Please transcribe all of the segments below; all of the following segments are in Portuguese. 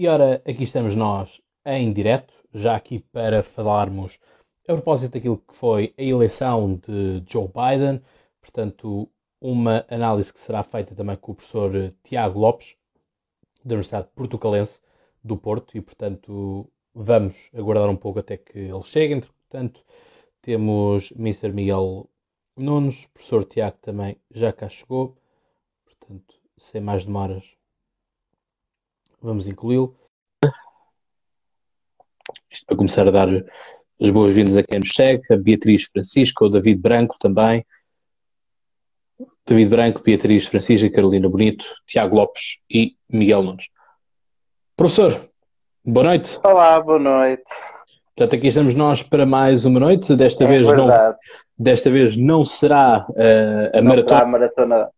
E ora, aqui estamos nós em direto, já aqui para falarmos a propósito daquilo que foi a eleição de Joe Biden, portanto, uma análise que será feita também com o professor Tiago Lopes, da Universidade Portucalense do Porto, e portanto vamos aguardar um pouco até que ele chegue. Entretanto, temos Mr. Miguel Nunes, professor Tiago também já cá chegou, portanto, sem mais demoras, vamos incluí-lo. Isto para começar a dar as boas-vindas a quem nos segue, a Beatriz Francisco, o David Branco também, David Branco, Beatriz Francisca, Carolina Bonito, Tiago Lopes e Miguel Nunes. Professor, boa noite. Olá, boa noite. Portanto, aqui estamos nós para mais uma noite. Desta, É vez, não, desta vez não será uh, a Não maratona. será a maratona.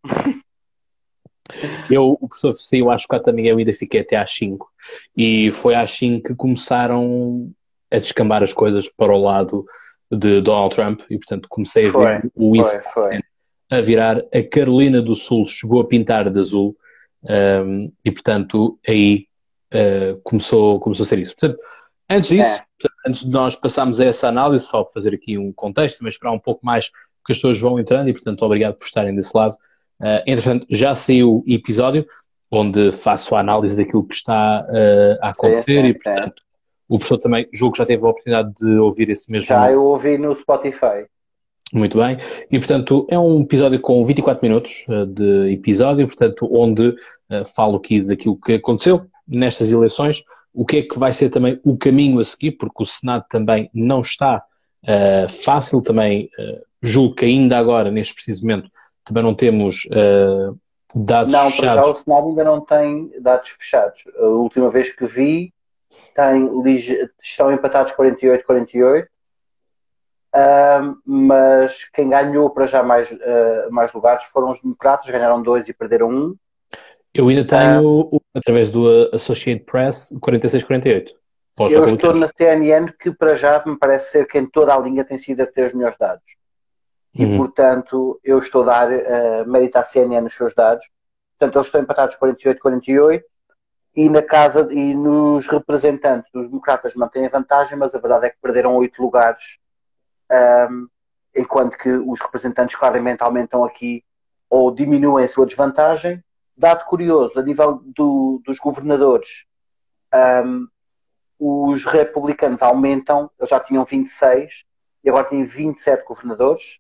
Eu, o professor saiu às quatro da manhã, eu ainda fiquei até às 5. E foi às 5 que começaram a descambar as coisas para o lado de Donald Trump. E, portanto, comecei a Foi, ver o Foi, Winston foi. a virar. A Carolina do Sul chegou a pintar de azul. um, e, portanto, aí uh, começou, começou a ser isso. Portanto, antes disso, É. portanto, antes de nós passarmos a essa análise, só para fazer aqui um contexto, mas esperar um pouco mais que as pessoas vão entrando e, portanto, obrigado por estarem desse lado. Uh, entretanto, já saiu o episódio onde faço a análise daquilo que está uh, a acontecer sim, e, sim. portanto, o professor também julgo que já teve a oportunidade de ouvir esse mesmo. Já eu ouvi no Spotify. Muito bem. E, portanto, é um episódio com 24 minutos uh, de episódio, portanto, onde uh, falo aqui daquilo que aconteceu nestas eleições, o que é que vai ser também o caminho a seguir, porque o Senado também não está uh, fácil, também julgo que ainda agora, neste preciso momento, também não temos uh, dados Não, para já fechados. o Senado ainda não tem dados fechados. A última vez que vi, tem, estão empatados 48-48, Ahm, mas quem ganhou para já mais, ah, mais lugares foram os democratas, ganharam dois e perderam um. Eu ainda tenho, o- através do Associated Press, 46-48. Para os Eu estou na CNN, que para já me parece ser quem toda a linha tem sido a ter os melhores dados. E, Uhum. portanto, eu estou a dar uh, mérito à CNN nos seus dados. Portanto, eles estão empatados 48-48 e na casa e nos representantes, os democratas mantêm a vantagem, mas a verdade é que perderam oito lugares, um, enquanto que os representantes claramente aumentam aqui ou diminuem a sua desvantagem. Dado curioso, a nível do- dos governadores, um, os republicanos aumentam, eles já tinham 26 e agora têm 27 governadores.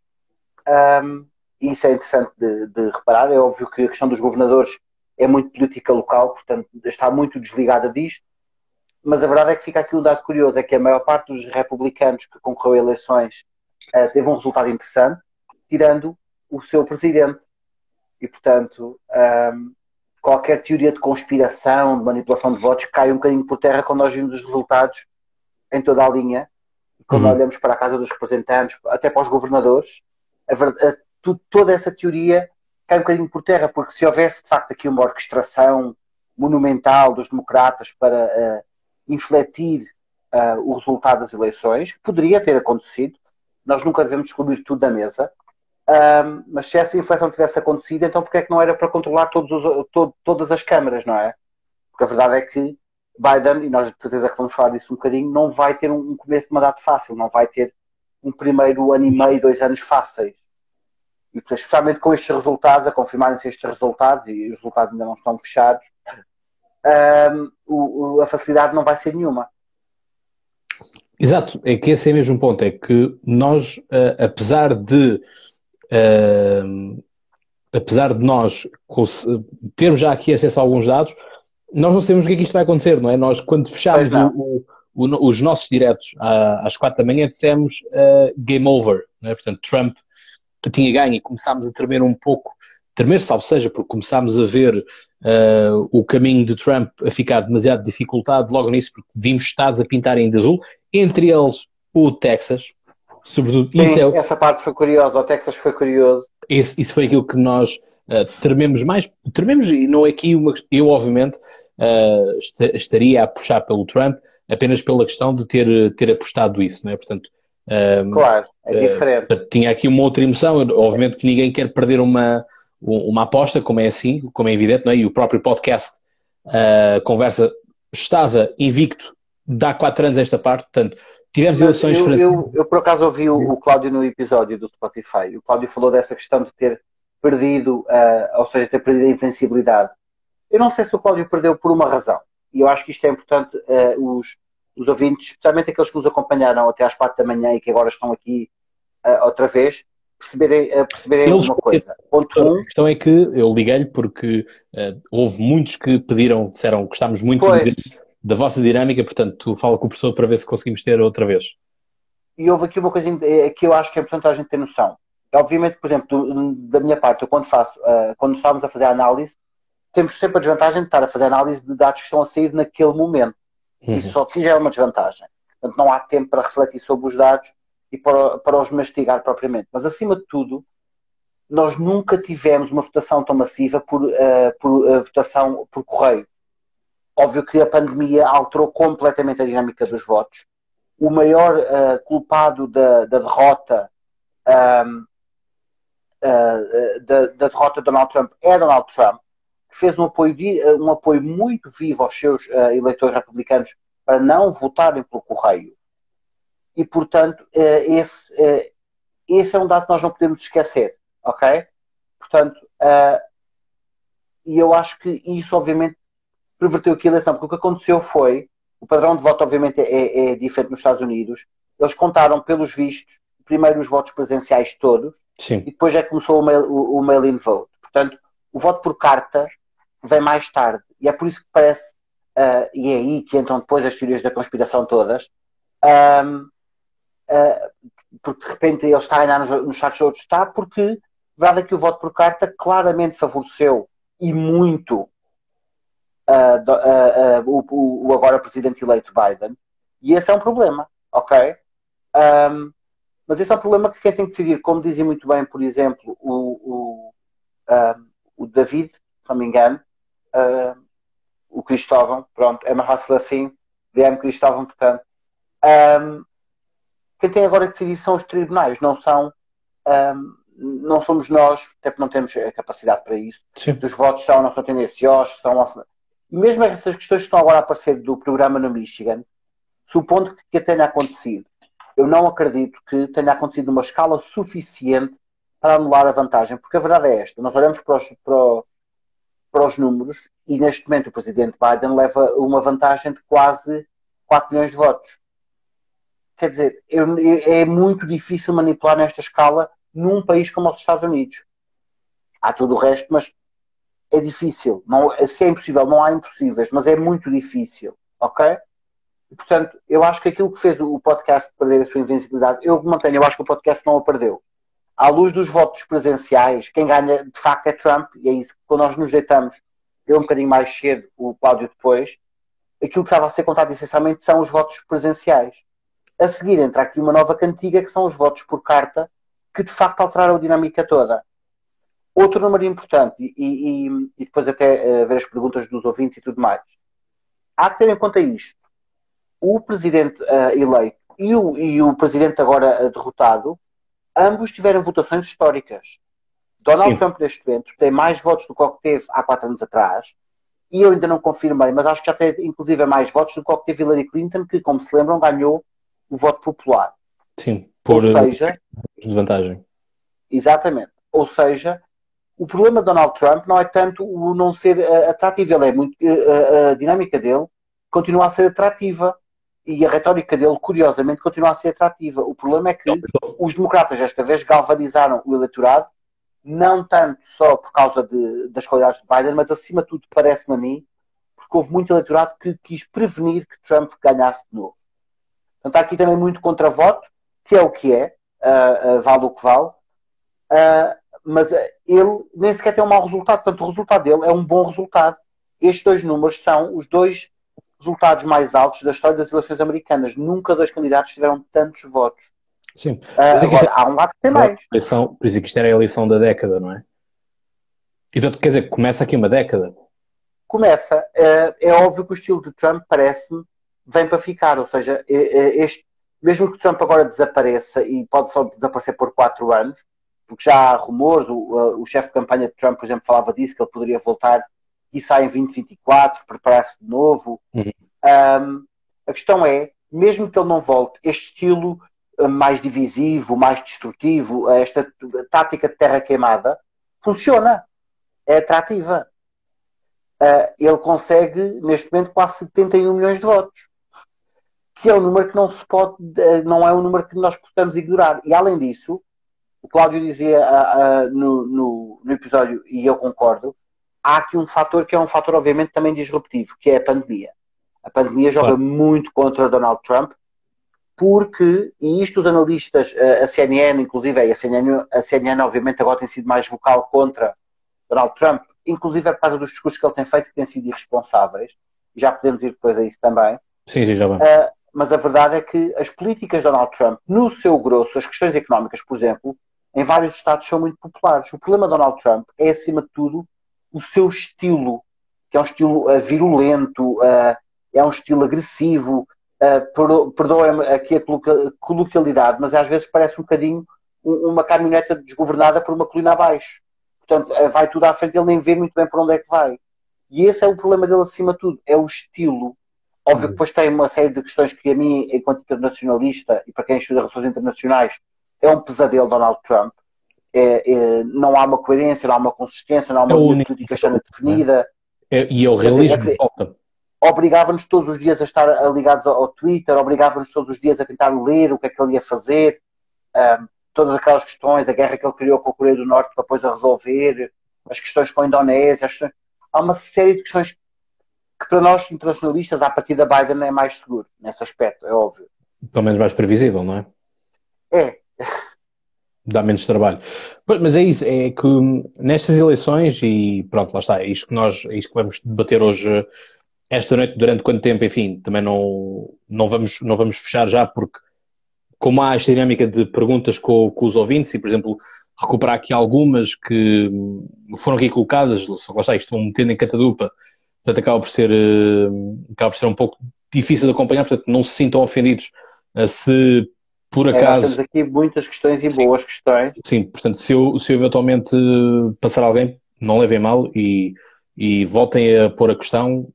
Um, e isso é interessante de, de reparar. É óbvio que a questão dos governadores é muito política local, portanto está muito desligada disto. Mas a verdade é que fica aqui um dado curioso: é que a maior parte dos republicanos que concorreu a eleições eh, teve um resultado interessante, tirando o seu presidente. E portanto, um, qualquer teoria de conspiração, de manipulação de votos, cai um bocadinho por terra quando nós vimos os resultados em toda a linha. Quando Uhum. olhamos para a Casa dos Representantes, até para os governadores, a a- toda essa teoria cai um bocadinho por terra, porque se houvesse de facto aqui uma orquestração monumental dos democratas para eh, infletir eh, o resultado das eleições, poderia ter acontecido, nós nunca devemos descobrir tudo da mesa, Ahm, mas se essa inflação tivesse acontecido, então porque é que não era para controlar os- to- todas as câmaras, não é? Porque a verdade é que Biden, e nós de certeza que vamos falar disso um bocadinho, não vai ter um, um começo de mandato fácil, não vai ter um primeiro ano e meio, dois anos fáceis. E portanto, especialmente com estes resultados, a confirmarem-se estes resultados, e os resultados ainda não estão fechados, o- a facilidade não vai ser nenhuma. Exato, é que esse é mesmo o ponto, é que nós, eh, apesar de eh, apesar de nós termos já aqui acesso a alguns dados, nós não sabemos o que é que isto vai acontecer, não é? Nós, quando fechámos o- o- o- os nossos diretos à- às quatro da manhã, dissemos eh, game over, não é? Portanto, Trump tinha ganho e começámos a tremer um pouco, tremer, salvo seja, porque começámos a ver eh, o caminho de Trump a ficar demasiado dificultado logo nisso, porque vimos estados a pintarem de azul, entre eles o Texas, sobretudo, isso, Sim, é, essa parte foi curiosa, o Texas foi curioso. esse- isso foi aquilo que nós eh, trememos mais, trememos, e não é aqui uma, eu obviamente esta- estaria a puxar pelo Trump apenas pela questão de ter, ter apostado isso, não é? Portanto, Claro, é Eh, diferente. Portanto, tinha aqui uma outra emoção. Obviamente que ninguém quer perder uma, um- uma aposta, como é assim, como é evidente, não é? E o próprio podcast ah, conversa estava invicto de há quatro anos esta parte, portanto, tivemos eleições eu, eu, eu, por acaso ouvi o, o Cláudio no episódio do Spotify. O Cláudio falou dessa questão de ter perdido, uh, ou seja, ter perdido a invencibilidade. Eu não sei se o Cláudio perdeu por uma razão. E eu acho que isto é importante, uh, os, os ouvintes, especialmente aqueles que nos acompanharam até às quatro da manhã e que agora estão aqui uh, outra vez, perceberem, perceberem uma coisa. Ponto um, a questão é que eu liguei-lhe porque houve muitos que pediram, disseram que gostámos muito pois, da vossa dinâmica, portanto, tu fala com o professor para ver se conseguimos ter outra vez. E houve aqui uma coisa que eu acho que é importante a gente ter noção. Obviamente, por exemplo, da minha parte, eu quando faço, uh, quando estávamos a fazer a análise, temos sempre a desvantagem de estar a fazer análise de dados que estão a sair naquele momento. Uhum. Isso só de si é uma desvantagem. Portanto, não há tempo para refletir sobre os dados e para, para os mastigar propriamente. Mas, acima de tudo, nós nunca tivemos uma votação tão massiva por, uh, por uh, votação por correio. Óbvio que a pandemia alterou completamente a dinâmica dos votos. O maior uh, culpado da, da derrota um, uh, da, da, derrota de Donald Trump é Donald Trump, fez um apoio, um apoio muito vivo aos seus uh, eleitores republicanos para não votarem pelo correio. E, portanto, esse, esse é um dado que nós não podemos esquecer, ok? Portanto, e eu acho que isso, obviamente, perverteu aqui a eleição, porque o que aconteceu foi, o padrão de voto obviamente é, é diferente nos Estados Unidos, eles contaram pelos vistos primeiro os votos presenciais todos Sim. e depois é que começou o, mail, mail-in vote. Portanto, o voto por carta vem mais tarde e é por isso que parece, uh, e é aí que entram depois as teorias da conspiração todas, um, uh, porque de repente ele está a ganhar nos, nos chats outros, está porque, verdade é que o voto por carta claramente favoreceu e muito uh, uh, o, o, agora presidente eleito Biden. E esse é um problema, ok? Um, mas esse é um problema que quem tem que decidir, como dizia muito bem, por exemplo, o, o, o David, se não me engano, uh, o Cristóvão, pronto, é mais fácil assim, DM Cristóvão, portanto. Um, quem tem agora que decidir são os tribunais, não são. Um, não somos nós, até porque não temos a capacidade para isso. Sim. Os votos são, não são tendenciosos, são mesmo essas questões que estão agora a aparecer do programa no Michigan, supondo que tenha acontecido, eu não acredito que tenha acontecido numa escala suficiente para anular a vantagem, porque a verdade é esta: nós olhamos para os, para, para os números e neste momento o presidente Biden leva uma vantagem de quase 4 milhões de votos. Quer dizer, é muito difícil manipular nesta escala num país como os Estados Unidos. Há tudo o resto, mas é difícil. Não, se é impossível, não há impossíveis, mas é muito difícil, ok? Portanto, eu acho que aquilo que fez o podcast perder a sua invencibilidade, eu mantenho, eu acho que o podcast não a perdeu. À luz dos votos presenciais, quem ganha de facto é Trump, e é isso que quando nós nos deitamos, eu um bocadinho mais cedo, o Cláudio depois, aquilo que estava a ser contado essencialmente são os votos presenciais. A seguir entra aqui uma nova cantiga que são os votos por carta, que de facto alteraram a dinâmica toda. Outro número importante, e, e, e depois até uh, ver as perguntas dos ouvintes e tudo mais. Há que ter em conta isto. O presidente uh, eleito e o, e o presidente agora uh, derrotado, ambos tiveram votações históricas. Donald Sim. Trump, neste momento, tem mais votos do que o que teve há quatro anos atrás. E eu ainda não confirmei, mas acho que já tem inclusive mais votos do que o que teve Hillary Clinton, que, como se lembram, ganhou o voto popular. Sim, por Ou seja, desvantagem. Exatamente. Ou seja, o problema de Donald Trump não é tanto o não ser uh, atrativo, ele é muito, uh, a dinâmica dele continua a ser atrativa e a retórica dele, curiosamente, continua a ser atrativa. O problema é que os democratas esta vez galvanizaram o eleitorado, não tanto só por causa de, das qualidades de Biden, mas acima de tudo, parece-me a mim, porque houve muito eleitorado que quis prevenir que Trump ganhasse de novo. Portanto, há aqui também muito contra-voto, que é o que é, uh, vale o que vale. Uh, mas ele nem sequer tem um mau resultado. Portanto, o resultado dele é um bom resultado. Estes dois números são os dois resultados mais altos da história das eleições americanas. Nunca dois candidatos tiveram tantos votos. Sim. Uh, agora, há um lado que tem mais. Eleição, por isso é que isto era a eleição da década, não é? E portanto, quer dizer, começa aqui uma década. Começa. Uh, é óbvio que o estilo de Trump parece-me vem para ficar. Ou seja, este, mesmo que Trump agora desapareça e pode só desaparecer por quatro anos, porque já há rumores, o, o chefe de campanha de Trump, por exemplo, falava disso, que ele poderia voltar e sair em 2024, preparar-se de novo. Uhum. A questão é, mesmo que ele não volte, este estilo uh, mais divisivo, mais destrutivo, uh, esta tática de terra queimada, funciona. É atrativa. Uh, ele consegue, neste momento, quase 71 milhões de votos. Que é um número que não se pode, não é um número que nós possamos ignorar. E além disso, o Cláudio dizia no, no, no episódio, e eu concordo, há aqui um fator que é um fator, obviamente, também disruptivo, que é a pandemia. A pandemia joga claro. muito contra Donald Trump, porque, e isto os analistas, a CNN, inclusive, a CNN, a CNN obviamente agora tem sido mais vocal contra Donald Trump, inclusive é por causa dos discursos que ele tem feito que têm sido irresponsáveis, já podemos ir depois a isso também. Sim, sim, já vamos. Uh, mas a verdade é que as políticas de Donald Trump, no seu grosso, as questões económicas, por exemplo, em vários estados são muito populares. O problema de Donald Trump é, acima de tudo, o seu estilo, que é um estilo uh, virulento, uh, é um estilo agressivo, uh, perdoem-me aqui a coloquialidade, mas às vezes parece um bocadinho uma caminhoneta desgovernada por uma colina abaixo. Portanto, vai tudo à frente, ele nem vê muito bem para onde é que vai. E esse é o problema dele acima de tudo, é o estilo. Óbvio que depois tem uma série de questões que a mim, enquanto internacionalista, e para quem estuda relações internacionais, é um pesadelo Donald Trump. É, é, não há uma coerência, não há uma consistência, não há uma é política definida. É, e é o realismo é Obrigava-nos todos os dias a estar ligados ao, Twitter, obrigava-nos todos os dias a tentar ler o que é que ele ia fazer, um, todas aquelas questões, a guerra que ele criou com a Coreia do Norte para depois a resolver, as questões com a Indonésia, questões... há uma série de questões que para nós internacionalistas, a partir da Biden, é mais seguro nesse aspecto, é óbvio. Pelo menos mais previsível, não é? É, dá menos trabalho. Mas é isso, é que nestas eleições, e pronto, lá está, é isto que nós, é isto que vamos debater hoje, esta noite, durante quanto tempo, enfim, também não, não, vamos, não vamos fechar já, porque como há esta dinâmica de perguntas com, com os ouvintes, e por exemplo, recuperar aqui algumas que foram aqui colocadas, só lá está, isto vão metendo em catadupa, portanto acaba por ser, eh, acaba por ser um pouco difícil de acompanhar, portanto não se sintam ofendidos eh, se por acaso. É, temos aqui muitas questões e sim, boas questões. Sim, portanto, se eu, se eu eventualmente passar alguém, não levem mal e, e voltem a pôr a questão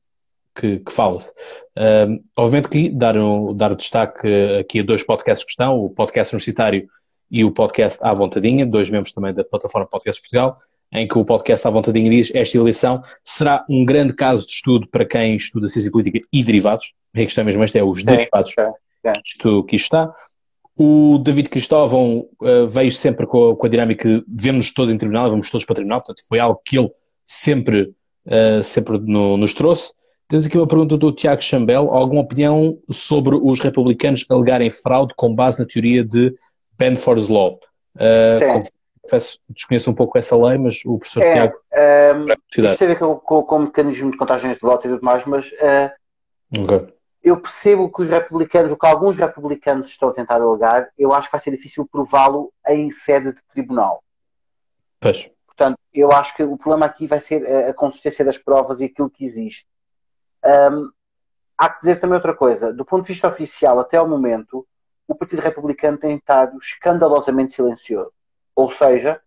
que, que fala-se. Uh, obviamente que dar, um, dar destaque aqui a dois podcasts que estão, o podcast universitário e o podcast À Vontadinha, dois membros também da plataforma Podcast Portugal, em que o podcast À Vontadinha diz esta eleição será um grande caso de estudo para quem estuda ciência política e derivados. A questão mesmo esta é os derivados é, é. Isto, que isto está. O David Cristóvão uh, veio sempre com a, com a dinâmica de vemos todo em tribunal, vamos todos para o tribunal, portanto foi algo que ele sempre, uh, sempre no, nos trouxe. Temos aqui uma pergunta do Tiago Chambel. Alguma opinião sobre os republicanos alegarem fraude com base na teoria de Benford's Law? Uh, confesso, desconheço um pouco essa lei, mas o professor é, Tiago. Um, isto tem a ver com, com, com, o mecanismo de contagens de voto e tudo mais, mas uh, okay eu percebo que os republicanos, o que alguns republicanos estão a tentar alegar, eu acho que vai ser difícil prová-lo em sede de tribunal. Pois. Portanto, eu acho que o problema aqui vai ser a consistência das provas e aquilo que existe. Um, há que dizer também outra coisa. Do ponto de vista oficial, até ao momento, o Partido Republicano tem estado escandalosamente silencioso. Ou seja,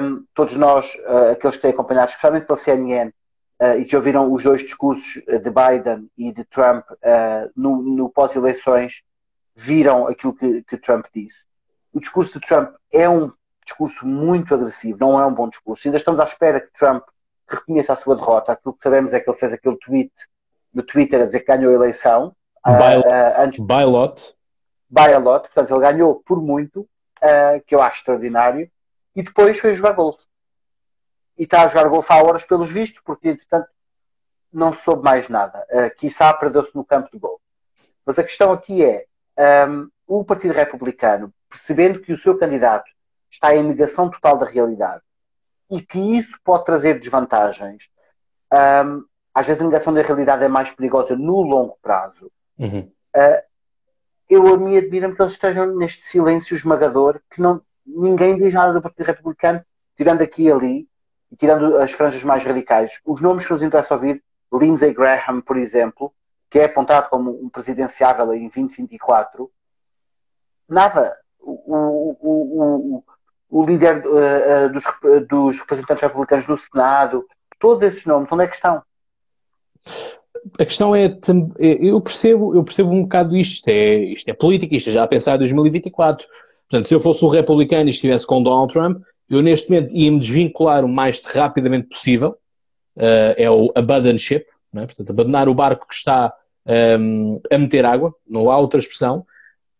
um, todos nós, uh, aqueles que têm acompanhado, especialmente pela CNN, uh, e que ouviram os dois discursos eh, de Biden e de Trump uh, no, no pós-eleições, viram aquilo que, que Trump disse. O discurso de Trump é um discurso muito agressivo, não é um bom discurso. Ainda estamos à espera que Trump reconheça a sua derrota. Aquilo que sabemos é que ele fez aquele tweet no Twitter a dizer que ganhou a eleição. By, uh, antes, by a lot. By a lot, portanto, ele ganhou por muito, uh, que eu acho extraordinário, e depois foi jogar golfe e está a jogar golfe há horas pelos vistos, porque entretanto não soube mais nada. Uh, quiçá perdeu-se no campo de golfe. Mas a questão aqui é, um, o Partido Republicano, percebendo que o seu candidato está em negação total da realidade e que isso pode trazer desvantagens, um, às vezes a negação da realidade é mais perigosa no longo prazo. Uhum. Uh, eu a mim admiro-me que eles estejam neste silêncio esmagador, que não, ninguém diz nada do Partido Republicano, tirando aqui e ali, tirando as franjas mais radicais, os nomes que nos interessa ouvir, Lindsey Graham, por exemplo, que é apontado como um presidenciável em 2024, nada. O, o, o, o líder uh, dos, dos, representantes republicanos no Senado, todos esses nomes, onde é que estão? a questão é, é, eu percebo, eu percebo um bocado isto, é, isto é política, isto é já a pensar em 2024. Portanto, se eu fosse um republicano e estivesse com Donald Trump, eu neste momento ia-me desvincular o mais rapidamente possível, uh, é o abandon ship, é? portanto, abandonar o barco que está um, a meter água, não há outra expressão,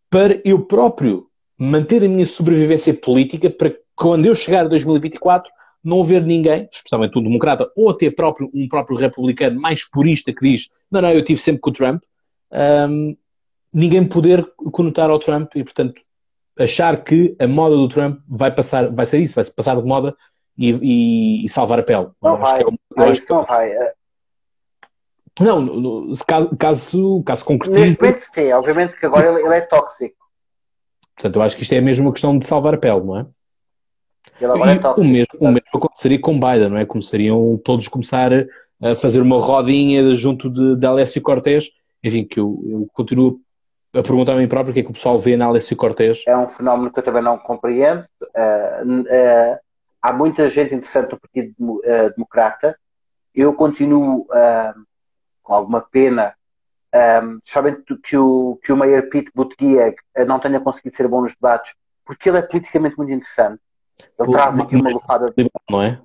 para eu próprio manter a minha sobrevivência política para que quando eu chegar a 2024 não haver ninguém, especialmente um democrata, ou até próprio, um próprio republicano mais purista que diz não, não, eu tive sempre com o Trump, um, ninguém poder conotar ao Trump e, portanto, achar que a moda do Trump vai passar, vai ser isso, vai passar de moda e, e, e salvar a pele. Não vai, é, isso não vai. É. Não, no, caso, caso, caso concretize... Neste momento sim, obviamente que agora ele, ele é tóxico. Portanto, eu acho que isto é mesmo uma questão de salvar a pele, não é? Ele agora é o, mesmo, o mesmo aconteceria com Biden, não é? Começariam todos começar a fazer uma rodinha junto de, de Alessio Cortés. Enfim, que eu, eu continuo a perguntar a mim próprio o que é que o pessoal vê na Alessio Cortés. É um fenómeno que eu também não compreendo. Uh, uh, há muita gente interessante no Partido uh, Democrata. Eu continuo com alguma pena, um, especialmente que o, que o Mayor Pete Buttigieg não tenha conseguido ser bom nos debates, porque ele é politicamente muito interessante. Ele traz aqui uma lufada de... Não é?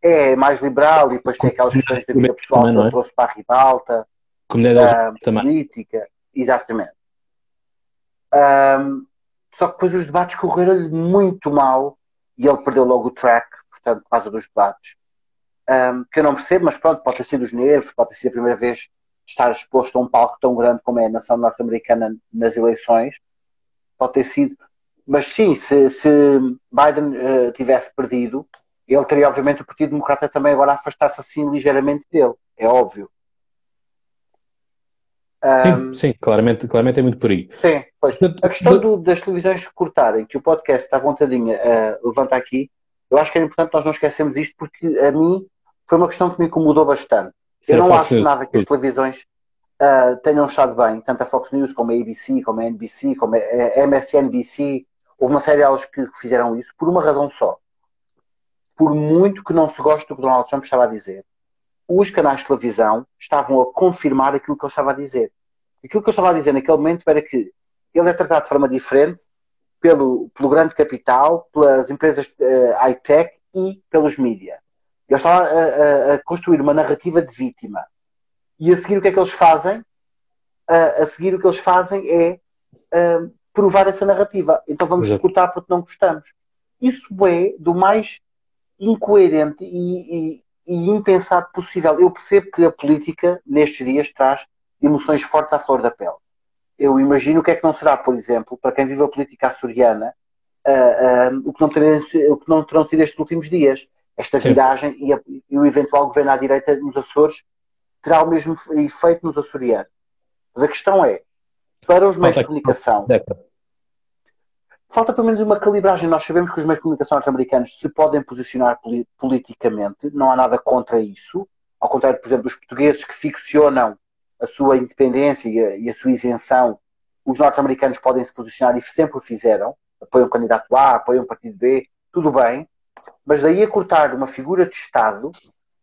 É, mais liberal e depois tem aquelas questões da vida pessoal que ele é? trouxe para a ribalta. Comunidade um, política, exatamente. Um, só que depois os debates correram-lhe muito mal e ele perdeu logo o track, portanto, por causa dos debates. Um, que eu não percebo, mas pronto, pode ter sido os nervos, pode ter sido a primeira vez estar exposto a um palco tão grande como é a nação norte-americana nas eleições. Pode ter sido. Mas sim, se, se Biden uh, tivesse perdido, ele teria obviamente o Partido Democrata também agora afastar-se assim ligeiramente dele, é óbvio. Um, sim, sim, claramente, claramente é muito por aí. Sim, pois. A questão do, das televisões cortarem, que o podcast está vontadinha uh, levanta aqui, eu acho que era importante nós não esquecermos isto porque a mim foi uma questão que me incomodou bastante. Sim, eu não acho News. nada que as televisões uh, tenham estado bem, tanto a Fox News como a ABC, como a NBC, como a MSNBC, Houve uma série delas que fizeram isso por uma razão só. Por muito que não se goste do que Donald Trump estava a dizer, os canais de televisão estavam a confirmar aquilo que ele estava a dizer. Aquilo que eu estava a dizer naquele momento era que ele é tratado de forma diferente pelo, pelo grande capital, pelas empresas uh, high-tech e pelos mídias. Ele estava a, a, a, construir uma narrativa de vítima. E a seguir o que é que eles fazem? Uh, a seguir o que eles fazem é uh, provar essa narrativa. Então vamos Exato. escutar porque não gostamos. Isso é do mais incoerente e, e, e, impensado possível. Eu percebo que a política, nestes dias, traz emoções fortes à flor da pele. Eu imagino o que é que não será, por exemplo, para quem vive a política açoriana, uh, uh, o, que não terão, o que não terão sido estes últimos dias. Esta Sim. viragem e, a, e, o eventual governo à direita nos Açores terá o mesmo efeito nos açorianos. Mas a questão é, para os meios de comunicação, falta pelo menos uma calibragem. Nós sabemos que os meios de comunicação norte-americanos se podem posicionar politicamente, não há nada contra isso. Ao contrário, por exemplo, dos portugueses que ficcionam a sua independência e a, e a sua isenção, os norte-americanos podem se posicionar e sempre o fizeram. Apoiam o candidato A, apoiam o partido B, tudo bem. Mas daí a cortar uma figura de Estado,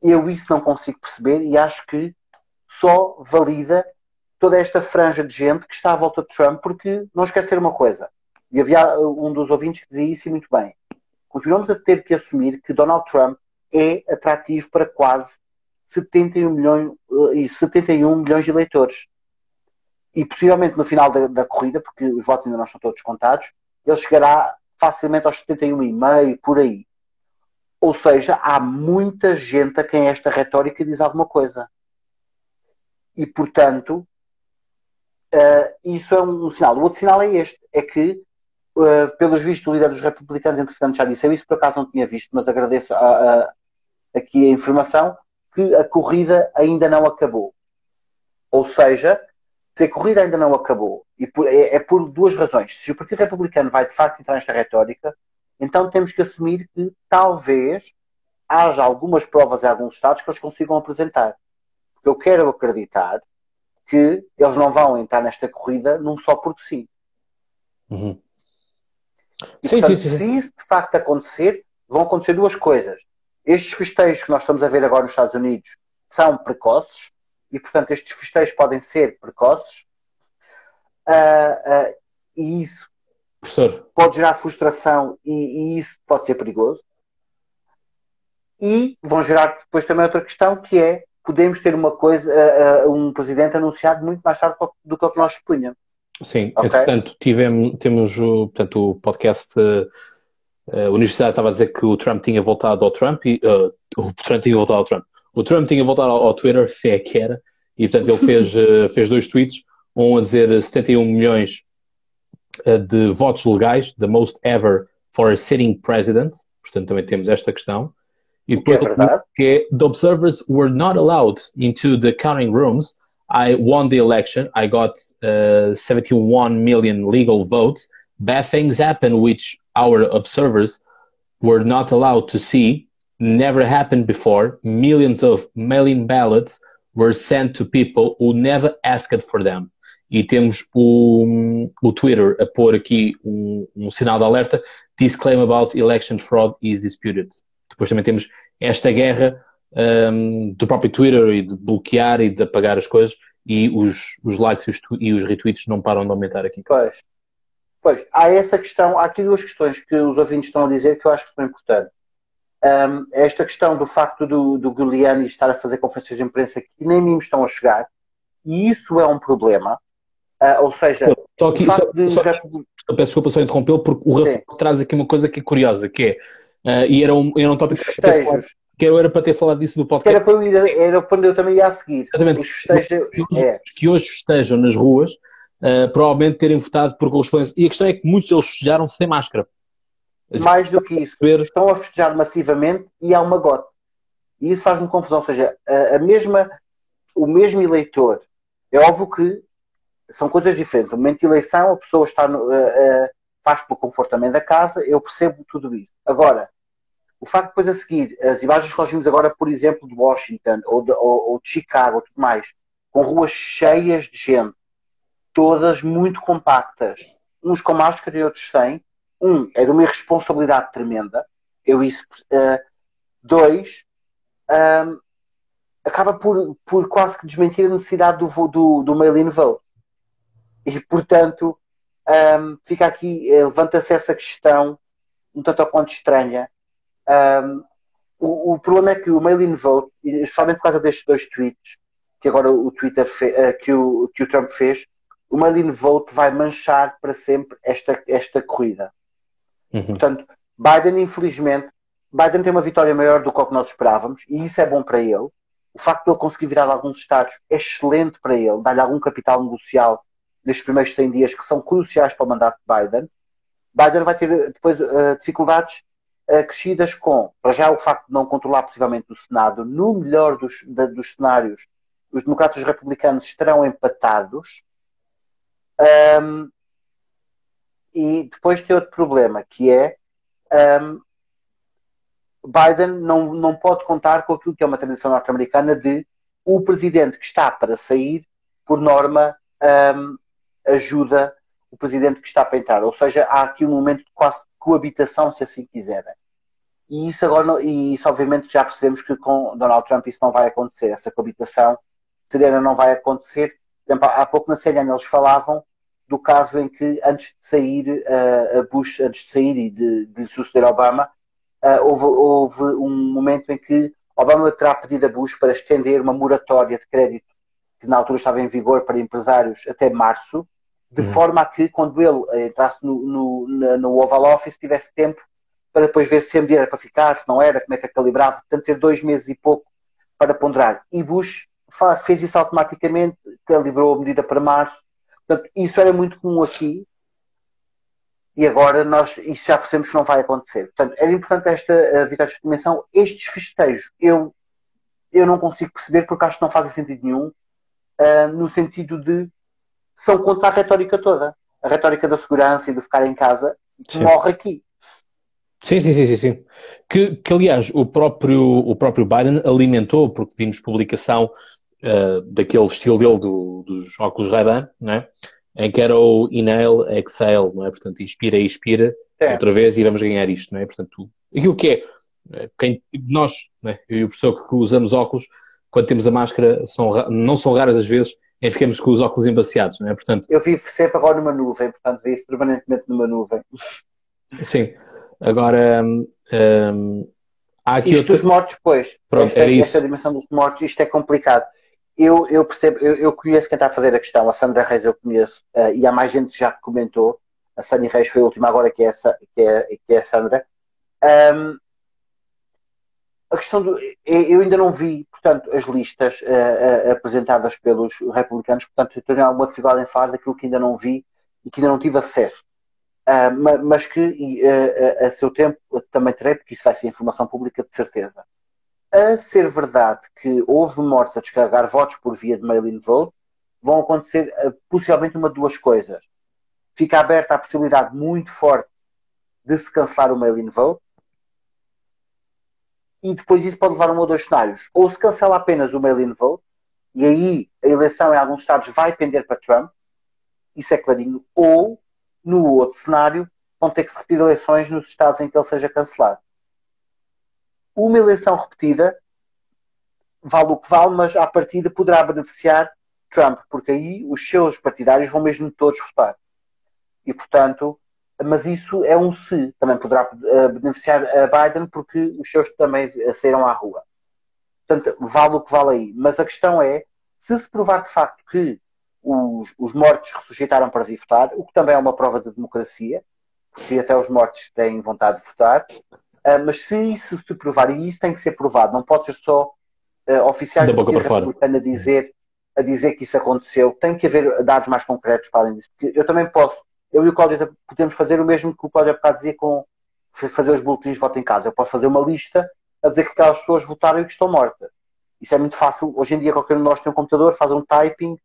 eu isso não consigo perceber e acho que só valida toda esta franja de gente que está à volta de Trump, porque não esquecer uma coisa, e havia uh, um dos ouvintes que dizia isso e muito bem, continuamos a ter que assumir que Donald Trump é atrativo para quase 71 milhões, 71 uh, milhões de eleitores. E possivelmente no final da, da corrida, porque os votos ainda não estão todos contados, ele chegará facilmente aos 71,5 por aí. Ou seja, há muita gente a quem esta retórica diz alguma coisa. E, portanto, Uh, isso é um, um, sinal. O outro sinal é este: é que, uh, pelos vistos, o líder dos republicanos, entretanto, já disse. Eu isso por acaso não tinha visto, mas agradeço a, a, aqui a informação que a corrida ainda não acabou. Ou seja, se a corrida ainda não acabou, e por, é, é, por duas razões. Se o Partido Republicano vai de facto entrar nesta retórica, então temos que assumir que talvez haja algumas provas em alguns estados que eles consigam apresentar. Porque eu quero acreditar que eles não vão entrar nesta corrida num só porque sim. Uhum. E, sim, portanto, sim, sim. Se isso de facto acontecer, vão acontecer duas coisas. Estes festejos que nós estamos a ver agora nos Estados Unidos são precoces e, portanto, estes festejos podem ser precoces. Uh, uh, e isso Professor. pode gerar frustração e, e, isso pode ser perigoso. E vão gerar depois também outra questão que é podemos ter uma coisa, uh, um presidente anunciado muito mais tarde do que o que nós supunhamos. Sim, okay? entretanto, tivemos, temos o, portanto, o podcast. Uh, a Universidade estava a dizer que o Trump tinha voltado ao Trump e uh, o Trump tinha voltado ao Trump. O Trump tinha voltado ao, ao Twitter, se é que era, e portanto ele fez, uh, fez dois tweets, um a dizer 71 milhões de votos legais, the most ever for a sitting president, portanto também temos esta questão. E depois que é, que é, the observers were not allowed into the counting rooms I won the election. I got uh, 71 million legal votes. Bad things happened, which our observers were not allowed to see. Never happened before. Millions of mail-in ballots were sent to people who never asked for them. E temos o, o Twitter a pôr aqui um, um sinal de alerta. This claim about election fraud is disputed. Depois também temos esta guerra um, do próprio Twitter e de bloquear e de apagar as coisas e os, os likes e os, e os retweets não param de aumentar aqui. Pois. Pois, há essa questão, há aqui duas questões que os ouvintes estão a dizer que eu acho que são importantes. Um, esta questão do facto do, do Giuliani estar a fazer conferências de imprensa que nem mim estão a chegar, e isso é um problema. Uh, ou seja, só aqui, só, de... só, peço desculpa só interrompê-lo, porque o Rafael traz aqui uma coisa que é curiosa, que é, uh, e era um, era um tópico que que eu era para ter falado disso do podcast. Que era para eu, ir, era para eu também ir a seguir. Exatamente. Os festejos, os, é. que hoje festejam nas ruas, uh, provavelmente terem votado por correspondência. E a questão é que muitos deles festejaram sem máscara. Mais do que isso, ver... estão a festejar massivamente e há uma gota. E isso faz-me confusão. Ou seja, a, a, mesma, o mesmo eleitor, é óbvio que são coisas diferentes. No momento de eleição, a pessoa está no, uh, uh, faz pelo confortamento da casa, eu percebo tudo isso. Agora, o facto de depois a seguir, as imagens que nós vimos agora, por exemplo, de Washington ou de, ou, ou de Chicago, tudo mais, com ruas cheias de gente, todas muito compactas, uns com máscara e outros sem, um, é de uma irresponsabilidade tremenda, eu isso, uh, dois, um, acaba por, por quase que desmentir a necessidade do, do, do mail-in vote. E, portanto, um, fica aqui, eh, levanta-se essa questão um tanto ou quanto estranha, um, o, o, problema é que o mail-in vote, especialmente por causa destes dois tweets que agora o Twitter uh, que, o, que o Trump fez, o mail-in vote vai manchar para sempre esta, esta corrida. Uhum. Portanto, Biden, infelizmente, Biden tem uma vitória maior do que o que nós esperávamos e isso é bom para ele. O facto de ele conseguir virar alguns estados é excelente para ele, dar-lhe algum capital negocial nestes primeiros 100 dias que são cruciais para o mandato de Biden. Biden vai ter depois uh, dificuldades acrescidas com, para já, o facto de não controlar possivelmente o Senado, no melhor dos, da, dos cenários, os democratas e os republicanos estarão empatados. Um, e depois tem outro problema, que é um, Biden não, não pode contar com aquilo que é uma tradição norte-americana de o presidente que está para sair, por norma, um, ajuda o presidente que está para entrar. Ou seja, há aqui um momento de quase coabitação, se assim quiserem. E isso agora, e isso obviamente já percebemos que com Donald Trump isso não vai acontecer, essa coabitação serena não vai acontecer. Há pouco na CNN eles falavam do caso em que antes de sair uh, Bush, antes de sair e de, de suceder Obama, uh, houve, houve um momento em que Obama terá pedido a Bush para estender uma moratória de crédito que na altura estava em vigor para empresários até março, de uhum. forma a que quando ele entrasse no, no, no, Oval Office tivesse tempo para depois ver se a medida era para ficar, se não era, como é que a calibrava, portanto ter dois meses e pouco para ponderar. E Bush fez isso automaticamente, calibrou a medida para março, portanto isso era muito comum aqui e agora nós isso já percebemos que não vai acontecer. Portanto, era importante esta uh, vitória de dimensão, estes festejos, eu, eu não consigo perceber porque acho que não fazem sentido nenhum, uh, no sentido de são contra a retórica toda. A retórica da segurança e de ficar em casa sim. morre aqui. Sim, sim, sim, sim. sim. Que, que, aliás, o próprio, o próprio Biden alimentou, porque vimos publicação uh, daquele estilo dele do, dos óculos Ray-Ban, né? em que era o inhale, exhale, não é? Portanto, inspira e expira é. outra vez e vamos ganhar isto, não é? Portanto, aquilo que é, eh, quem, nós, né? eu e o professor que usamos óculos, quando temos a máscara, são, não são raras as vezes em que ficamos com os óculos embaciados, não é? Portanto, eu vivo sempre agora numa nuvem, portanto vivo permanentemente numa nuvem. Sim. Agora, um, hum, há aqui Isto outra... dos mortos, pois. Pronto, esta, era isso. esta dimensão dos mortos, isto é complicado. Eu, eu percebo, eu, eu conheço quem está a fazer a questão, a Sandra Reis eu conheço, uh, e há mais gente que já comentou. A Sandra Reis foi a última agora que é, essa, que é, que é a Sandra. Um, a questão do. Eu ainda não vi, portanto, as listas uh, uh, apresentadas pelos republicanos, portanto, eu tenho alguma dificuldade em falar daquilo que ainda não vi e que ainda não tive acesso. Uh, mas que a seu tempo também terei, porque isso vai ser informação pública de certeza. A ser verdade que houve mortes a descarregar votos por via de mail-in vote, vão acontecer possivelmente uma de duas coisas. Fica aberta a possibilidade muito forte de se cancelar o mail-in vote, e depois isso pode levar a um ou dois cenários. Ou se cancela apenas o mail-in vote, e aí a eleição em alguns estados vai pender para Trump, isso é clarinho, ou no outro cenário vão ter que se repetir eleições nos estados em que ele seja cancelado. Uma eleição repetida vale o que vale, mas à partida poderá beneficiar Trump, porque aí os seus partidários vão mesmo todos votar. E portanto, mas isso é um se. Também poderá uh, beneficiar a Biden porque os seus também saíram à rua. Portanto, vale o que vale aí. Mas a questão é, se se provar de facto que os, os mortos ressuscitaram para vir votar, o que também é uma prova de democracia, porque até os mortos têm vontade de votar, mas se isso se provar, e isso tem que ser provado, não pode ser só uh, oficiais da boca para fora. a dizer, a dizer que isso aconteceu, tem que haver dados mais concretos para além disso, porque eu também posso eu e o Cláudio podemos fazer o mesmo que o Cláudio há dizia com fazer os boletins de voto em casa. Eu posso fazer uma lista a dizer que aquelas pessoas votaram e que estão mortas. Isso é muito fácil. Hoje em dia, qualquer um de nós tem um computador, faz um typing,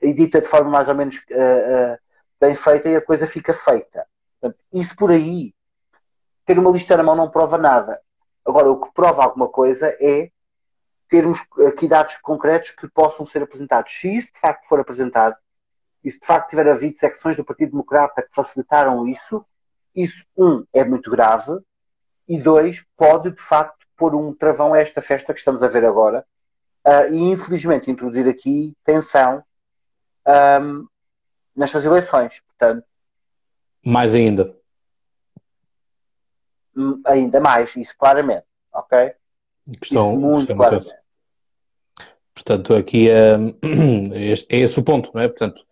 edita de forma mais ou menos uh, uh, bem feita e a coisa fica feita. Portanto, isso por aí, ter uma lista na mão não prova nada. Agora, o que prova alguma coisa é termos aqui dados concretos que possam ser apresentados. Se isso de facto for apresentado, e se de facto tiver havido secções do Partido Democrata que facilitaram isso, isso, um, é muito grave, e dois, pode de facto pôr um travão a esta festa que estamos a ver agora, uh, e infelizmente introduzir aqui tensão um, nestas eleições. Portanto, mais ainda. Hum, ainda mais, isso claramente, ok? Questão, isso muito claramente. Portanto, aqui é, é esse o ponto, não é? Portanto,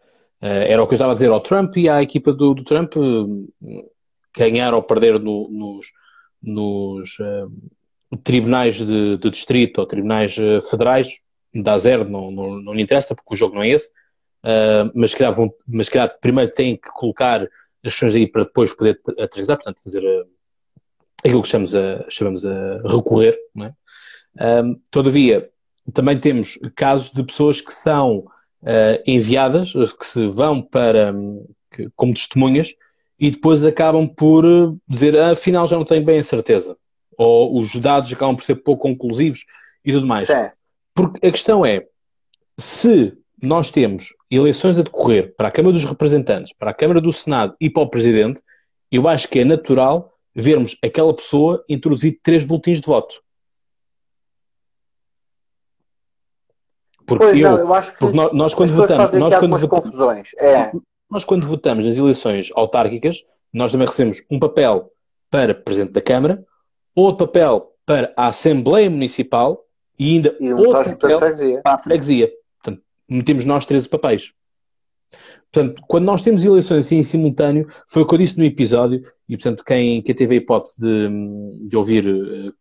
era o que eu estava a dizer ao Trump e à equipa do, do Trump uh, ganhar ou perder no, nos, nos uh, tribunais de, de, distrito ou tribunais federais, dá zero, não, não, não lhe interessa, porque o jogo não é esse. mas, se calhar, vão, mas calhar primeiro têm que colocar as questões aí para depois poder aterrizar, portanto, fazer aquilo que chamamos a, chamamos a recorrer. Não é? todavia, também temos casos de pessoas que são uh, enviadas, que se vão para que, como testemunhas, e depois acabam por eh, dizer, ah, afinal já não tenho bem a certeza. Ou os dados acabam por ser pouco conclusivos e tudo mais. Sim. Porque a questão é, se nós temos eleições a decorrer para a Câmara dos Representantes, para a Câmara do Senado e para o Presidente, eu acho que é natural vermos aquela pessoa introduzir três boletins de voto. Porque, pois eu, não, eu acho que porque nós, quando votamos, nós quando votamos, confusões. É. nós quando votamos nas eleições autárquicas, nós também recebemos um papel para Presidente da Câmara, outro papel para a Assembleia Municipal e ainda e outro papel para a freguesia. Portanto, metemos nós 13 papéis. Portanto, quando nós temos eleições assim em simultâneo, foi o que eu disse no episódio, e portanto, quem, quem teve a hipótese de, de ouvir eh,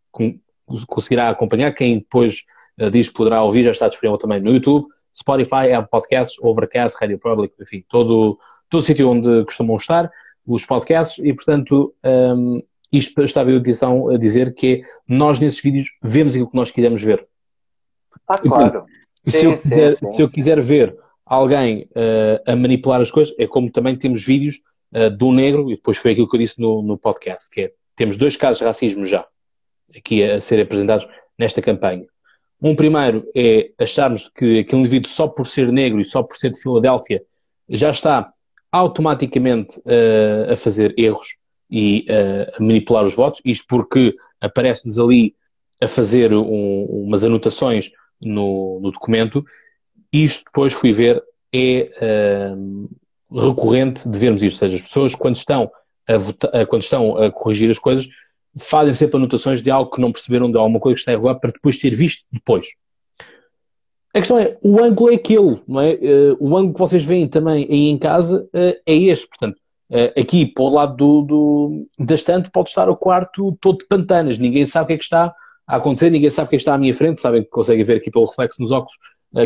conseguirá acompanhar, quem depois diz que poderá ouvir, já está disponível também no YouTube, Spotify, Apple Podcasts, Overcast, Radio Public, enfim, todo, todo o sítio onde costumam estar os podcasts e, portanto, um, isto está a edição a dizer que nós nesses vídeos vemos aquilo que nós quisermos ver. Ah, claro. E, se, sim, eu quiser, sim, sim. se eu quiser ver alguém uh, a manipular as coisas, é como também temos vídeos uh, do negro, e depois foi aquilo que eu disse no, no podcast, que é, temos dois casos de racismo já aqui a, a serem apresentados nesta campanha. Um primeiro é acharmos que aquele indivíduo, só por ser negro e só por ser de Filadélfia, já está automaticamente uh, a fazer erros e uh, a manipular os votos. Isto porque aparece-nos ali a fazer um, umas anotações no, no documento. Isto depois fui ver, é uh, recorrente de vermos isto, ou seja, as pessoas quando estão a, votar, quando estão a corrigir as coisas, fazem sempre anotações de algo que não perceberam, de alguma coisa que está errada, para depois ter visto depois. A questão é, o ângulo é aquele, não é? Uh, o ângulo que vocês veem também aí em casa uh, é este, portanto, uh, aqui para o lado do, do, da estante pode estar o quarto todo de pantanas, ninguém sabe o que é que está a acontecer, ninguém sabe o que é que está à minha frente, sabem que conseguem ver aqui pelo reflexo nos óculos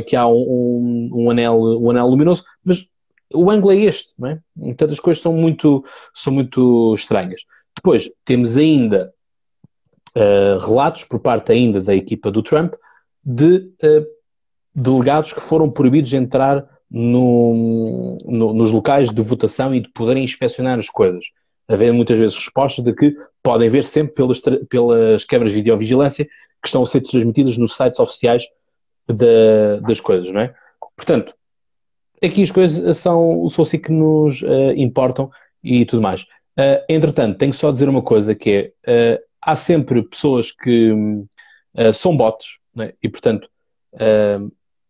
que há um, um, um, anel, um anel luminoso, mas o ângulo é este, não é? Portanto, as coisas são muito, são muito estranhas. Depois, temos ainda relatos por parte ainda da equipa do Trump de delegados que foram proibidos de entrar no, no, nos locais de votação e de poderem inspecionar as coisas. Haver muitas vezes respostas de que podem ver sempre pelas, pelas câmaras de videovigilância que estão a ser transmitidas nos sites oficiais de, das coisas, não é? Portanto, aqui as coisas são, são assim que nos uh, importam e tudo mais. Uh, entretanto, tenho só a dizer uma coisa que é, uh, há sempre pessoas que são bots, é? e portanto,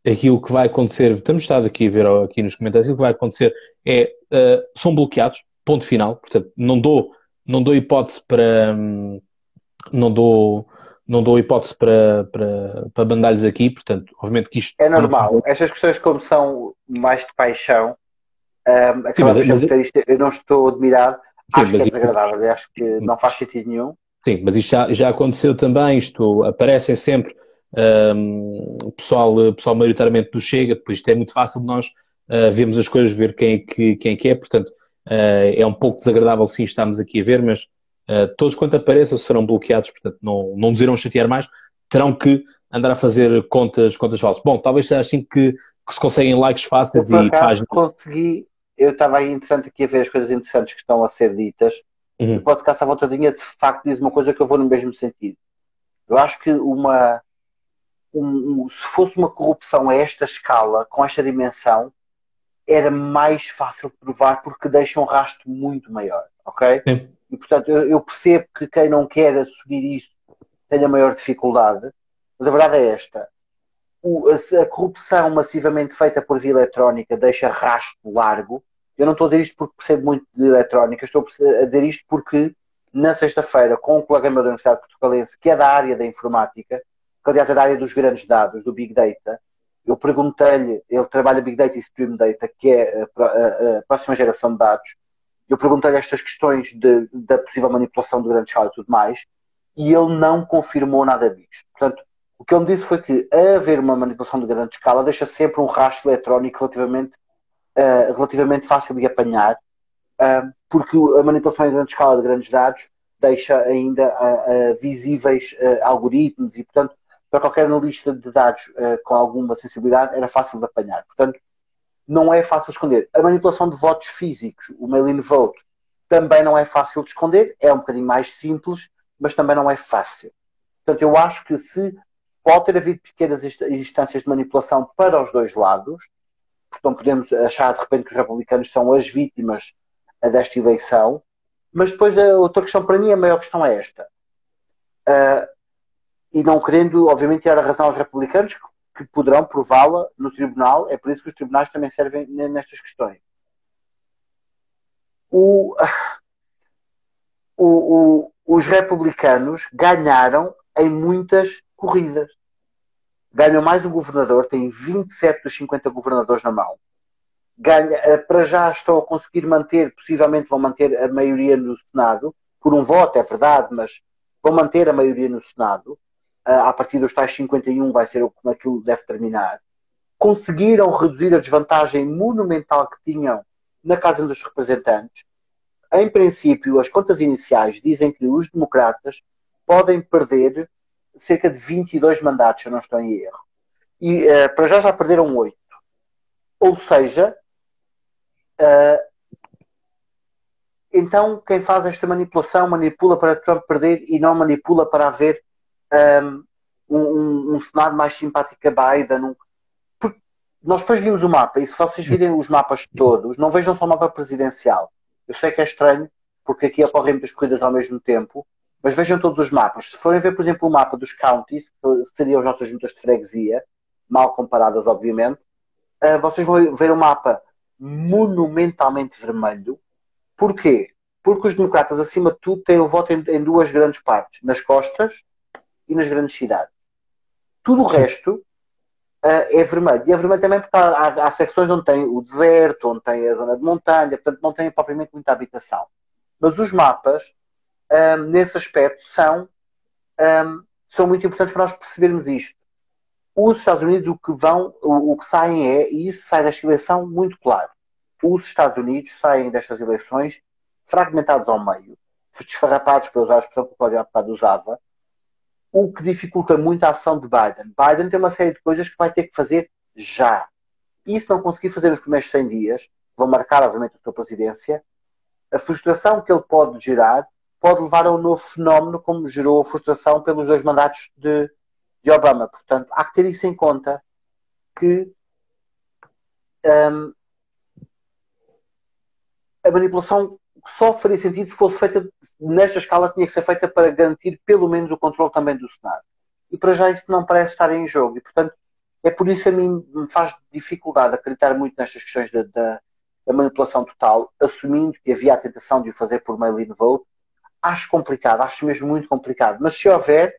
aquilo que vai acontecer, estamos estado aqui a ver aqui nos comentários, aquilo que vai acontecer é, uh, são bloqueados, ponto final, portanto, não dou, não dou hipótese para, um, não dou, não dou hipótese para, para, para bandalhos aqui, portanto, obviamente que isto... É normal, estas questões como são mais de paixão, um, Sim, mas, mas, isto, eu não estou admirado, acho que é desagradável, acho que não faz sentido nenhum. Sim, mas isto já, já aconteceu também, isto aparecem sempre um, pessoal, pessoal maioritariamente do Chega, depois isto é muito fácil de nós uh, vermos as coisas, ver quem é que, quem é, que é, portanto uh, é um pouco desagradável sim estarmos aqui a ver, mas uh, todos quanto apareçam serão bloqueados, portanto não, não nos irão chatear mais, terão que andar a fazer contas, contas falsas. Bom, talvez seja assim que, que se conseguem likes fáceis e páginas. consegui, eu estava aí interessante aqui a ver as coisas interessantes que estão a ser ditas. Uhum. O podcast à volta de facto diz uma coisa que eu vou no mesmo sentido. Eu acho que uma, um, um, se fosse uma corrupção a esta escala, com esta dimensão, era mais fácil de provar porque deixa um rastro muito maior, ok? Sim. E portanto eu, eu, percebo que quem não quer assumir isso tenha maior dificuldade, mas a verdade é esta. O, a, a, corrupção massivamente feita por via eletrónica deixa rastro largo. Eu não estou a dizer isto porque percebo muito de eletrónica, estou a dizer isto porque na sexta-feira, com um colega meu da Universidade Portugalense, que é da área da informática, que aliás é da área dos grandes dados, do Big Data, eu perguntei-lhe, ele trabalha Big Data e Stream Data, que é a, próxima geração de dados, eu perguntei-lhe estas questões de, da possível manipulação de grande escala e tudo mais, e ele não confirmou nada disto. Portanto, o que ele me disse foi que haver uma manipulação de grande escala deixa sempre um rastro eletrónico relativamente, uh, relativamente fácil de apanhar, uh, porque a manipulação em grande escala de grandes dados deixa ainda uh, visíveis algoritmos e, portanto, para qualquer analista de dados com alguma sensibilidade era fácil de apanhar. Portanto, não é fácil de esconder. A manipulação de votos físicos, o mail-in vote, também não é fácil de esconder, é um bocadinho mais simples, mas também não é fácil. Portanto, eu acho que se pode ter havido pequenas instâncias de manipulação para os dois lados, porque não podemos achar de repente que os republicanos são as vítimas eh, desta eleição, mas depois a outra questão para mim, a maior questão é esta. Uh, e não querendo, obviamente, dar a razão aos republicanos que, que poderão prová-la no tribunal. É por isso que os tribunais também servem nestas questões. O, o, o, os republicanos ganharam em muitas corridas. Ganham mais um governador, têm 27 dos 50 governadores na mão. Ganha, eh, para já estão a conseguir manter, possivelmente vão manter a maioria no Senado, por um voto, é verdade, mas vão manter a maioria no Senado a partir dos tais 51 vai ser como aquilo deve terminar, conseguiram reduzir a desvantagem monumental que tinham na Casa dos Representantes. Em princípio, as contas iniciais dizem que os democratas podem perder cerca de 22 mandatos, se eu não estou em erro. E uh, para já já perderam 8. Ou seja, uh, então quem faz esta manipulação manipula para Trump perder e não manipula para haver um, um, um cenário mais simpático a Biden. Um... nós depois vimos o mapa, e se vocês virem os mapas todos, não vejam só o mapa presidencial. Eu sei que é estranho, porque aqui ocorrem muitas corridas ao mesmo tempo, mas vejam todos os mapas. Se forem ver, por exemplo, o mapa dos counties, que seriam as nossas juntas de freguesia, mal comparadas, obviamente, uh, vocês vão ver um mapa monumentalmente vermelho. Porquê? Porque os democratas, acima de tudo, têm o voto em, em duas grandes partes, nas costas e nas grandes cidades. Tudo o resto uh, é vermelho. E é vermelho também porque há, há, há, secções onde tem o deserto, onde tem a zona de montanha, portanto não tem propriamente muita habitação. Mas os mapas, um, nesse aspecto, são, um, são muito importantes para nós percebermos isto. Os Estados Unidos, o que vão, o, o que saem é, e isso sai desta eleição muito claro, os Estados Unidos saem destas eleições fragmentados ao meio, desfarrapados, para usar a expressão que o Cláudio Apado usava, o que dificulta muito a ação de Biden. Biden tem uma série de coisas que vai ter que fazer já. E se não conseguir fazer nos primeiros 100 dias, vão marcar, obviamente, a sua presidência, a frustração que ele pode gerar pode levar a um novo fenómeno, como gerou a frustração pelos dois mandatos de, de Obama. Portanto, há que ter isso em conta que um, a manipulação só faria sentido se fosse feita nesta escala, tinha que ser feita para garantir pelo menos o controle também do Senado. E para já isso não parece estar em jogo. E, portanto, é por isso que a mim me faz dificuldade acreditar muito nestas questões da, da, da manipulação total, assumindo que havia a tentação de o fazer por mail-in vote. Acho complicado, acho mesmo muito complicado. Mas se houver,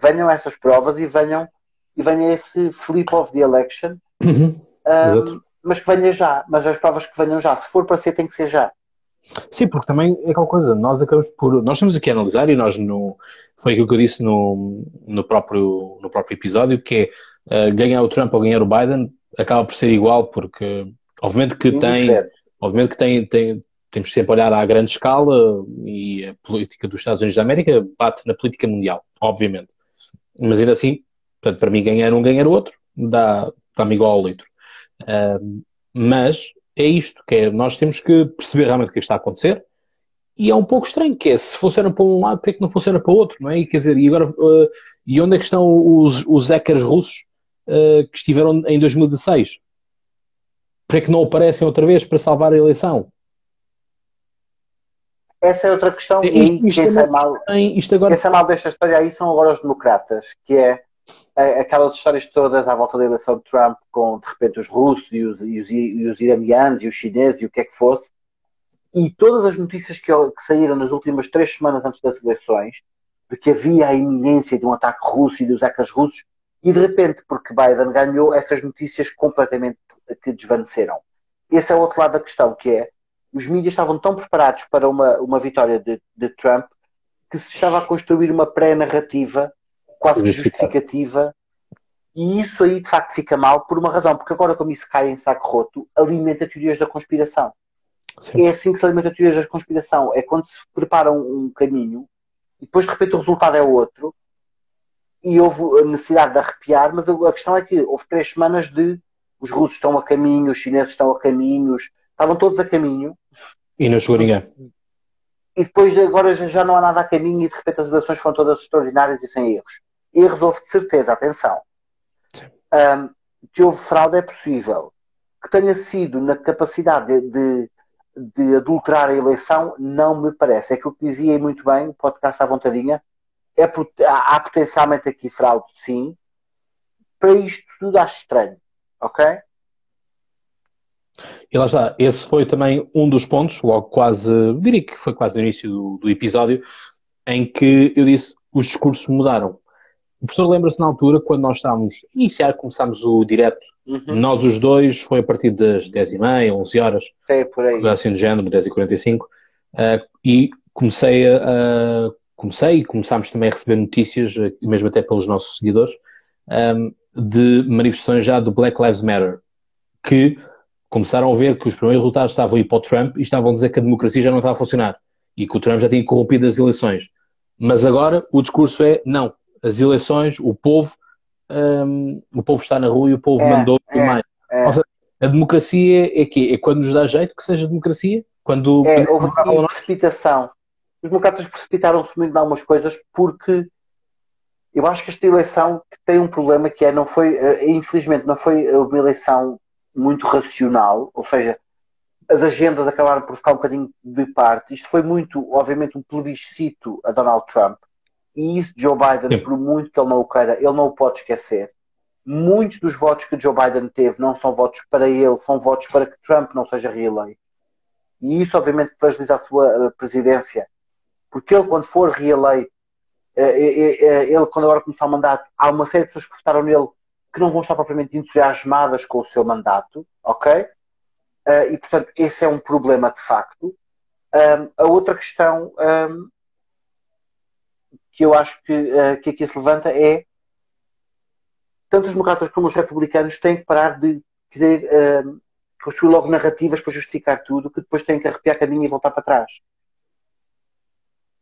venham essas provas e venham e venha esse flip of the election. Uhum. Um, mas que venha já. Mas as provas que venham já. Se for para ser, tem que ser já. Sim, porque também é aquela coisa, nós acabamos por. Nós estamos aqui a analisar e nós no. Foi aquilo que eu disse no, no, próprio, no próprio episódio, que é uh, ganhar o Trump ou ganhar o Biden acaba por ser igual, porque obviamente que tem. Obviamente que tem, tem, temos sempre a olhar à grande escala e a política dos Estados Unidos da América bate na política mundial, obviamente. Mas ainda assim, portanto, para mim ganhar um, ganhar o outro, dá, dá-me igual ao litro. Uh, mas é isto, que é, nós temos que perceber realmente o que está a acontecer e é um pouco estranho, que é, se funciona para um lado, porque é que não funciona para o outro, não é? E, quer dizer, e agora, uh, e onde é que estão os, os hackers russos uh, que estiveram em 2016? Para que não aparecem outra vez para salvar a eleição? Essa é outra questão. Isto, e isto quem, é mal, isto agora... quem sai mal desta história aí são agora os democratas, que é aquelas histórias todas à volta da eleição de Trump, com de repente os russos e os, e os, e os iranianos e os chineses e o que é que fosse, e todas as notícias que, que, saíram nas últimas três semanas antes das eleições, de que havia a iminência de um ataque russo e dos hackers russos, e de repente, porque Biden ganhou, essas notícias completamente que desvaneceram. Esse é o outro lado da questão, que é, os mídias estavam tão preparados para uma, uma vitória de, de Trump, que se estava a construir uma pré-narrativa quase que justificativa. E isso aí de facto fica mal por uma razão, porque agora, como isso cai em saco roto, alimenta teorias da conspiração. Sim. É assim que se alimenta teorias da conspiração. É quando se prepara um, um caminho e depois de repente o resultado é outro e houve a necessidade de arrepiar, mas a questão é que houve três semanas de os russos estão a caminho, os chineses estão a caminho, estavam todos a caminho. E não chegou ninguém. E depois agora já não há nada a caminho e de repente as eleições foram todas extraordinárias e sem erros erros houve de certeza, atenção. Um, que houve fraude é possível. Que tenha sido na capacidade de, de, de, adulterar a eleição, não me parece. É aquilo que dizia muito bem, o podcast à vontadinha, é, há, há potencialmente aqui fraude, sim. Para isto tudo acho estranho, ok? E lá está, esse foi também um dos pontos, logo quase, diria que foi quase no início do, do episódio, em que eu disse os discursos mudaram. O professor lembra-se na altura, quando nós estávamos a iniciar, começámos o direto, uhum. nós os dois, foi a partir das 10h30, 11 horas, é, por aí. assim do género, 10h45, uh, e comecei a, uh, comecei e começámos também a receber notícias, mesmo até pelos nossos seguidores, um, de manifestações já do Black Lives Matter, que começaram a ver que os primeiros resultados estavam a ir para o Trump e estavam a dizer que a democracia já não estava a funcionar e que o Trump já tinha corrompido as eleições. Mas agora o discurso é não, as eleições, o povo, um, o povo está na rua e o povo é, mandou é, mais. É. Seja, a democracia é que é quando nos dá jeito que seja democracia, quando é, houve uma precipitação. Os democratas precipitaram-se muito em algumas coisas porque eu acho que esta eleição tem um problema que é não foi, eh, infelizmente, não foi uma eleição muito racional, ou seja, as agendas acabaram por ficar um bocadinho de parte. Isto foi muito, obviamente, um plebiscito a Donald Trump. E isso Joe Biden, por muito que ele não o queira, ele não o pode esquecer. muitos dos votos que Joe Biden teve não são votos para ele, são votos para que Trump não seja reeleito. E isso, obviamente, fragiliza a sua eh, presidência. Porque ele, quando for reeleito, eh, eh, ele, quando agora começar o mandato, há uma série de pessoas que votaram nele que não vão estar propriamente entusiasmadas com o seu mandato, ok? E, portanto, esse é um problema de facto. A outra questão que eu acho que, que aqui se levanta é tanto os democratas como os republicanos têm que parar de querer uh, construir logo narrativas para justificar tudo, que depois têm que arrepiar caminho e voltar para trás.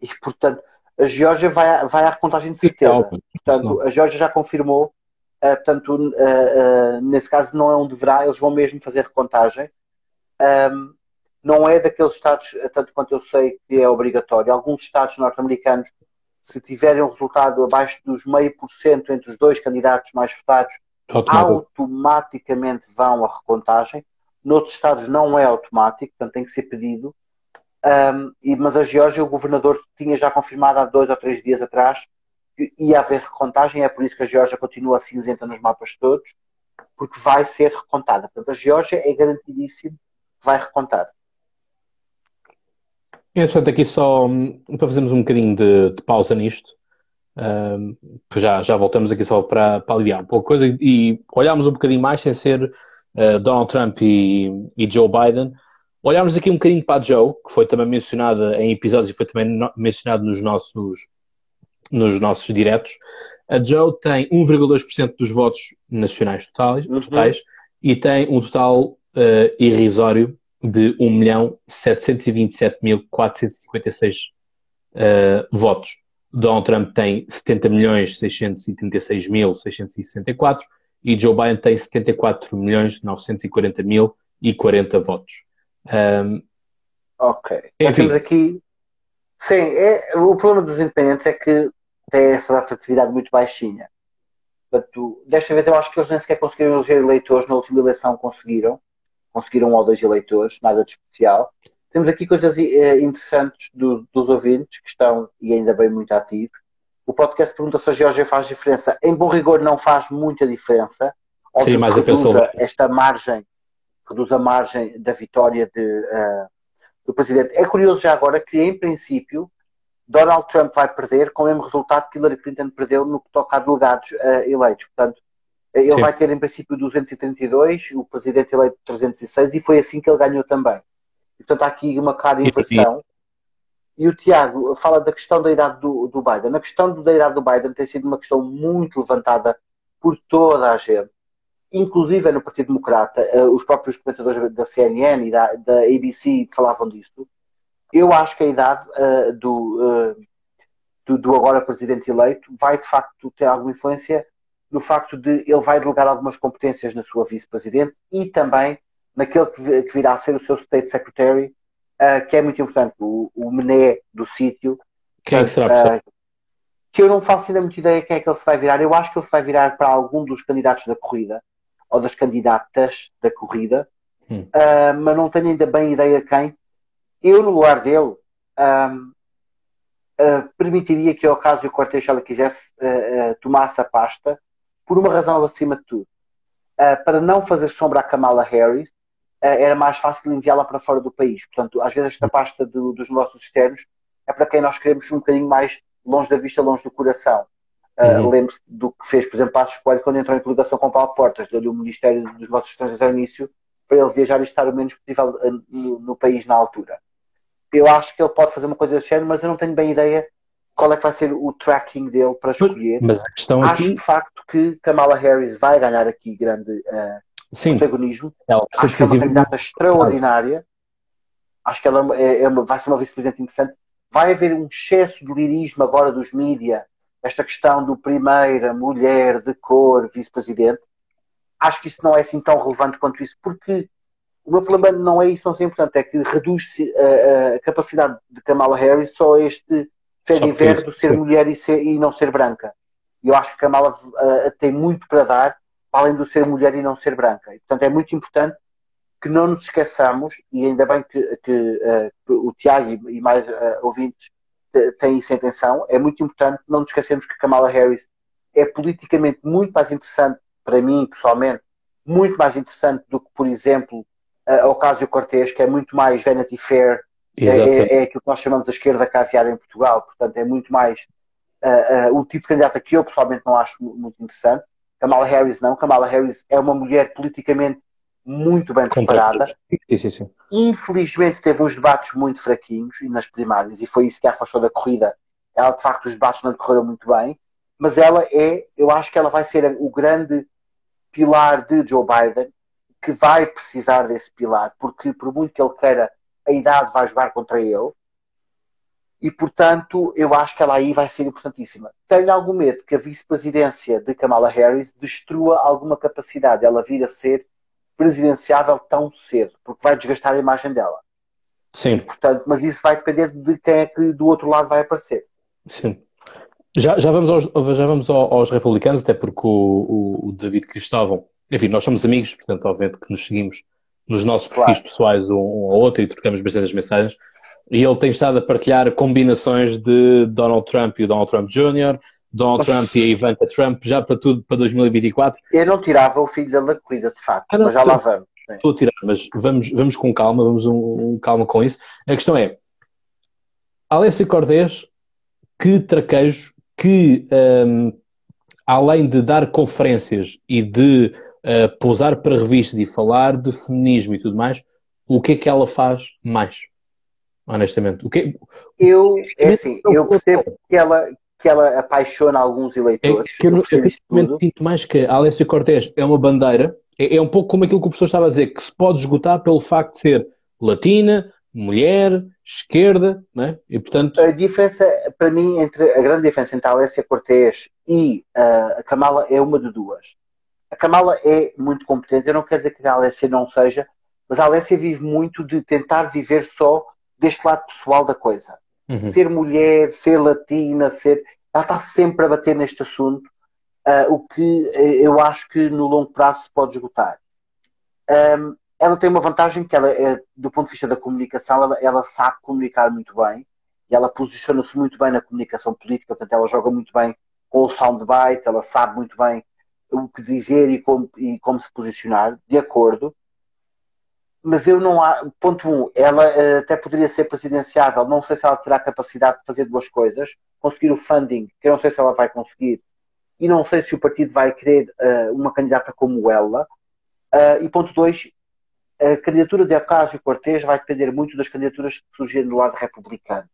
E, portanto, a Geórgia vai, vai à recontagem de certeza. Portanto, a Geórgia já confirmou, uh, portanto, uh, uh, nesse caso não é um deverá, eles vão mesmo fazer recontagem. Um, não é daqueles estados, tanto quanto eu sei, que é obrigatório. Alguns estados norte-americanos se tiverem um resultado abaixo dos meio por cento entre os dois candidatos mais votados, automaticamente vão à recontagem. Noutros estados não é automático, portanto tem que ser pedido. Um, e, mas a Geórgia, o governador tinha já confirmado há dois ou três dias atrás ia haver recontagem, é por isso que a Geórgia continua cinzenta nos mapas todos, porque vai ser recontada. Portanto, a Geórgia é garantidíssimo que vai recontar. Entretanto, aqui só hum, para fazermos um bocadinho de, de pausa nisto, um, já, já voltamos aqui só para, para aliviar um pouco coisa e, olharmos um bocadinho mais sem ser uh, Donald Trump e, e, Joe Biden. Olharmos aqui um bocadinho para a Joe, que foi também mencionada em episódios e foi também no, mencionado nos nossos, nos nossos diretos. A Joe tem 1,2% dos votos nacionais totais, uhum. totais e tem um total uh, irrisório de 1.727.456 uh, votos. Donald Trump tem 70 milhões 636 mil 664 e Joe Biden tem 74 milhões 940 mil e 40 votos. Um, ok. Enfim. temos aqui. Sim, é, o problema dos independentes é que tem essa atratividade muito baixinha. Portanto, desta vez eu acho que eles nem sequer conseguiram eleger eleitores, na última eleição conseguiram conseguiram um ou dois eleitores, nada de especial. Temos aqui coisas eh, interessantes do, dos ouvintes que estão, e ainda bem, muito ativos. O podcast pergunta se a Geórgia faz diferença. Em bom rigor, não faz muita diferença. Sim, mas reduz esta margem, reduz a margem da vitória de, uh, do presidente. É curioso já agora que, em princípio, Donald Trump vai perder com o mesmo resultado que Hillary Clinton perdeu no que toca a delegados uh, eleitos. Portanto, ele Sim. vai ter em princípio 232, o presidente eleito 306 e foi assim que ele ganhou também. Portanto, há aqui uma clara inversão. E o Tiago fala da questão da idade do, do Biden. A questão da idade do Biden tem sido uma questão muito levantada por toda a gente, inclusive no Partido Democrata. Eh, os próprios comentadores da CNN e da, da ABC falavam disto. Eu acho que a idade uh, do, uh, do, do agora presidente eleito vai de facto ter alguma influência no facto de ele vai delegar algumas competências na sua vice-presidente e também naquele que, virá a ser o seu State Secretary, uh, que é muito importante, o, o Mené do sítio. Quem uh, será, uh, Que eu não faço ainda muita ideia quem é que ele se vai virar. Eu acho que ele se vai virar para algum dos candidatos da corrida, ou das candidatas da corrida, hum. uh, mas não tenho ainda bem ideia quem. Eu, no lugar dele, um, permitiria que, ao caso o Cortes ela quisesse, tomasse a pasta por uma razão acima de tudo. Uh, para não fazer sombra à Kamala Harris, uh, era mais fácil enviá-la para fora do país. Portanto, às vezes esta pasta do, dos negócios externos é para quem nós queremos um bocadinho mais longe da vista, longe do coração. Uh, uhum. Lembre-se do que fez, por exemplo, Passos Coelho quando entrou em coligação com Paulo Portas, deu-lhe o Ministério dos Negócios Estrangeiros ao início para ele viajar e estar o menos possível no, no, país na altura. Eu acho que ele pode fazer uma coisa desse género, mas eu não tenho bem ideia qual é que vai ser o tracking dele para escolher. Mas a questão Acho aqui... de facto que Kamala Harris vai ganhar aqui grande uh, Sim. protagonismo. Ela Acho que é uma candidata extraordinária. Acho que ela é, é uma, vai ser uma vice-presidente interessante. Vai haver um excesso de lirismo agora dos mídia, esta questão do primeira mulher de cor vice-presidente. Acho que isso não é assim tão relevante quanto isso, porque o meu problema não é isso, não é importante, é que reduz-se a, a, capacidade de Kamala Harris só a este ser diverso, ser mulher e, ser, e não ser branca. E eu acho que Kamala uh, tem muito para dar, além de ser mulher e não ser branca. E, portanto, é muito importante que não nos esqueçamos, e ainda bem que, que uh, o Tiago e, e mais uh, ouvintes têm isso em atenção, é muito importante. Não nos esquecermos que Kamala Harris é politicamente muito mais interessante para mim, pessoalmente, muito mais interessante do que, por exemplo, a Ocasio Cortez, que é muito mais Vanity Fair, é, é, é, aquilo que nós chamamos de esquerda caviar em Portugal, portanto é muito mais uh, uh, o tipo de candidata que eu pessoalmente não acho muito interessante. Kamala Harris não, Kamala Harris é uma mulher politicamente muito bem preparada. Sim, sim, sim. Infelizmente teve uns debates muito fraquinhos nas primárias e foi isso que a afastou da corrida. Ela, de facto, os debates não correram muito bem, mas ela é, eu acho que ela vai ser o grande pilar de Joe Biden, que vai precisar desse pilar, porque por muito que ele queira, a idade vai jogar contra ele. E, portanto, eu acho que ela aí vai ser importantíssima. Tenho algum medo que a vice-presidência de Kamala Harris destrua alguma capacidade dela vir a ser presidenciável tão cedo, porque vai desgastar a imagem dela. Sim. Portanto, mas isso vai depender de quem é que do outro lado vai aparecer. Sim. Já, já vamos, aos, já vamos aos republicanos, até porque o, o, David Cristóvão, enfim, nós somos amigos, portanto, obviamente que nos seguimos nos nossos perfis claro. pessoais um, um ao outro e trocamos bastante as mensagens. E ele tem estado a partilhar combinações de Donald Trump e o Donald Trump Jr., Donald mas... Trump e a Ivanka Trump, já para tudo para 2024. Eu não tirava o filho da corrida, de facto, ah, não, mas já lá vamos. Estou a tirar, mas vamos, vamos com calma, vamos um, um calma com isso. A questão é, Alessia Cordés, que traquejo que, um, além de dar conferências e de uh, pousar para revistas e falar de feminismo e tudo mais, o que é que ela faz mais? Honestamente, o que eu é assim, eu percebo que ela que ela apaixona alguns eleitores. É que eu, eu, eu sinto mais que a Alessia Cortés é uma bandeira, é, é, um pouco como aquilo que o professor estava a dizer, que se pode esgotar pelo facto de ser latina, mulher, esquerda, né? E portanto. A diferença, para mim, entre a grande diferença entre a Alessia Cortés e uh, a Kamala é uma de duas. A Kamala é muito competente, eu não quero dizer que a Alessia não seja, mas a Alessia vive muito de tentar viver só deste lado pessoal da coisa. Uhum. Ser mulher, ser latina, ser. Ela está sempre a bater neste assunto, uh, o que eh, eu acho que no longo prazo se pode esgotar. Um, ela tem uma vantagem que ela, é, do ponto de vista da comunicação, ela, ela sabe comunicar muito bem e ela posiciona-se muito bem na comunicação política, portanto ela joga muito bem com o soundbite, ela sabe muito bem o que dizer e como, e como se posicionar, de acordo. Mas eu não há. Ponto 1, um, ela uh, até poderia ser presidenciável, não sei se ela terá capacidade de fazer duas coisas: conseguir o funding, que eu não sei se ela vai conseguir, e não sei se o partido vai querer uh, uma candidata como ela. Uh, e ponto 2, a candidatura de Ocasio Cortez vai depender muito das candidaturas que surgirem do lado republicano.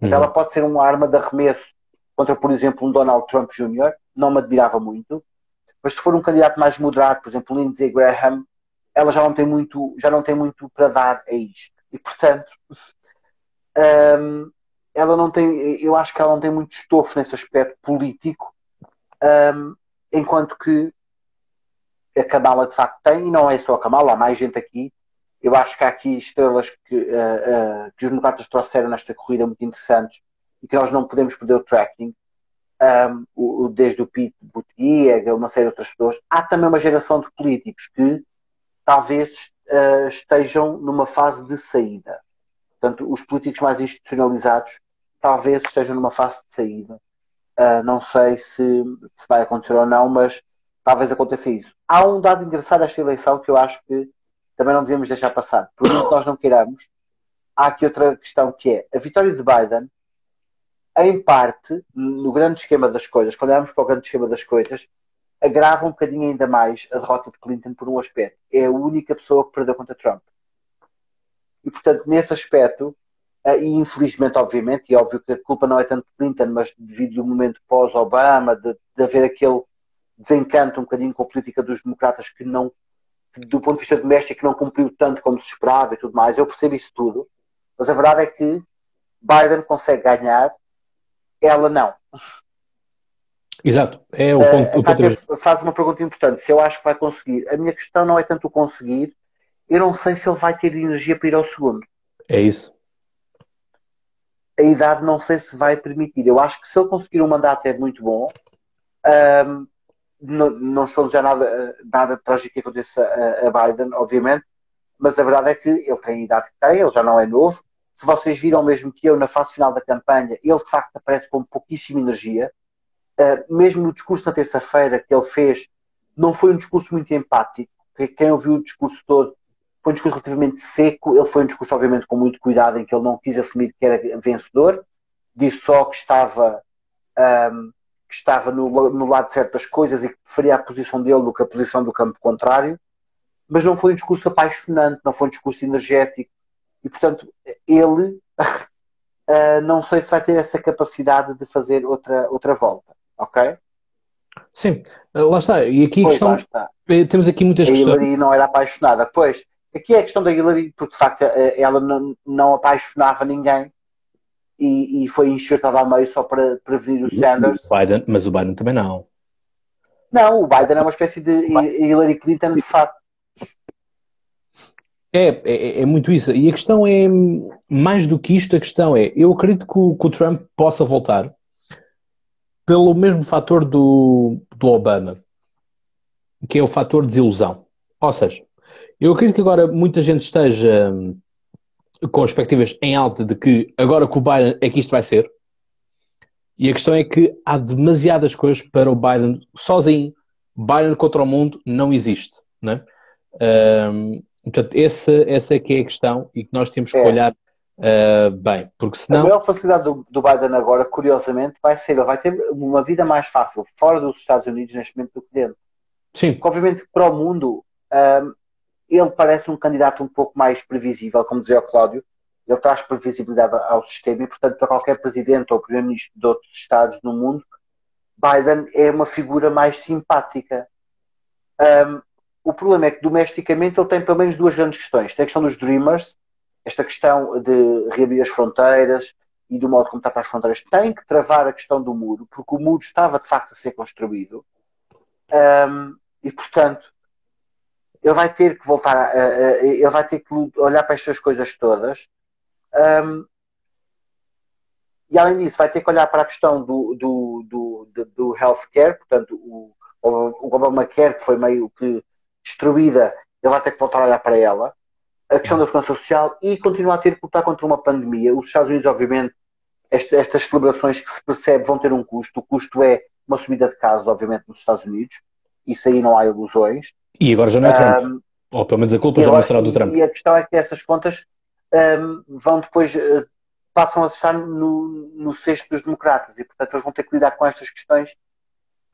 Uhum. Ela pode ser uma arma de arremesso contra, por exemplo, um Donald Trump Jr., não me admirava muito, mas se for um candidato mais moderado, por exemplo, Lindsey Graham, ela já não tem muito, já não tem muito para dar a isto. E, portanto, um, ela não tem, eu acho que ela não tem muito estofo nesse aspecto político, um, enquanto que a Kamala de facto tem, e não é só a Kamala, há mais gente aqui. Eu acho que há aqui estrelas que, uh, uh, que os democratas trouxeram nesta corrida muito interessantes e que nós não podemos perder o tracking. Um, o, desde o Pete Buttigieg, uma série de outras pessoas. Há também uma geração de políticos que talvez uh, estejam numa fase de saída. Portanto, os políticos mais institucionalizados talvez estejam numa fase de saída. Uh, não sei se, se, vai acontecer ou não, mas talvez aconteça isso. Há um dado engraçado desta eleição que eu acho que também não devemos deixar passar. Por muito que nós não queiramos, há aqui outra questão que é a vitória de Biden, em parte, no grande esquema das coisas, quando olhamos para o grande esquema das coisas, agrava um bocadinho ainda mais a derrota de Clinton por um aspecto. É a única pessoa que perdeu contra Trump. E, portanto, nesse aspecto, eh, e infelizmente, obviamente, e é óbvio que a culpa não é tanto de Clinton, mas devido ao momento pós-Obama, de, de haver aquele desencanto um bocadinho com a política dos democratas que não, do ponto de vista doméstico, não cumpriu tanto como se esperava e tudo mais. Eu percebo isso tudo, mas a verdade é que Biden consegue ganhar, ela não. Exato, é o ponto. Uh, a Kátia faz uma pergunta importante: se eu acho que vai conseguir. A minha questão não é tanto o conseguir, eu não sei se ele vai ter energia para ir ao segundo. É isso. A idade não sei se vai permitir. Eu acho que se ele conseguir um mandato é muito bom. Um, não, não estou já nada, nada trágico que aconteça a, a, Biden, obviamente, mas a verdade é que ele tem a idade que tem, ele já não é novo. Se vocês viram mesmo que eu, na fase final da campanha, ele de facto aparece com pouquíssima energia. Uh, mesmo no discurso na terça-feira que ele fez, não foi um discurso muito empático. Quem ouviu o discurso todo foi um discurso relativamente seco. Ele foi um discurso, obviamente, com muito cuidado, em que ele não quis assumir que era vencedor, disse só que estava, um, que estava no, no lado de certas coisas e que preferia a posição dele do que a posição do campo contrário. Mas não foi um discurso apaixonante, não foi um discurso energético. E, portanto, ele uh, não sei se vai ter essa capacidade de fazer outra, outra volta. Ok? Sim, eh, lá está. E aqui pois, a questão. Eh, temos aqui muitas a questões. A Hillary não era apaixonada. Pois, aqui é a questão da Hillary, porque de facto ela não, não apaixonava ninguém e, e foi enxertada ao meio só para prevenir o Sanders. O Biden, mas o Biden também não. Não, o Biden é uma espécie de Hillary Clinton de facto. É, é, é, muito isso. E a questão é, mais do que isto, a questão é, eu acredito que o, que o Trump possa voltar pelo mesmo fator do, do Obama, que é o fator desilusão. Ou seja, eu acredito que agora muita gente esteja hum, com expectativas em alta de que agora com o Biden é que isto vai ser. E a questão é que há demasiadas coisas para o Biden sozinho. Biden contra o mundo não existe. Né? Um, Portanto, essa, essa é que é a questão e que nós temos que é. olhar uh, bem, porque senão... A maior facilidade do, do, Biden agora, curiosamente, vai ser, ele vai ter uma vida mais fácil fora dos Estados Unidos neste momento do que dentro. Sim. Porque, obviamente, para o mundo, um, ehm, ele parece um candidato um pouco mais previsível, como dizia o Cláudio, ele traz previsibilidade ao sistema e, portanto, para qualquer presidente ou primeiro-ministro de outros Estados no mundo, Biden é uma figura mais simpática. Um, ehm, o problema é que domesticamente ele tem pelo menos duas grandes questões. Tem a questão dos Dreamers, esta questão de reabrir as fronteiras e do modo como trata as fronteiras. Tem que travar a questão do muro, porque o muro estava de facto a ser construído. Um, e portanto, ele vai ter que voltar, a, a, a, ele vai ter que olhar para estas coisas todas. Um, e além disso, vai ter que olhar para a questão do, do, do, do, do healthcare, portanto, o, o Obamacare, que foi meio que destruída, ele vai ter que voltar a olhar para ela. A questão da segurança social e continuar a ter que lutar contra uma pandemia. Os Estados Unidos, obviamente, estas celebrações que se percebe vão ter um custo. O custo é uma subida de casos, obviamente, nos Estados Unidos. Isso aí não há ilusões. E agora já não é Trump. Um, Ou pelo menos a culpa já não será do Trump. E a questão é que essas contas um, vão depois, uh, passam a estar no, no cesto dos democratas. E, portanto, eles vão ter que lidar com estas questões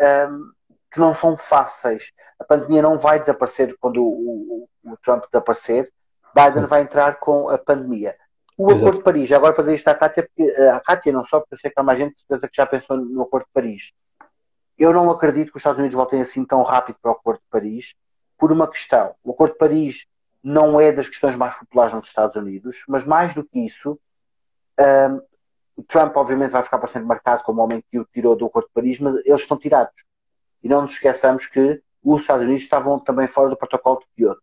um, que não são fáceis. A pandemia não vai desaparecer quando o, o, o Trump desaparecer. Biden vai entrar com a pandemia. O Exato. Acordo de Paris, agora fazer isto à Kátia, porque, eh, à Kátia não só, porque eu sei que há mais gente certeza que já pensou no Acordo de Paris. Eu não acredito que os Estados Unidos voltem assim tão rápido para o Acordo de Paris, por uma questão. O Acordo de Paris não é das questões mais populares nos Estados Unidos, mas mais do que isso, um, ehm, o Trump obviamente vai ficar bastante marcado como o homem que o tirou do Acordo de Paris, mas eles estão tirados. E não nos esqueçamos que os Estados Unidos estavam também fora do protocolo de Kyoto.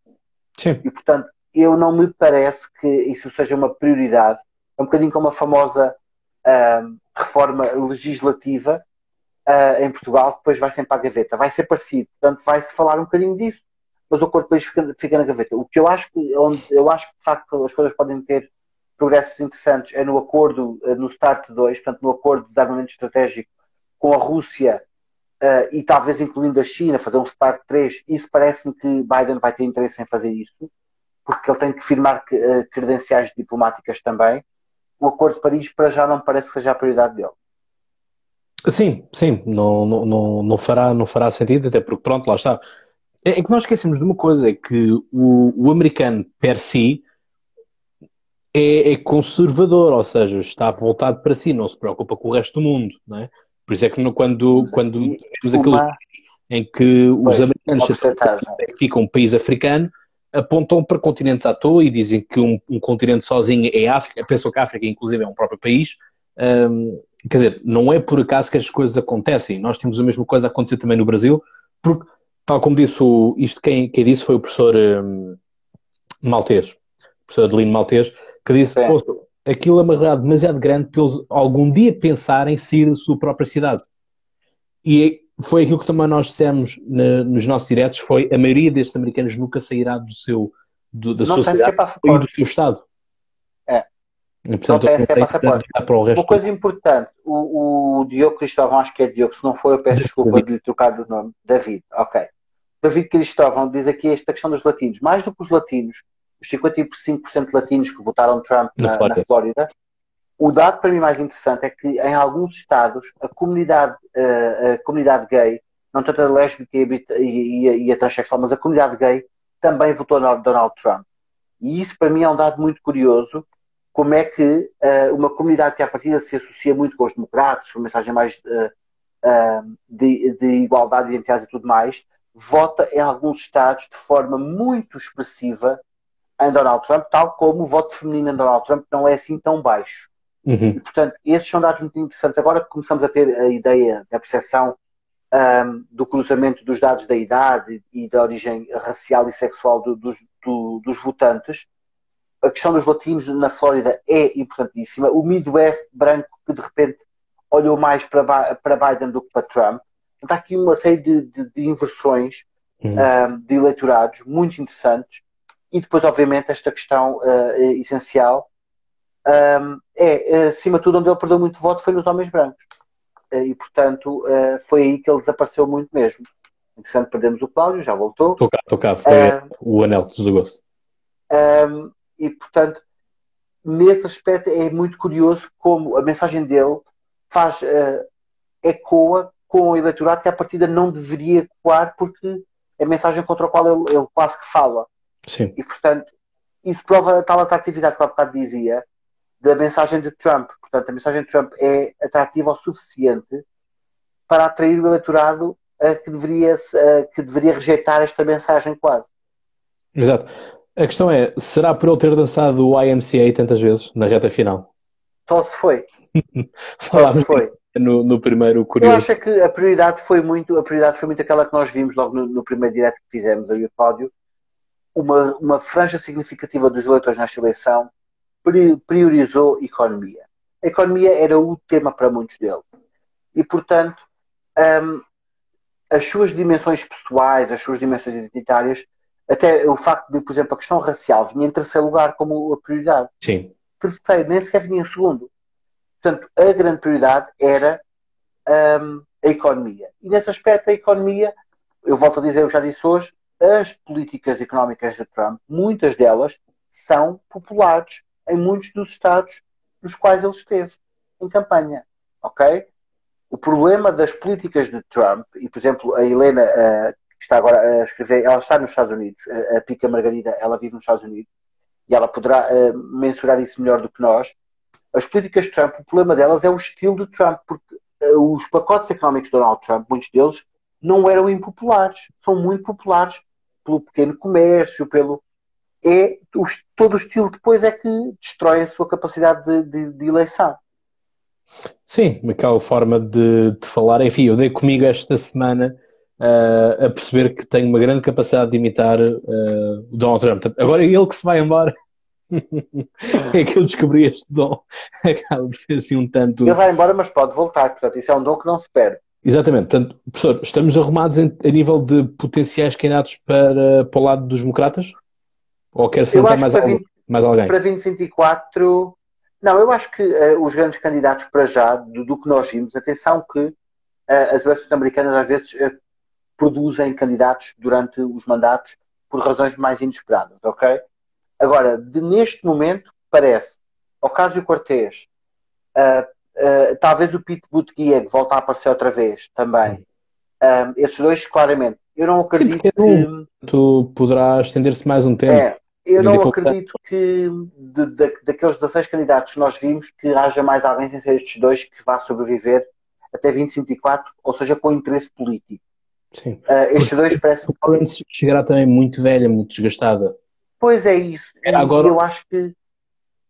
Sim. E, portanto, eu não me parece que isso seja uma prioridade. É um bocadinho como a famosa uh, reforma legislativa uh, em Portugal, que depois vai sempre a gaveta. Vai ser parecido. Portanto, vai-se falar um bocadinho disso, mas o acordo depois fica, fica, na gaveta. O que eu acho que, onde eu acho que, de facto, as coisas podem ter progressos interessantes é no acordo, uh, no START 2, portanto, no acordo de desarmamento estratégico com a Rússia uh, e talvez incluindo a China, fazer um START 3, isso parece-me que Biden vai ter interesse em fazer isso, porque ele tem que firmar uh, credenciais diplomáticas também. O Acordo de Paris, para já, não parece que seja a prioridade dele. Sim, sim, não, não, não, fará, não fará sentido, até porque, pronto, lá está. É, é que nós esquecemos de uma coisa, é que o, o americano, per si, é, é, conservador, ou seja, está voltado para si, não se preocupa com o resto do mundo, não é? Por isso é que quando, quando temos aqueles uma... em que os pois, americanos ficam um país africano, apontam para continentes à toa e dizem que um, um continente sozinho é África, pensam que a África inclusive é um próprio país. Um, quer dizer, não é por acaso que as coisas acontecem. Nós temos a mesma coisa a acontecer também no Brasil, porque, tal como disse, o, isto quem, quem disse foi o professor um, Maltês, o professor Adelino Maltês, que disse, aquilo é uma realidade demasiado grande para eles algum dia pensarem sair da sua própria cidade. E foi aquilo que também nós dissemos na, nos nossos diretos, foi a maioria destes americanos nunca sairá do seu, do, da Não sua cidade e do seu estado. É. E, portanto, não tem passaporte. Para o resto Uma coisa importante, o, o Diogo Cristóvão, acho que é Diogo, se não for eu peço desculpa de lhe trocar o nome, David, ok. David Cristóvão diz aqui esta questão dos latinos. Mais do que os latinos, os 55% de latinos que votaram Trump na, na, Flórida. na, Flórida. O dado para mim mais interessante é que em alguns estados a comunidade, uh, a comunidade gay, não tanto a lésbica e a, e, e a transexual, mas a comunidade gay também votou no Donald Trump. E isso para mim é um dado muito curioso, como é que uh, uma comunidade que à partida se associa muito com os democratas, com mensagem mais uh, uh, de, de, igualdade de identidade e tudo mais, vota em alguns estados de forma muito expressiva em Donald Trump, tal como o voto feminino em Donald Trump não é assim tão baixo. Uhum. E, portanto, esses são dados muito interessantes. Agora que começamos a ter a ideia, a percepção um, do cruzamento dos dados da idade e da origem racial e sexual do, dos, do, dos votantes, a questão dos latinos na Flórida é importantíssima. O Midwest branco, que de repente olhou mais para, para Biden do que para Trump. Está aqui uma série de, de, de inversões uhum. um, de eleitorados muito interessantes. E depois, obviamente, esta questão uh, essencial é, acima de tudo, onde ele perdeu muito voto foi nos homens brancos. Uh, e, portanto, uh, foi aí que ele desapareceu muito mesmo. Entretanto, perdemos o Cláudio, já voltou. Estou cá, estou cá. Foi o anel do gosto. Um, e, portanto, nesse aspecto é muito curioso como a mensagem dele faz, uh, ecoa com o eleitorado que a partida não deveria ecoar porque é a mensagem contra a qual ele, ele quase que fala. Sim. E, portanto, isso prova a tal atratividade que há bocado dizia da mensagem de Trump. Portanto, a mensagem de Trump é atrativa o suficiente para atrair o eleitorado que, deveria, que deveria rejeitar esta mensagem quase. Exato. A questão é, será por ele ter dançado o IMCA tantas vezes na reta final? Só se foi. Se foi. No, no, primeiro curioso. Eu acho é que a prioridade foi muito, a prioridade foi muito aquela que nós vimos logo no, no primeiro direto que fizemos, aí o Cláudio, uma, uma franja significativa dos eleitores nesta eleição priorizou economia. A economia era o tema para muitos deles. E, portanto, um, as suas dimensões pessoais, as suas dimensões identitárias, até o facto de, por exemplo, a questão racial vinha em terceiro lugar como a prioridade. Sim terceiro, nem sequer vinha em segundo. Portanto, a grande prioridade era um, a economia. E nesse aspecto, a economia, eu volto a dizer, eu já disse hoje, as políticas económicas de Trump, muitas delas são populares em muitos dos estados nos quais ele esteve em campanha. Ok? O problema das políticas de Trump, e por exemplo, a Helena, uh, que está agora a escrever, ela está nos Estados Unidos, a, a Pica Margarida, ela vive nos Estados Unidos, e ela poderá uh, mensurar isso melhor do que nós. As políticas de Trump, o problema delas é o estilo de Trump, porque uh, os pacotes económicos de Donald Trump, muitos deles, não eram impopulares. São muito populares pelo pequeno comércio, pelo. É, todo o estilo depois é que destrói a sua capacidade de, de, de eleição. Sim, aquela forma de, de, falar. Enfim, eu dei comigo esta semana uh, a perceber que tenho uma grande capacidade de imitar uh, o Donald Trump. Agora é ele que se vai embora. é que eu descobri este dom. Acaba por ser assim um tanto. Ele vai embora, mas pode voltar. Portanto, isso é um dom que não se perde. Exatamente. Portanto, professor, estamos arrumados em, a nível de potenciais candidatos para, para o lado dos democratas? Ou quer sentar mais, algo, 20, mais alguém? Para 2024, não, eu acho que uh, os grandes candidatos para já, do, do, que nós vimos, atenção que uh, as eleições americanas às vezes uh, produzem candidatos durante os mandatos por razões mais inesperadas, ok? Agora, de, neste momento, parece Ocasio Cortez, talvez o Pete Buttigieg volte a aparecer outra vez também. Uh, esses dois, claramente. Eu não acredito Sim, que... Tu poderás estender-se mais um tempo. É, eu não acredito que de, de, daqueles 16 candidatos que nós vimos que haja mais alguém sem ser estes dois que vá sobreviver até 2024, ou seja, com interesse político. Sim. Uh, estes dois parecem. A chegará também muito velha, muito desgastada. Pois é isso. É, agora... Eu acho que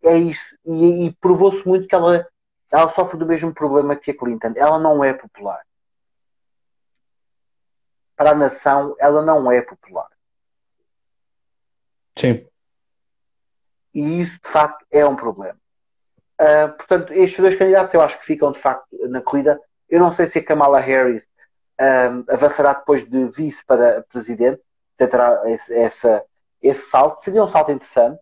é isso. E, e provou-se muito que ela, ela sofre do mesmo problema que a Clinton. Ela não é popular. Para a nação, ela não é popular. Sim. E isso, de facto, é um problema. Uh, portanto, estes dois candidatos eu acho que ficam, de facto, na corrida. Eu não sei se a Kamala Harris um, avançará depois de vice para presidente, tentará esse, essa, esse salto, seria um salto interessante.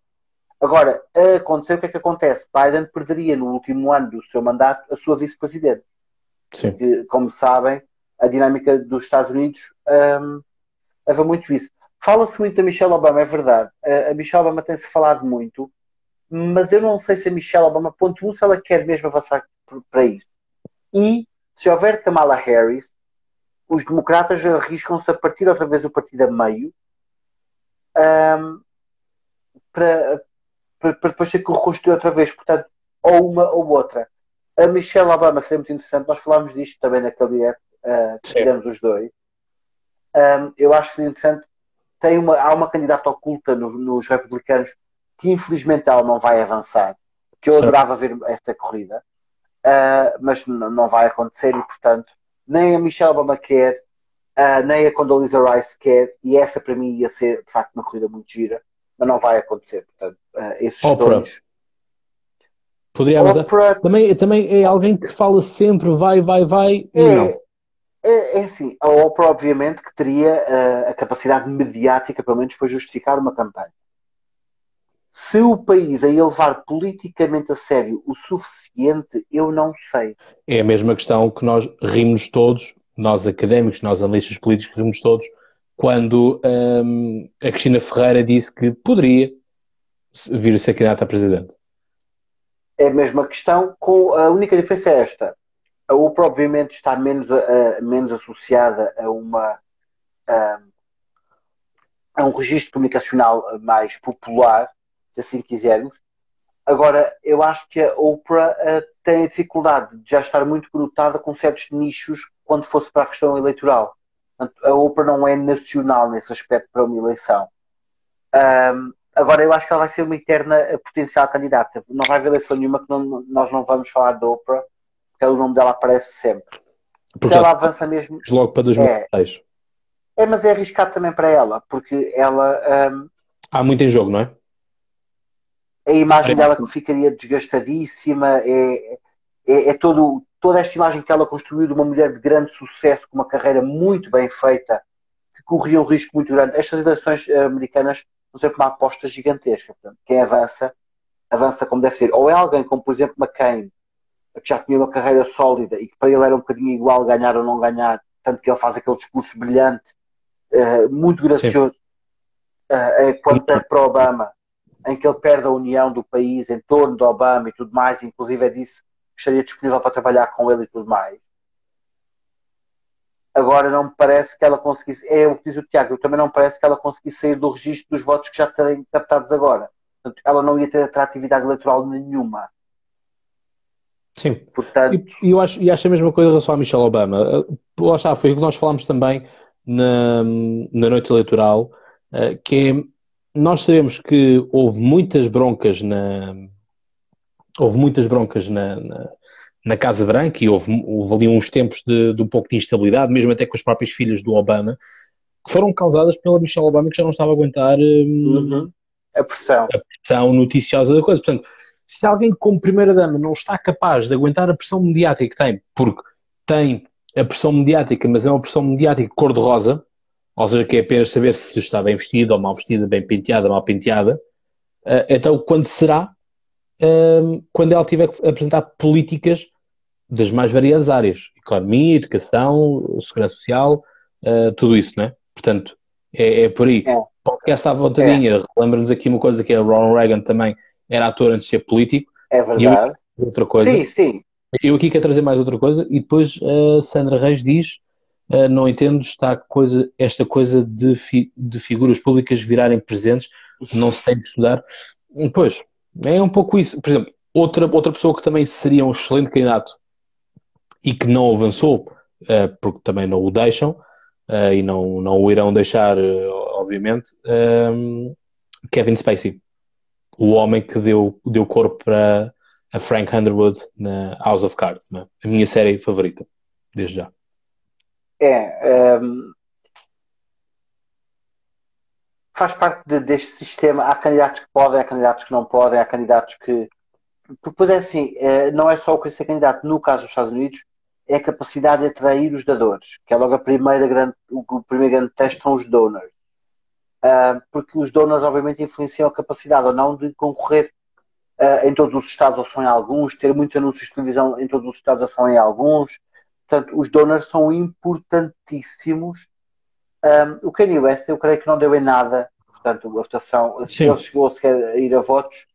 Agora, a acontecer, o que é que acontece? Biden perderia no último ano do seu mandato a sua vice-presidente. Sim. como sabem, a dinâmica dos Estados Unidos um, leva muito isso. Fala-se muito da Michelle Obama, é verdade. A Michelle Obama tem-se falado muito, mas eu não sei se a Michelle Obama, ponto um, se ela quer mesmo avançar para isso. E se houver Kamala Harris, os democratas arriscam-se a partir outra vez o partido a meio um, para, para, para, depois ter que reconstruir outra vez. Portanto, ou uma ou outra. A Michelle Obama seria muito interessante. Nós falámos disto também naquele direto uh, que fizemos os dois. Um, eu acho interessante. Tem uma, há uma candidata oculta no, nos republicanos que infelizmente ela não vai avançar. Que eu Sim. adorava ver essa corrida, uh, mas não vai acontecer e, portanto, nem a Michelle Obama quer, uh, nem a Condoleezza Rice quer, e essa para mim ia ser de facto uma corrida muito gira, mas não vai acontecer. Portanto, uh, esses Oprah. dois. Poderíamos. Oprah... Também, também é alguém que fala sempre vai, vai, vai. É, não. É, é assim, a Oprah, obviamente, que teria uh, a capacidade mediática, pelo menos, para justificar uma campanha. Se o país a levar politicamente a sério o suficiente, eu não sei. É a mesma questão que nós rimos todos, nós académicos, nós analistas políticos rimos todos, quando um, a Cristina Ferreira disse que poderia vir a ser candidata a presidente. É a mesma questão, com a única diferença é esta. UPA, obviamente, está menos, menos associada a uma. A um registro comunicacional mais popular se assim quisermos. Agora, eu acho que a Oprah uh, tem a dificuldade de já estar muito conotada com certos nichos quando fosse para a questão eleitoral. Portanto, a Oprah não é nacional nesse aspecto para uma eleição. Um, agora, eu acho que ela vai ser uma eterna potencial candidata. Não vai haver eleição nenhuma que não, nós não vamos falar da Oprah, porque o nome dela aparece sempre. Porque ela avança mesmo. Logo para 2010. É, é, mas é arriscado também para ela, porque ela. Um, Há muito em jogo, não é? a imagem dela que ficaria desgastadíssima, é, é, é todo, toda esta imagem que ela construiu de uma mulher de grande sucesso, com uma carreira muito bem feita, que corria um risco muito grande. Estas eleições americanas são sempre uma aposta gigantesca. Portanto, quem avança, avança como deve ser. Ou é alguém como, por exemplo, McCain, que já tinha uma carreira sólida e que para ele era um bocadinho igual ganhar ou não ganhar, tanto que ele faz aquele discurso brilhante, uh, muito gracioso, uh, quando perde para Obama em que ele perde a união do país em torno de Obama e tudo mais, inclusive é disse que estaria disponível para trabalhar com ele e tudo mais. Agora não me parece que ela conseguisse, é o que diz o Tiago, eu também não me parece que ela conseguisse sair do registro dos votos que já terem captados agora. Portanto, ela não ia ter atratividade eleitoral nenhuma. Sim. Portanto... E, eu acho, e acho a mesma coisa em relação à Michelle Obama. Lá está, foi o que nós falámos também na, na noite eleitoral, eh, que é nós sabemos que houve muitas broncas na houve muitas broncas na, na, na Casa Branca e houve, houve ali uns tempos de, de, um pouco de instabilidade, mesmo até com as próprias filhas do Obama, que foram causadas pela Michelle Obama, que já não estava a aguentar hum, uhum. a pressão. a pressão noticiosa da coisa. Portanto, se alguém como primeira-dama não está capaz de aguentar a pressão mediática que tem, porque tem a pressão mediática, mas é uma pressão mediática cor-de-rosa, ou seja, que é apenas saber se está bem vestida ou mal vestida, bem penteada, mal penteada. Uh, então, quando será? Uh, quando ela tiver que apresentar políticas das mais variadas áreas: economia, educação, segurança social, uh, tudo isso, né? Portanto, é, é por aí. É. Podcast à vontadinha, é. lembra-nos aqui uma coisa que é Ronald Reagan também era ator antes de ser político. É verdade. Eu, outra coisa. Sim, sim. Eu aqui quero trazer mais outra coisa e depois a Sandra Reis diz uh, não entendo está coisa, esta coisa de, fi, de figuras públicas virarem presentes, não se tem de estudar. Pois, é um pouco isso. Por exemplo, outra, outra pessoa que também seria um excelente candidato e que não avançou, uh, porque também não o deixam, uh, e não, não o irão deixar, obviamente, Kevin Spacey. O homem que deu, deu corpo para a Frank Underwood na House of Cards, né? a minha série favorita, desde já. É. Um, faz parte de, deste sistema. Há candidatos que podem, há candidatos que não podem, há candidatos que. Porque, é assim, é, não é só o que ser candidato, no caso dos Estados Unidos, é a capacidade de atrair os dadores, que é logo a primeira grande, o, primeiro grande teste são os donors. Uh, porque os donors, obviamente, influenciam a capacidade ou não de concorrer uh, em todos os estados ou só em alguns, ter muitos anúncios de televisão em todos os estados ou só em alguns, Portanto, os donors são importantíssimos Um, o Kanye West, eu creio que não deu em nada. Portanto, a votação, se ele chegou sequer a ir a votos,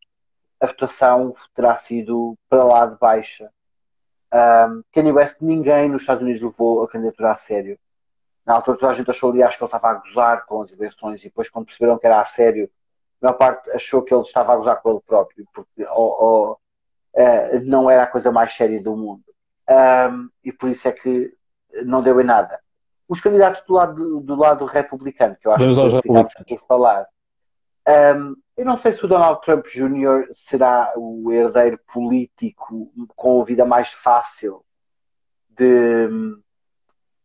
a votação terá sido para lá de baixa. Um, Kanye West, ninguém nos Estados Unidos levou a candidatura a sério. Na altura, toda a gente achou, aliás, que ele estava a gozar com as eleições e depois, quando perceberam que era a sério, a maior parte achou que ele estava a gozar com ele próprio, porque ou, ou, uh, não era a coisa mais séria do mundo. Um, e por isso é que não deu em nada. Os candidatos do lado, do lado republicano, que eu acho Vamos que ficámos por falar, um, eu não sei se o Donald Trump Jr. será o herdeiro político com a vida mais fácil de,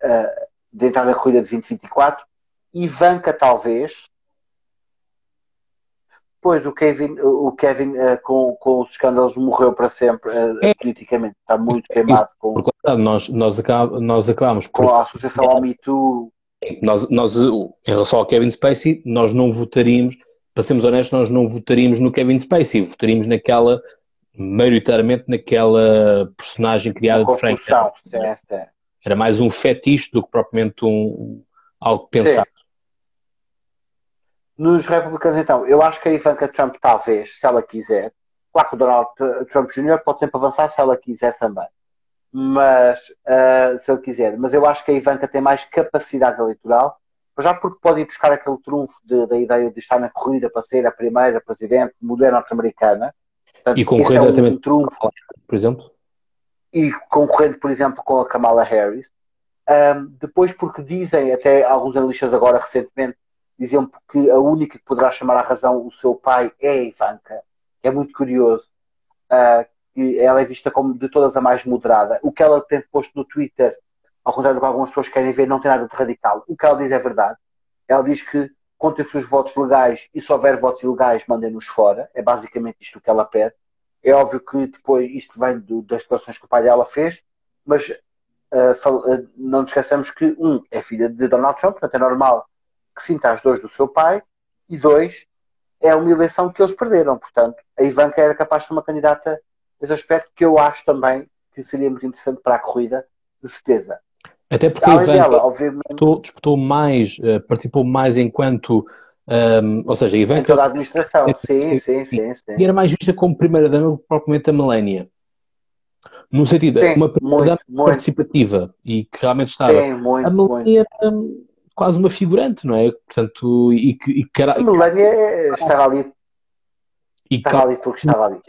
uh, de entrar na corrida de 2024. Ivanka, talvez. Pois o Kevin, o Kevin uh, com, com os escândalos morreu para sempre uh, é. politicamente. Está muito queimado. Com, Porque, nós, nós, acabamos, nós acabamos com a associação ao Me Too. Nós, nós, em relação ao Kevin Spacey, nós não votaríamos para sermos honestos, nós não votaríamos no Kevin Spacey, votaríamos naquela, maioritariamente naquela personagem criada de Frank. Era mais um fetiche do que propriamente um, algo pensado. Sim. Nos republicanos, então, eu acho que a Ivanka Trump, talvez, se ela quiser, claro que o Donald Trump Jr. pode sempre avançar se ela quiser também, mas uh, se ele quiser, mas eu acho que a Ivanka tem mais capacidade eleitoral já porque pode ir buscar aquele trunfo de, da ideia de estar na corrida para ser a primeira presidente mulher norte-americana. E concorrendo é um trunfo, por exemplo? E concorrendo, por exemplo, com a Kamala Harris. Um, depois, porque dizem, até alguns analistas agora recentemente, diziam que a única que poderá chamar à razão o seu pai é a Ivanka. É muito curioso. Uh, ela é vista como de todas a mais moderada. O que ela tem posto no Twitter ao contrário do que algumas pessoas querem ver, não tem nada de radical. O que ela diz é verdade. Ela diz que contem-se os votos legais e se houver votos ilegais, mandem-nos fora. É basicamente isto que ela pede. É óbvio que depois isto vem do, das declarações que o pai dela fez, mas uh, fal, uh, não nos esqueçamos que, um, é filha de Donald Trump, portanto é normal que sinta as dores do seu pai, e dois, é uma eleição que eles perderam. Portanto, a Ivanka era capaz de ser uma candidata nesse aspecto que eu acho também que seria muito interessante para a corrida, de certeza. Até porque Além a Ivanka dela, disputou, disputou, mais, uh, participou mais enquanto. Um, ou seja, a Ivanka. Em toda a administração, sim, sim, sim, sim. E era mais vista como primeira-dama propriamente a Melania. No sentido, sim, uma primeira-dama participativa e que realmente estava. Sim, muito, a Melania era quase uma figurante, não é? Portanto, e que. E, cara... A Melania estava ali. E estava ali porque estava ali.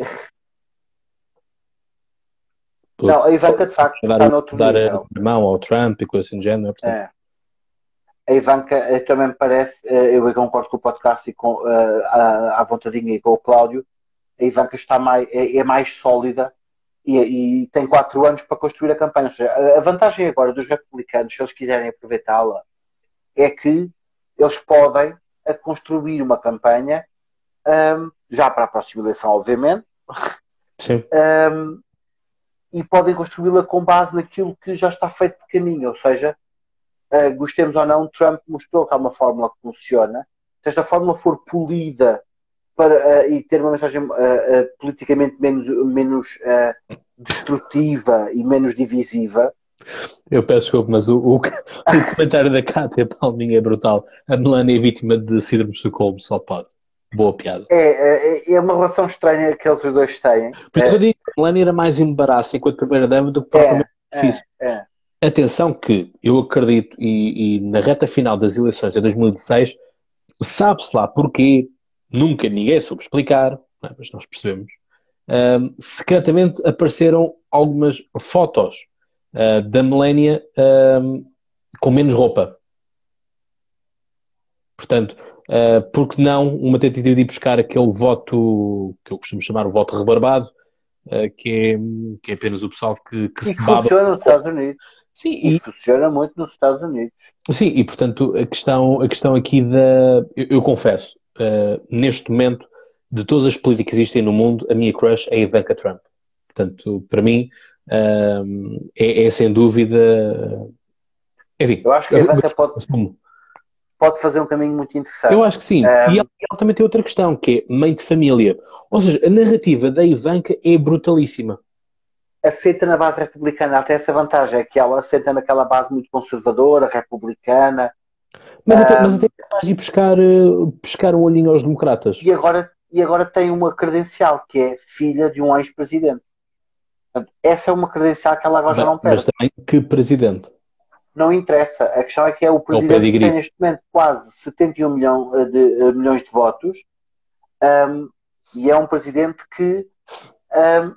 Não, a Ivanka de facto dar, está no outro dar nível. a mão ao Trump e coisa assim do género. Portanto. É. A Ivanka eh, também me parece, eh, eu concordo com o podcast e com uh, a, a vontadinha e com o Cláudio, a Ivanka está mais, é, é mais sólida e, e, tem quatro anos para construir a campanha. Ou seja, a vantagem agora dos republicanos, se eles quiserem aproveitá-la, é que eles podem construir uma campanha um, já para a próxima eleição, obviamente. Sim. Um, e podem construí-la com base naquilo que já está feito de caminho. Ou seja, uh, gostemos ou não, Trump mostrou que há uma fórmula que funciona. Se esta fórmula for polida para, uh, e ter uma mensagem uh, politicamente menos, menos destrutiva e menos divisiva. Eu peço desculpa, mas o, o, o comentário da Cátia Palminha é brutal. A Melania é vítima de síndrome de Estocolmo, só pode. Boa piada. É, é, é, uma relação estranha que eles dois têm. Por isso é. eu digo que Melania era mais embaraço enquanto primeira-dama do que propriamente é, difícil. É, é. Atenção que eu acredito, e, e, na reta final das eleições de 2016, sabe-se lá porquê, nunca ninguém soube explicar, é? mas nós percebemos, um, secretamente apareceram algumas fotos uh, da Melania um, com menos roupa. Portanto, uh, porque não uma tentativa de ir buscar aquele voto que eu costumo chamar o voto rebarbado, uh, que, é, que é apenas o pessoal que, que e se que baba. funciona nos Estados Unidos. Sim, e, e, funciona muito nos Estados Unidos. Sim, e portanto a questão, a questão aqui da. Eu, eu confesso, uh, neste momento, de todas as políticas que existem no mundo, a minha crush é Ivanka Trump. Portanto, para mim, uh, é, é, sem dúvida. Enfim, eu acho que a Ivanka pode, pode fazer um caminho muito interessante. Eu acho que sim. Um... E ela, ela, também tem outra questão, que é mãe de família. Ou seja, a narrativa da Ivanka é brutalíssima. Aceita na base republicana, até essa vantagem, é que ela aceita naquela base muito conservadora, republicana. Mas até, um, mas até é capaz de ir buscar, pescar um olhinho aos democratas. E agora, e agora tem uma credencial, que é filha de um ex-presidente. Essa é uma credencial que ela agora mas, já não perde. Mas também que presidente? Não interessa. A questão é que é o presidente que tem neste momento quase 71 milhão eh, de, uh, milhões de votos um, e é um presidente que um,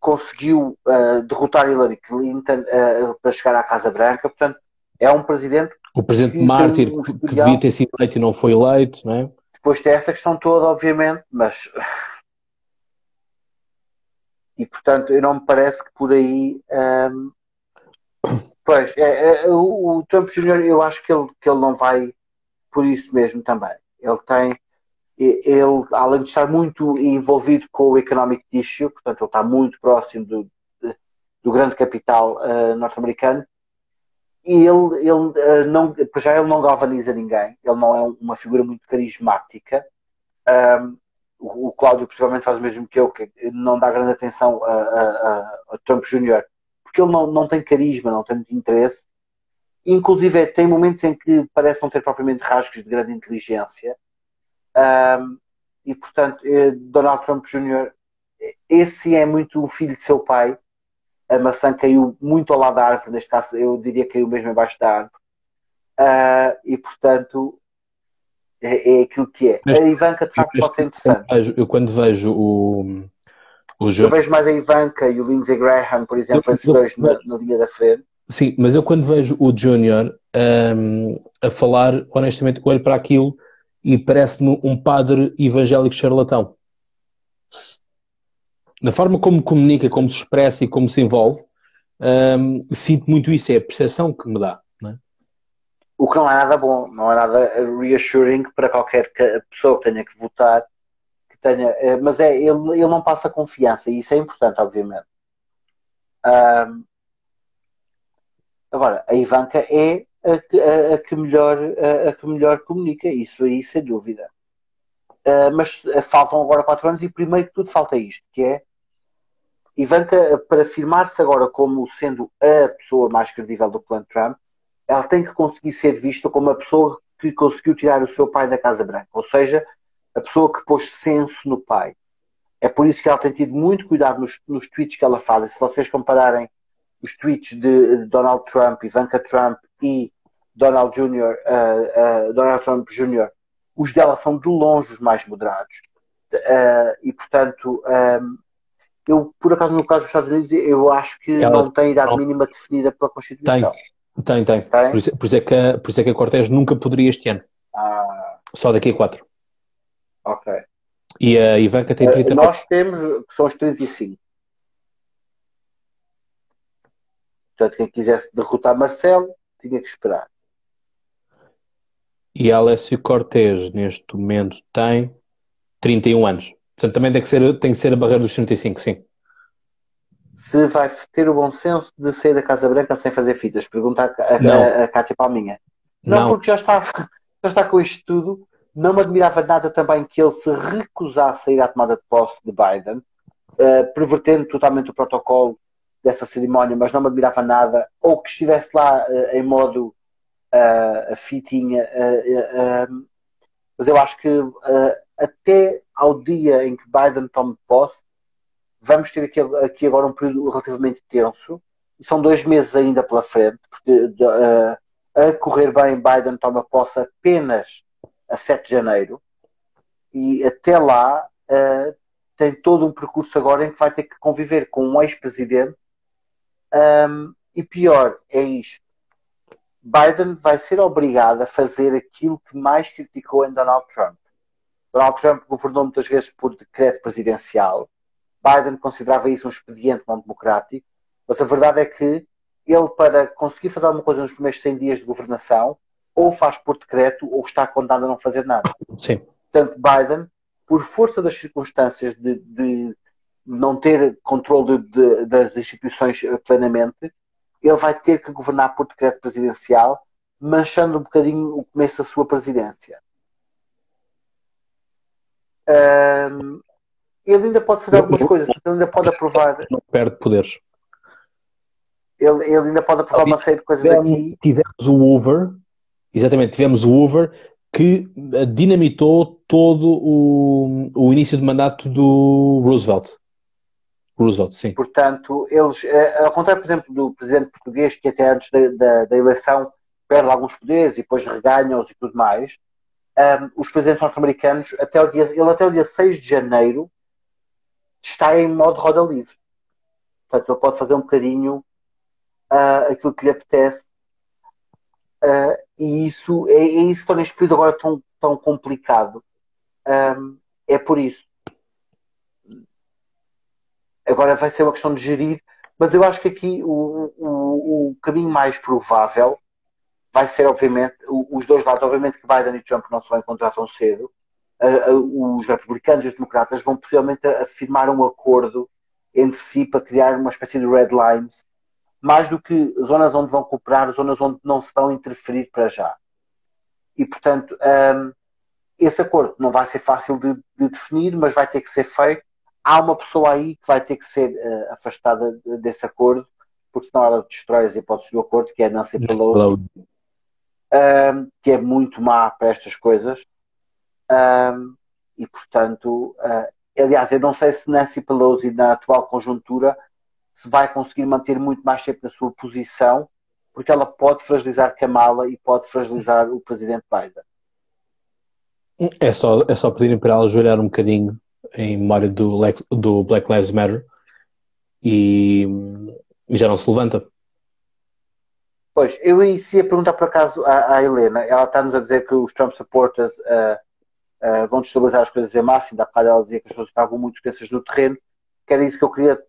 conseguiu uh, derrotar Hillary Clinton uh, para chegar à Casa Branca. Portanto, é um presidente. O presidente mártir um que devia ter sido eleito e não foi eleito, não é? Depois tem essa questão toda, obviamente, mas. E portanto, eu não me parece que por aí. Um... Pois, é, é, o, o Trump Jr., eu acho que ele, que ele não vai por isso mesmo também. Ele tem. Ele, além de estar muito envolvido com o economic issue, portanto, ele está muito próximo do, do grande capital uh, norte-americano, e ele, ele uh, não, já ele não galvaniza ninguém, ele não é uma figura muito carismática. Um, o, o Cláudio possivelmente faz o mesmo que eu, que não dá grande atenção a, a, a Trump Jr., porque ele não, não tem carisma, não tem muito interesse. Inclusive, tem momentos em que parece não ter propriamente rasgos de grande inteligência. Um, e, portanto, eh, Donald Trump Jr., esse é muito o filho de seu pai, a maçã caiu muito ao lado da árvore, neste caso eu diria que caiu mesmo embaixo da árvore. Uh, e portanto é, é, aquilo que é. Neste, a Ivanka de facto pode ser interessante. Eu quando vejo o, o jogo. Eu vejo mais a Ivanka e o Lindsey Graham, por exemplo, eu, esses dois na, na, linha da frente. Sim, mas eu quando vejo o Junior um, a falar, honestamente, olho para aquilo e parece-me um padre evangélico charlatão na forma como comunica, como se expressa e como se envolve, um, sinto muito isso, é a percepção que me dá. É? O que não é nada bom, não é nada reassuring para qualquer pessoa que tenha que votar, que tenha, eh, mas é, ele, ele não passa confiança e isso é importante, obviamente. Um, agora, a Ivanka é a que, a, a que melhor, a, a, que melhor comunica, isso aí sem dúvida. Uh, mas faltam agora quatro anos e primeiro que tudo falta isto, que é Ivanka, para afirmar-se agora como sendo a pessoa mais credível do plano Trump, ela tem que conseguir ser vista como a pessoa que conseguiu tirar o seu pai da Casa Branca, ou seja, a pessoa que pôs senso no pai. É por isso que ela tem tido muito cuidado nos, nos tweets que ela faz. E se vocês compararem os tweets de Donald Trump, Ivanka Trump e Donald Jr., uh, uh, Donald Trump Jr., os dela são de longe os mais moderados. Uh, e portanto, um, eu, por acaso, no caso dos Estados Unidos, eu acho que Ela, não tem idade não. mínima definida pela Constituição. Tem, tem. tem. tem? Por, isso, por, isso, é que a, por isso é que a Cortés nunca poderia este ano. Ah. Só daqui a quatro. Ok. E a Ivanka tem 30 uh, Nós temos, que são os 35. Portanto, quem quisesse derrotar Marcelo, tinha que esperar. E Alessio Cortés, neste momento, tem 31 anos. Portanto, também tem que ser, tem que ser a barreira dos 35, sim. Se vai ter o bom senso de sair da Casa Branca sem fazer fitas, pergunta a, a, a Cátia Palminha. Não, não, porque já está, já está com isto tudo. Não me admirava nada também que ele se recusasse a ir à tomada de posse de Biden, uh, pervertendo totalmente o protocolo dessa cerimónia, mas não me admirava nada, ou que estivesse lá uh, em modo uh, fitinha. mas eu acho que até ao dia em que Biden tome posse, vamos ter aqui, agora um período relativamente tenso. São dois meses ainda pela frente, porque a correr bem, Biden toma posse apenas a 7 de janeiro. E até lá tem todo um percurso agora em que vai ter que conviver com um ex-presidente. Um, e pior é isto: Biden vai ser obrigado a fazer aquilo que mais criticou em Donald Trump Donald Trump governou muitas vezes por decreto presidencial. Biden considerava isso um expediente não democrático, mas a verdade é que ele, para conseguir fazer alguma coisa nos primeiros 100 dias de governação, ou faz por decreto ou está condenado a não fazer nada. Sim. Portanto, Biden, por força das circunstâncias de, de não ter controle de, de, das instituições plenamente, ele vai ter que governar por decreto presidencial, manchando um bocadinho o começo da sua presidência ele ainda pode fazer algumas coisas, ele ainda pode aprovar. Não perde poderes. Ele, ele ainda pode aprovar uma série de coisas tivemos, aqui. Tivemos o over Exatamente, tivemos o Hoover que dinamitou todo o, o início de mandato do Roosevelt. Roosevelt, sim. Portanto, eles, eh, ao contrário, por exemplo, do presidente português, que até antes da, da, da eleição perde alguns poderes e depois reganha-os e tudo mais, um, ehm, os presidentes norte-americanos, até o dia, ele até o dia 6 de janeiro está em modo roda livre. Portanto, ele pode fazer um bocadinho uh, aquilo que lhe apetece. Uh, e isso é, é, isso que torna este período agora tão, tão complicado. Um, é por isso. Agora vai ser uma questão de gerir, mas eu acho que aqui o, o, o caminho mais provável vai ser, obviamente, os dois lados. Obviamente que Biden e Trump não se vão encontrar tão cedo. os republicanos e os democratas vão possivelmente afirmar um acordo entre si para criar uma espécie de red lines mais do que zonas onde vão cooperar, zonas onde não se vão interferir para já. E, portanto, um, esse acordo não vai ser fácil de, de, definir, mas vai ter que ser feito. Há uma pessoa aí que vai ter que ser uh, afastada desse acordo, porque senão ela destrói as hipóteses do acordo, que é Nancy Pelosi, um, que é muito má para estas coisas. Um, e, portanto, aliás, eu não sei se Nancy Pelosi, na atual conjuntura, se vai conseguir manter muito mais tempo na sua posição, porque ela pode fragilizar Kamala e pode fragilizar o presidente Biden. É só, é só pedirem para ela ajoelhar um bocadinho em memória do, do Black Lives Matter e, e já não se levanta. Pois, eu ia perguntar por acaso à, à Helena, ela está-nos a dizer que os Trump supporters uh, uh, vão destabilizar as coisas em ainda há bocado ela dizia que as coisas estavam muito tensas no terreno, que era isso que eu queria,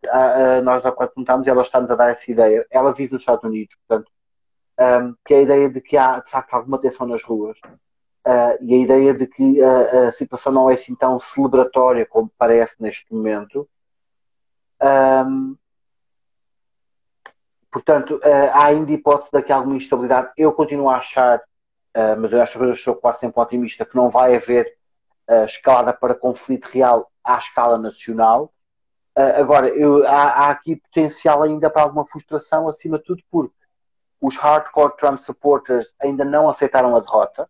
nós há quatro perguntámos e ela está-nos a dar essa ideia. Ela vive nos Estados Unidos, portanto, um, que é a ideia de que há de facto alguma tensão nas ruas uh, e a ideia de que a, a, situação não é assim tão celebratória como parece neste momento. Um, portanto, uh, há ainda hipótese há alguma instabilidade. Eu continuo a achar, uh, mas eu acho que eu sou quase sempre otimista, que não vai haver escalada para conflito real à escala nacional agora, eu, há, há, aqui potencial ainda para alguma frustração, acima de tudo, porque os hardcore Trump supporters ainda não aceitaram a derrota.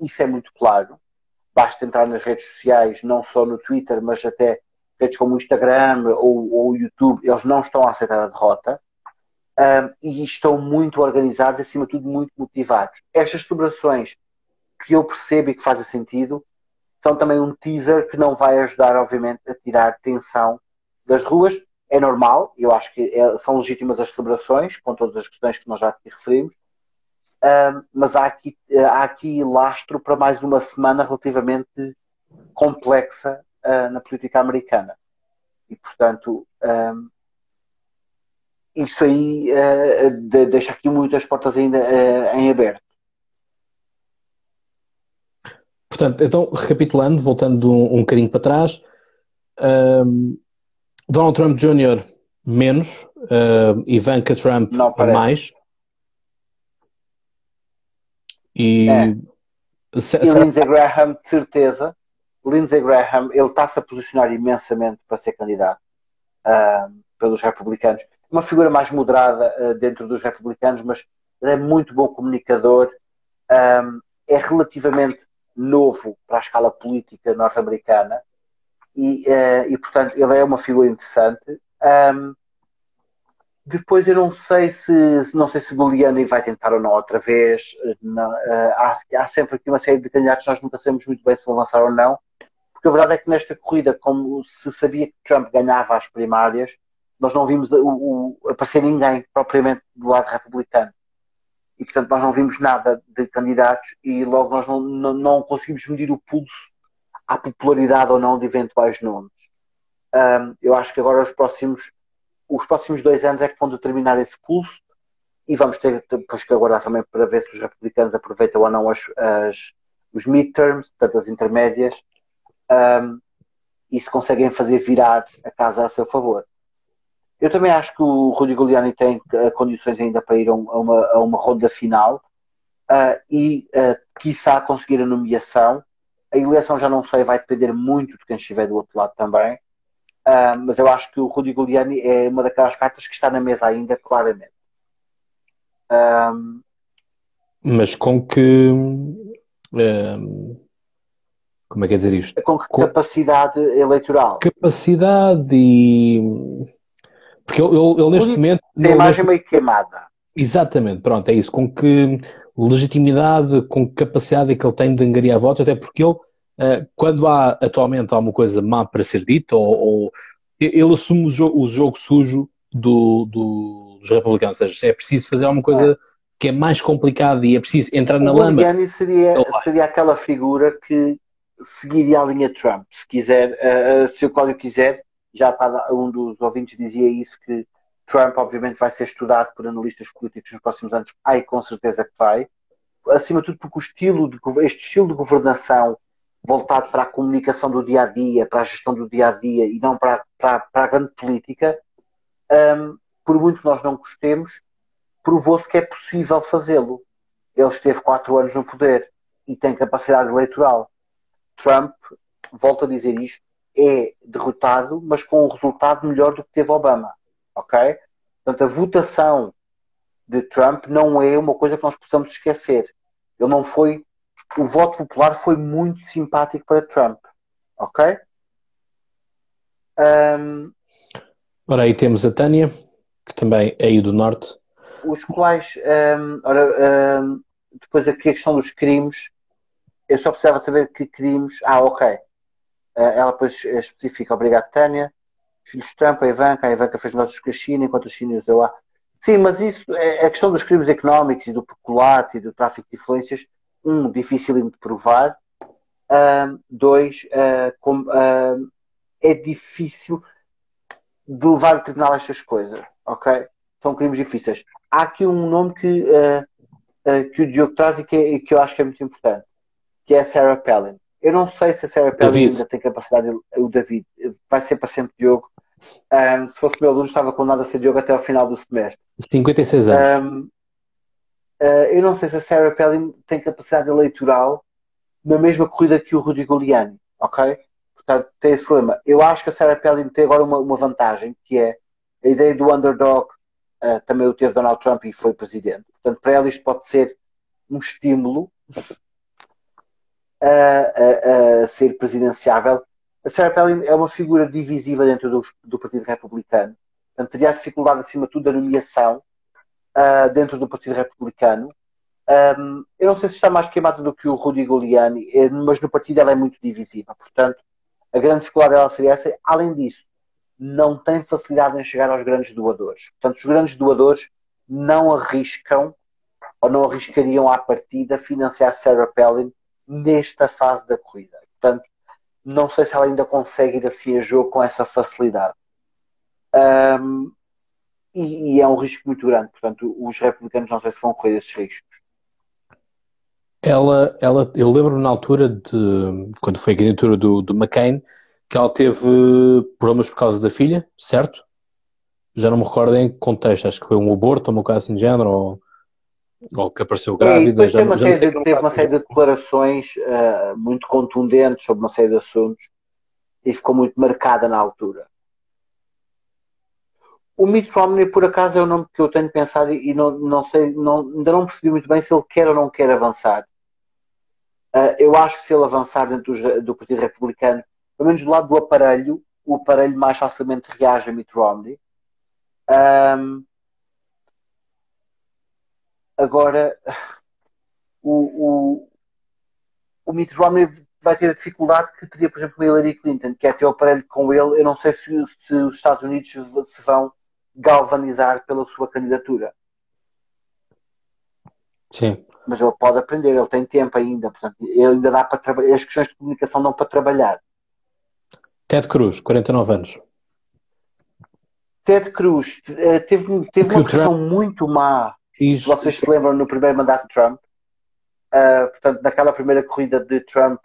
Isso é muito claro. Basta entrar nas redes sociais, não só no Twitter, mas até redes como o Instagram ou o YouTube, eles não estão a aceitar a derrota. Um, e estão muito organizados, acima de tudo, muito motivados. Estas celebrações que eu percebo e que fazem sentido são também um teaser que não vai ajudar, obviamente, a tirar tensão das ruas é normal, eu acho que é, são legítimas as celebrações, com todas as questões que nós já aqui referimos, mas há aqui, há aqui lastro para mais uma semana relativamente complexa uh, na política americana. E, portanto, um, isso aí uh, de, deixa aqui muitas portas ainda uh, em aberto. Portanto, então, recapitulando, voltando um, um bocadinho para trás, um, Donald Trump Jr. menos, Ivanka Trump mais. E, é. se, e Lindsey Graham, de certeza. Lindsey Graham, ele está-se a posicionar imensamente para ser candidato uh, pelos republicanos. Uma figura mais moderada uh, dentro dos republicanos, mas é muito bom comunicador. Um, é relativamente novo para a escala política norte-americana e, uh, e portanto ele é uma figura interessante. Um, depois eu não sei se não sei se Giuliani vai tentar ou não outra vez. Não, uh, há, há, sempre aqui uma série de candidatos nós nunca sabemos muito bem se vão lançar ou não. Porque a verdade é que nesta corrida, como se sabia que Trump ganhava as primárias, nós não vimos o, o, aparecer ninguém propriamente do lado republicano. E portanto nós não vimos nada de candidatos e logo nós não, não, não conseguimos medir o pulso à popularidade ou não de eventuais nomes. Um, eu acho que agora os próximos, os próximos dois anos é que vão determinar esse pulso e vamos ter depois que aguardar também para ver se os republicanos aproveitam ou não as, as os midterms, portanto as intermédias, um, e se conseguem fazer virar a casa a seu favor. Eu também acho que o Rudy Giuliani tem uh, condições ainda para ir a, uma, a uma ronda final uh, e, uh, quiçá, conseguir a nomeação a eleição já não sei, vai depender muito de quem estiver do outro lado também. Uh, mas eu acho que o Rudy Giuliani é uma daquelas cartas que está na mesa ainda, claramente. Um, mas com que. Um, como é que é dizer isto? Com que capacidade eleitoral? Capacidade e. Porque ele, ele, ele neste momento. Tem a imagem meio queimada. Exatamente, pronto, é isso. Com que legitimidade, com que capacidade é que ele tem de angariar votos, até porque ele, quando há atualmente alguma coisa má para ser dita, ou, ou ele assume o jogo, o jogo sujo do, do, dos republicanos, ou seja, é preciso fazer alguma coisa é. que é mais complicada e é preciso entrar na o lama. O seria, seria aquela figura que seguiria a linha Trump, se quiser, uh, se o Cláudio quiser, já um dos ouvintes dizia isso, que Trump obviamente vai ser estudado por analistas políticos nos próximos anos, ai com certeza que vai, acima de tudo porque o estilo de, este estilo de governação voltado para a comunicação do dia a dia, para a gestão do dia a dia e não para, para, para a grande política, um, por muito que nós não gostemos, provou-se que é possível fazê-lo. Ele esteve quatro anos no poder e tem capacidade eleitoral. Trump, volto a dizer isto, é derrotado, mas com um resultado melhor do que teve Obama. Ok? Portanto, a votação de Trump não é uma coisa que nós possamos esquecer. Ele não foi o voto popular foi muito simpático para Trump. Ok? Um, ora, aí temos a Tânia, que também é aí do Norte. Os quais, um, ora, um, depois aqui a questão dos crimes, eu só precisava saber que crimes. Ah, ok. Uh, ela depois especifica, obrigado, Tânia. Os filhos de Trump, a Ivanka, a Ivanka fez negócios com a China, enquanto a China usou a. Sim, mas isso é a questão dos crimes económicos e do peculato e do tráfico de influências um, difícil de provar, uh, dois, uh, com, uh, é difícil de levar ao tribunal estas coisas, ok? São crimes difíceis. Há aqui um nome que, que o Diogo traz e que, é, que, eu acho que é muito importante, que é a Sarah Palin. Eu não sei se a Sarah Palin ainda tem capacidade, o David, vai ser para sempre Diogo. Um, se fosse meu aluno, estava condenado a ser Diogo até ao final do semestre. 56 anos. Um, Uh, eu não sei se a Sarah Palin tem capacidade eleitoral na mesma corrida que o Rudy Giuliani, ok? Portanto, tem esse problema. Eu acho que a Sarah Palin tem agora uma, uma vantagem, que é a ideia do underdog, uh, também o teve Donald Trump e foi presidente. Portanto, para ela isto pode ser um estímulo a, a, a ser presidenciável. A Sarah Palin é uma figura divisiva dentro do, do Partido Republicano. Portanto, teria dificuldade, acima de tudo, da nomeação uh, dentro do Partido Republicano. Um, eu não sei se está mais queimado do que o Rudy Giuliani, eh, mas no partido ela é muito divisiva. Portanto, a grande dificuldade dela seria essa. Além disso, não tem facilidade em chegar aos grandes doadores. Portanto, os grandes doadores não arriscam ou não arriscariam à partida financiar Sarah Palin nesta fase da corrida. Portanto, não sei se ela ainda consegue ir assim a jogo com essa facilidade. Um, e, e, é um risco muito grande. Portanto, os republicanos não sei se vão correr esses riscos. Ela, ela, eu lembro na altura de quando foi a candidatura do, do McCain que ela teve problemas por causa da filha, certo? Já não me recordo em que contexto, acho que foi um aborto ou uma coisa assim de género, ou, ou que apareceu grávida. já, teve uma, série, de, teve uma série de declarações uh, muito contundentes sobre uma série de assuntos e ficou muito marcada na altura. O Mitt Romney, por acaso, é o nome que eu tenho pensado e não, não sei, não, ainda não percebi muito bem se ele quer ou não quer avançar. Uh, eu acho que se ele avançar dentro do, do, Partido Republicano, pelo menos do lado do aparelho, o aparelho mais facilmente reage a Mitt Romney. Um, agora, o, o, o Mitt Romney vai ter a dificuldade que teria, por exemplo, Hillary Clinton, que é ter o aparelho com ele. Eu não sei se, se os Estados Unidos se vão galvanizar pela sua candidatura. Sim. Mas ele pode aprender, ele tem tempo ainda, portanto, ele ainda dá para trabalhar, as questões de comunicação dão para trabalhar. Ted Cruz, 49 anos. Ted Cruz eh, teve, teve uma questão Trump... muito má, Isso. vocês se lembram, no primeiro mandato de Trump. Uh, portanto, naquela primeira corrida de Trump,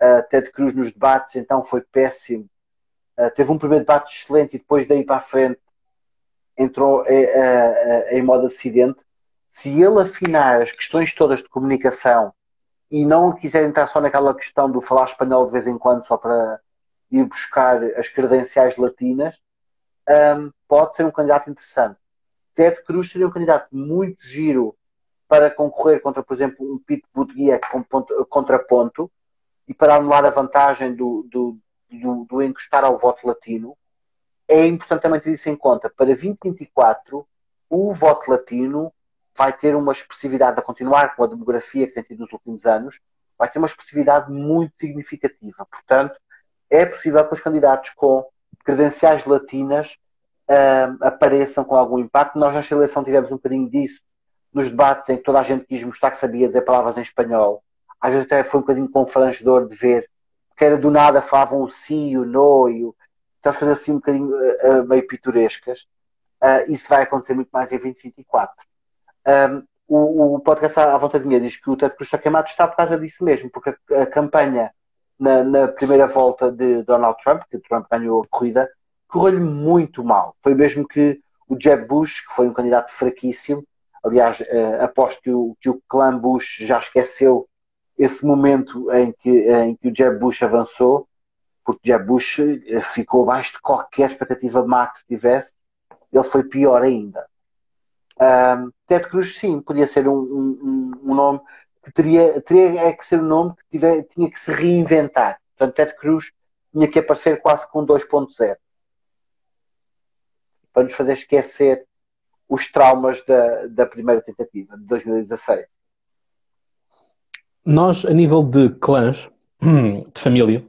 uh, Ted Cruz nos debates, então foi péssimo. Uh, teve um primeiro debate excelente e depois daí para a frente entrou em, eh, eh, em modo acidente, se ele afinar as questões todas de comunicação e não quiser entrar só naquela questão do falar espanhol de vez em quando só para ir buscar as credenciais latinas, um, pode ser um candidato interessante. Ted Cruz seria um candidato muito giro para concorrer contra, por exemplo, um Pete Buttigieg com ponto, contraponto e para anular a vantagem do, do, do, do encostar ao voto latino, é importante também ter isso em conta. Para 2024, o voto latino vai ter uma expressividade a continuar com a demografia que tem tido nos últimos anos, vai ter uma expressividade muito significativa. Portanto, é possível que os candidatos com credenciais latinas uh, apareçam com algum impacto. Nós, nesta eleição, tivemos um bocadinho disso nos debates em que toda a gente quis mostrar que sabia dizer palavras em espanhol. Às vezes até foi um bocadinho confrangedor de ver, porque era do nada falavam o si, o no e o. Então, as coisas assim um bocadinho uh, meio pitorescas. Uh, isso vai acontecer muito mais em 2024. Um, o, o podcast à vontade minha diz que o Ted Cruz está queimado está por causa disso mesmo, porque a, a campanha na, na, primeira volta de Donald Trump, que Trump ganhou a corrida, correu-lhe muito mal. Foi mesmo que o Jeb Bush, que foi um candidato fraquíssimo, aliás, uh, aposto que o, que o clã Bush já esqueceu esse momento em que, em que o Jeb Bush avançou, porque Jeb Bush eh, ficou abaixo de qualquer expectativa má que se tivesse, ele foi pior ainda. Um, Ted Cruz, sim, podia ser um, um, um, nome que teria, teria é que ser um nome que tiver, tinha que se reinventar. Portanto, Ted Cruz tinha que aparecer quase com 2.0 para nos fazer esquecer os traumas da, da primeira tentativa de 2016. Nós, a nível de clãs, de família,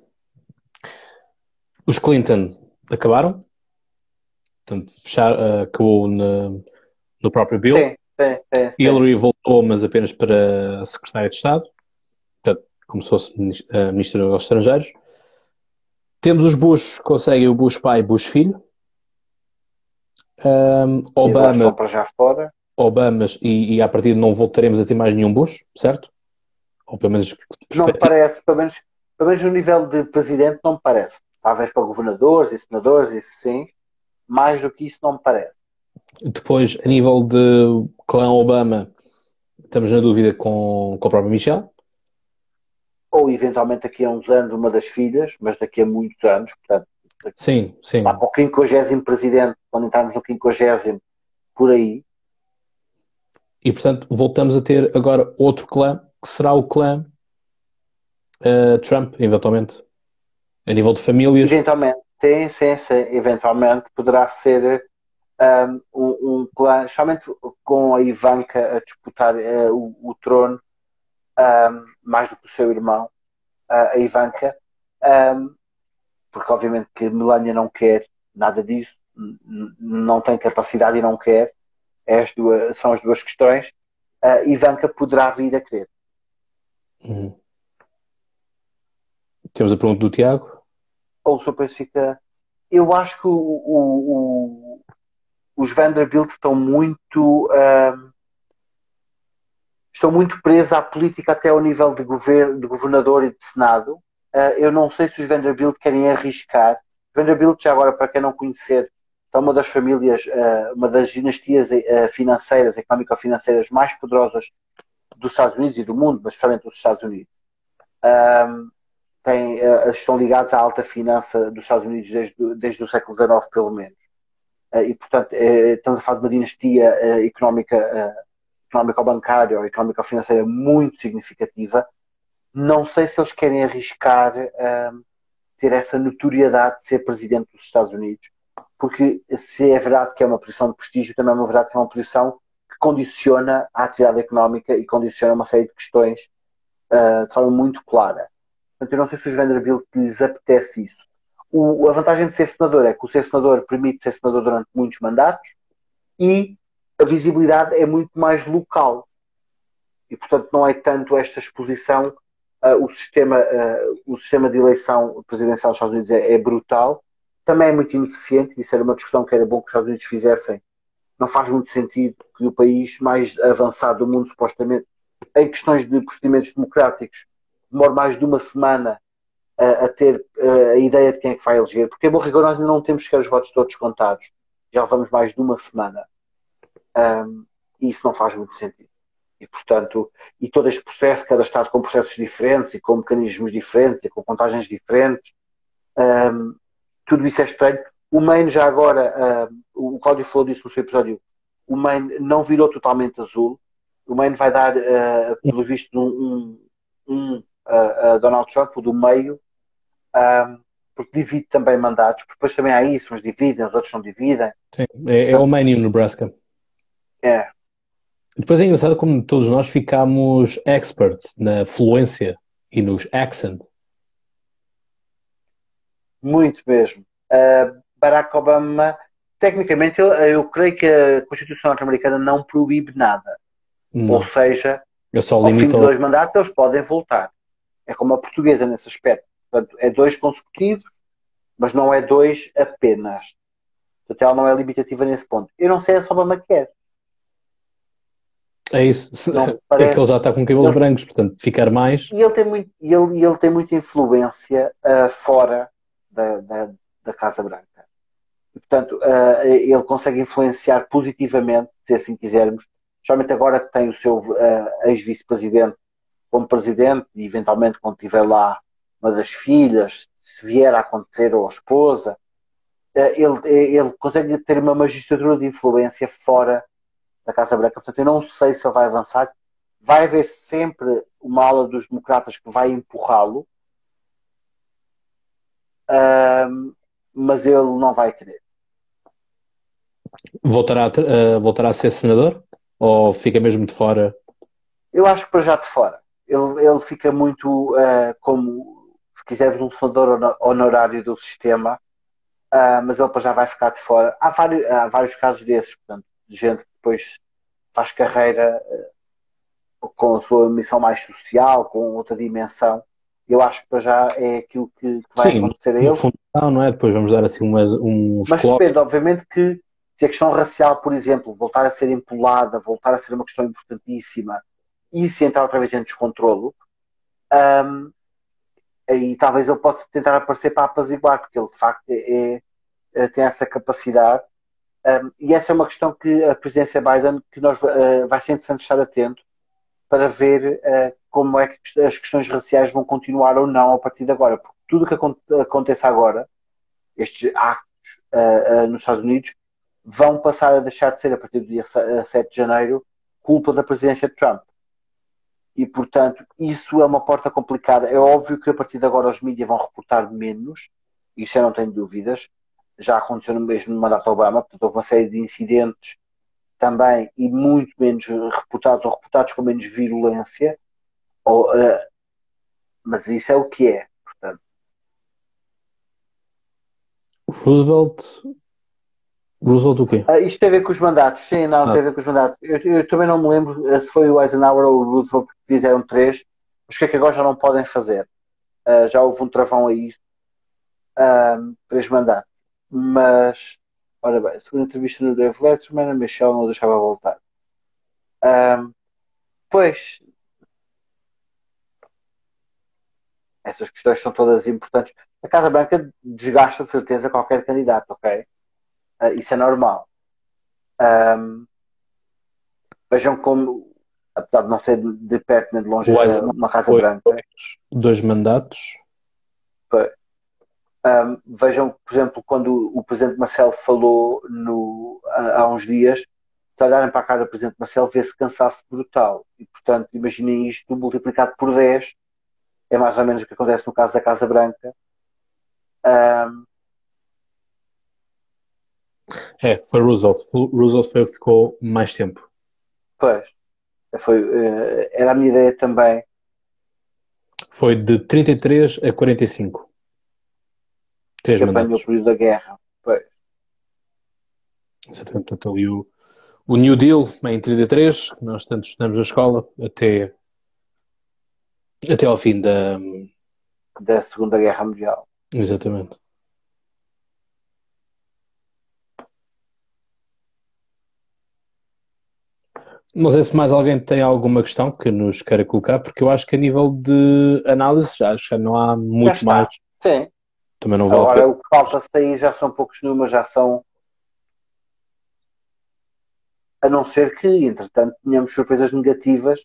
os Clinton acabaram, portanto, fechar, uh, acabou na, no próprio Bill. Sim, sim, sim. Hillary voltou, mas apenas para secretária de Estado, portanto, como se fosse uh, ministra dos Estrangeiros. Temos os Bush, conseguem o Bush pai e Bush filho. Um, Obama. para já fora. Obamas, e, e a partir de não voltaremos a ter mais nenhum Bush, certo? Ou pelo menos. Não me parece, pelo menos, pelo menos no nível de presidente, não me parece. Talvez para governadores e senadores, isso sim. Mais do que isso, não me parece. Depois, a nível de clã Obama, estamos na dúvida com, com a própria Michelle. Ou eventualmente daqui a uns anos uma das filhas, mas daqui a muitos anos, portanto. Sim, sim. Lá para o 50 presidente, quando entrarmos no 50 por aí. E portanto, voltamos a ter agora outro clã, que será o clã uh, Trump, eventualmente. A nível de famílias. Eventualmente, sim, sim, sim. Eventualmente poderá ser um, um, clã, especialmente com a Ivanka a disputar uh, o, o, trono, um, mais do que o seu irmão, uh, a Ivanka, porque obviamente que Melania não quer nada disso, não tem capacidade e não quer, é as duas, são as duas questões. Uh, Ivanka poderá vir a querer. Uhum. Temos a pergunta do Tiago. Ou o preço fica. Eu acho que o, o, os Vanderbilt estão muito uh, estão muito presos à política até ao nível de, governo, de governador e de senado. Uh, eu não sei se os Vanderbilt querem arriscar. Vanderbilt, já agora, para quem não conhecer, é uma das famílias, uh, uma das dinastias financeiras, económico-financeiras mais poderosas dos Estados Unidos e do mundo, mas especialmente dos Estados Unidos. Tem, estão ligados à alta finança dos Estados Unidos desde, desde o século XIX, pelo menos. Eh, e, portanto, é, estamos a falar de uma dinastia eh, económica, económico-bancária ou económico-financeira muito significativa. Não sei se eles querem arriscar ter essa notoriedade de ser presidente dos Estados Unidos, porque se é verdade que é uma posição de prestígio, também é uma verdade que é uma posição que condiciona a atividade económica e condiciona uma série de questões uh, de forma muito clara. Portanto, eu não sei se os Vanderbilt lhes apetece isso. O, a vantagem de ser senador é que o ser senador permite ser senador durante muitos mandatos e a visibilidade é muito mais local. E, portanto, não é tanto esta exposição. Uh, o, sistema, uh, o sistema de eleição presidencial dos Estados Unidos é, é, brutal. Também é muito ineficiente. Isso era uma discussão que era bom que os Estados Unidos fizessem. Não faz muito sentido que o país mais avançado do mundo, supostamente, em questões de procedimentos democráticos, demore mais de uma semana a, a ter a ideia de quem é que vai eleger, porque em bom rigor nós ainda não temos sequer os votos todos contados. Já levamos mais de uma semana. Um, e isso não faz muito sentido. E, portanto, e todo este processo, cada Estado com processos diferentes e com mecanismos diferentes e com contagens diferentes, um, tudo isso é estranho. O Maine já agora, um, o Cláudio falou disso no seu episódio, o Maine não virou totalmente azul, o Maine vai dar, uh, pelo visto, um, um, uh, Donald Trump, o do meio, um, porque divide também mandatos, porque depois também há isso, uns dividem, os outros não dividem. Sim, é, é o Maine e o Nebraska. É. Depois é engraçado como todos nós ficamos experts na fluência e nos accent. Muito mesmo. Uh, Barack Obama, tecnicamente, eu, eu, creio que a Constituição norte-americana não proíbe nada. Não. Ou seja, ao fim de dois mandatos eles podem voltar. É como a portuguesa nesse aspecto. Portanto, é dois consecutivos, mas não é dois apenas. Portanto, ela não é limitativa nesse ponto. Eu não sei se Obama quer. É isso. Não, parece... É que ele já está com cabelos ele... brancos, portanto, ficar mais. E ele tem, muito, ele, ele tem muita influência uh, fora da, da, da, Casa Branca. E, portanto, uh, ele consegue influenciar positivamente, se assim quisermos, especialmente agora que tem o seu uh, ex-vice-presidente como presidente, e eventualmente quando tiver lá uma das filhas, se vier a acontecer, ou a esposa, ele, ele consegue ter uma magistratura de influência fora da Casa Branca. Portanto, eu não sei se ele vai avançar. Vai haver sempre uma ala dos democratas que vai empurrá-lo, uh, mas ele não vai querer. Voltará a, uh, voltará a ser senador? Ou fica mesmo de fora? Eu acho que para já de fora. Ele, ele fica muito uh, como, se quisermos, um senador honorário do sistema, uh, mas ele para já vai ficar de fora. Há vários, há vários casos desses, portanto, de gente depois faz carreira eh, com a sua missão mais social, com outra dimensão. Eu acho que para já é aquilo que, que vai Sim, acontecer a ele. Fundão, não é? Depois vamos dar assim umas, uns. Mas depende, obviamente, que se a questão racial, por exemplo, voltar a ser empolada, voltar a ser uma questão importantíssima e se entrar outra vez em descontrolo, um, aí talvez ele possa tentar aparecer para apaziguar, porque ele de facto é, é, tem essa capacidade um, e essa é uma questão que a presidência Biden que nós, uh, vai ser interessante estar atento para ver uh, como é que as questões raciais vão continuar ou não a partir de agora. Porque tudo o que aconteça agora, estes actos uh, nos Estados Unidos, vão passar a deixar de ser, a partir do dia 7 de janeiro, culpa da presidência de Trump. E, portanto, isso é uma porta complicada. É óbvio que a partir de agora os mídias vão reportar menos, isso eu não tenho dúvidas, já aconteceu no mesmo mandato Obama, portanto houve uma série de incidentes também e muito menos reportados ou reportados com menos virulência, ou, uh, mas isso é o que é, portanto. Roosevelt Roosevelt o quê? Uh, isto tem a ver com os mandatos, sim, não, ah. tem a ver com os mandatos. Eu, eu, também não me lembro uh, se foi o Eisenhower ou o Roosevelt que fizeram três, mas que é que agora já não podem fazer? Uh, já houve um travão a isto. três mandatos mas ora bem, a segunda entrevista no Dave Letterman, a Michelle não deixava voltar. Um, pois essas questões são todas importantes. A Casa Branca desgasta de certeza qualquer candidato, ok? Uh, isso é normal. Um, vejam como, apesar de não ser de perto nem de longe, uma Casa Branca. Dois mandatos. Pois. Um, vejam, por exemplo, quando o presidente Marcelo falou no, há, há uns dias, se olharem para a cara do presidente Marcelo, vê-se cansaço brutal. E, portanto, imaginem isto multiplicado por 10, é mais ou menos o que acontece no caso da Casa Branca. Um... É, foi Roosevelt. Roosevelt foi o que ficou mais tempo. Pois. Foi, uh, era a minha ideia também. Foi de 33 a 45. Três que apanhou o período da guerra. Pois. Exatamente, portanto, ali o, o New Deal em 33, que nós tanto estudamos na escola, até, até ao fim da, da Segunda Guerra Mundial. Exatamente. Não sei se mais alguém tem alguma questão que nos queira colocar, porque eu acho que a nível de análise já, já não há muito mais. Sim, também não vale Agora, o que falta sair já são poucos números, já são. A não ser que, entretanto, tenhamos surpresas negativas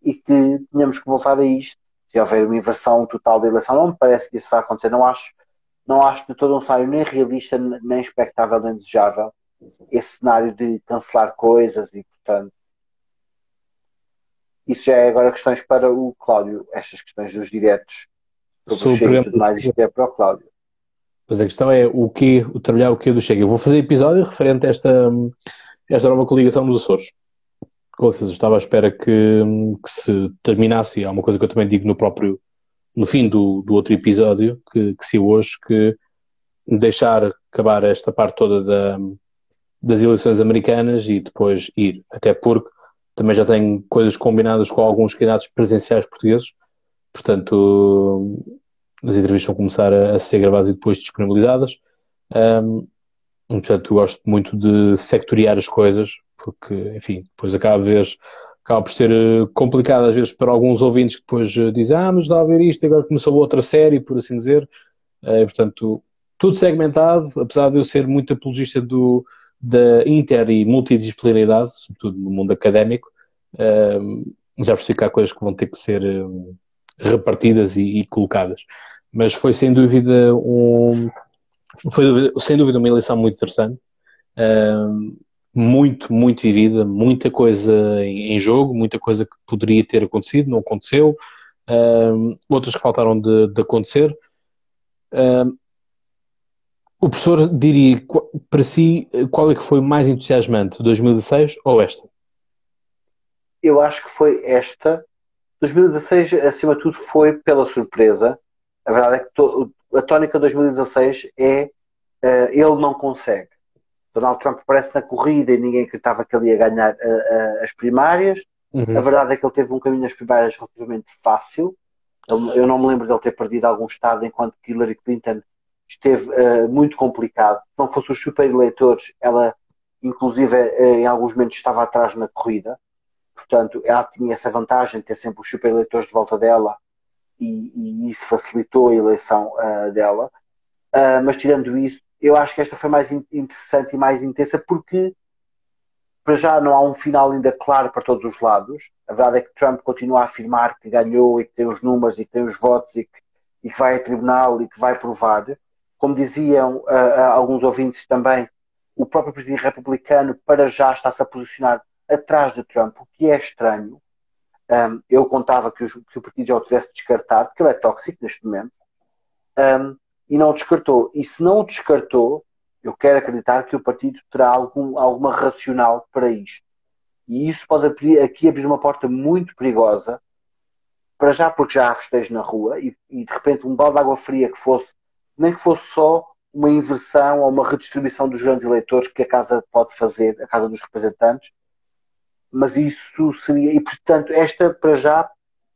e que tenhamos que voltar a isto. Se houver uma inversão total da eleição, não me parece que isso vai acontecer. Não acho, não acho de todo um cenário nem realista, nem expectável, nem desejável. Esse cenário de cancelar coisas e, portanto, isso já é agora questões para o Cláudio, estas questões dos diretos sobre o Chega e tudo mais, isto é para o Cláudio. Pois a questão é o que, o trabalhar o que do Chega. Eu vou fazer episódio referente a esta, esta nova coligação dos Açores. Com certeza, estava à espera que, que se terminasse, há uma coisa que eu também digo no próprio, no fim do, do outro episódio, que, que se hoje, que deixar acabar esta parte toda da, das eleições americanas e depois ir. Até porque também já tenho coisas combinadas com alguns candidatos presenciais portugueses, portanto as entrevistas vão começar a, a ser gravadas e depois disponibilizadas. Um, portanto, gosto muito de sectoriar as coisas, porque, enfim, depois acaba, vez, acaba por ser eh, complicado às vezes para alguns ouvintes que depois eh, dizem ah, mas dá a ver isto, agora começou outra série, por assim dizer. Uh, portanto, tudo segmentado, apesar de eu ser muito apologista do, da inter e multidisciplinaridade, sobretudo no mundo académico, uh, já percebi que há coisas que vão ter que ser uh, repartidas e, e, colocadas. Mas foi sem dúvida um, foi sem dúvida uma eleição muito interessante, uh, muito, muito vivida, muita coisa em, em, jogo, muita coisa que poderia ter acontecido, não aconteceu, outras que faltaram de, de acontecer. O professor diria, para si, qual é que foi mais entusiasmante, 2016 ou esta? Eu acho que foi esta. 2016, acima de tudo, foi pela surpresa. A verdade é que a tónica de 2016 é uh, ele não consegue. Donald Trump aparece na corrida e ninguém acreditava que ele ia ganhar uh, uh, as primárias. Uhum. A verdade é que ele teve um caminho nas primárias relativamente fácil. Eu não me lembro de ele ter perdido algum estado enquanto Hillary Clinton esteve uh, muito complicado. Se não fosse os super eleitores, ela, inclusive, uh, em alguns momentos estava atrás na corrida. Portanto, ela tinha essa vantagem de ter sempre os super eleitores de volta dela e, e isso facilitou a eleição uh, dela. mas, tirando isso, eu acho que esta foi mais interessante e mais intensa porque, para já, não há um final ainda claro para todos os lados. A verdade é que Trump continua a afirmar que ganhou e que tem os números e que tem os votos e que, e que vai a tribunal e que vai provar como diziam uh, alguns ouvintes também, o próprio Partido Republicano para já está-se a posicionar atrás de Trump, o que é estranho. Um, eu contava que, os, que, o partido já o tivesse descartado, porque ele é tóxico neste momento, um, e não o descartou. E se não o descartou, eu quero acreditar que o partido terá algum, alguma racional para isto. E isso pode abrir, aqui abrir uma porta muito perigosa, para já porque já há festejos na rua, e, e de repente um balde de água fria que fosse nem que fosse só uma inversão ou uma redistribuição dos grandes eleitores que a Casa pode fazer, a Casa dos Representantes, mas isso seria, e portanto, esta para já,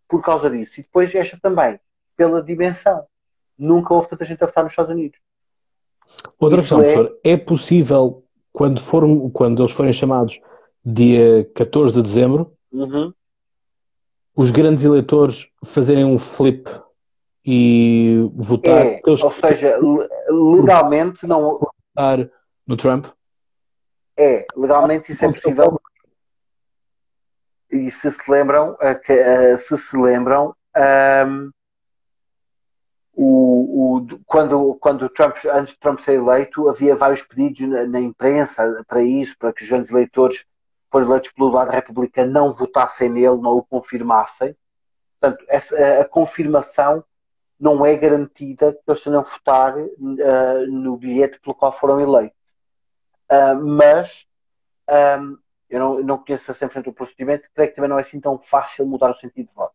por causa disso, e depois esta também, pela dimensão. Nunca houve tanta gente a votar nos Estados Unidos. Outra questão, é... professor, é possível, quando, for, quando eles forem chamados dia 14 de dezembro, uhum. os grandes eleitores fazerem um flip e votar. É, ou seja, legalmente não. Votar no Trump? É, legalmente isso é possível. E se se lembram, se se lembram, um, o, o, quando, quando Trump, antes de Trump ser eleito, havia vários pedidos na, na imprensa para isso, para que os grandes eleitores foram eleitos pelo lado republicano não votassem nele, não o confirmassem. Portanto, essa, a confirmação não é garantida que eles tenham votar uh, no bilhete pelo qual foram eleitos. Uh, mas um, eu não, não conheço a 100% o procedimento, creio que também não é assim tão fácil mudar o sentido de voto.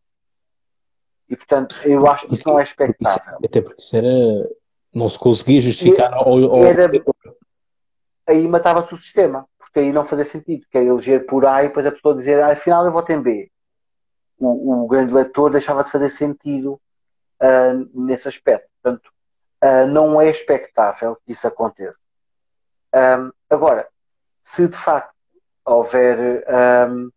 E portanto, eu acho que isso não é expectável. Até porque isso era. não se conseguia justificar. E, ou, era, aí matava-se o sistema, porque aí não fazia sentido, que é eleger por A e depois a pessoa dizer, ah, afinal eu voto em B. O, o grande leitor deixava de fazer sentido uh, nesse aspecto. Portanto, uh, não é expectável que isso aconteça. Um, agora, se de facto houver, um,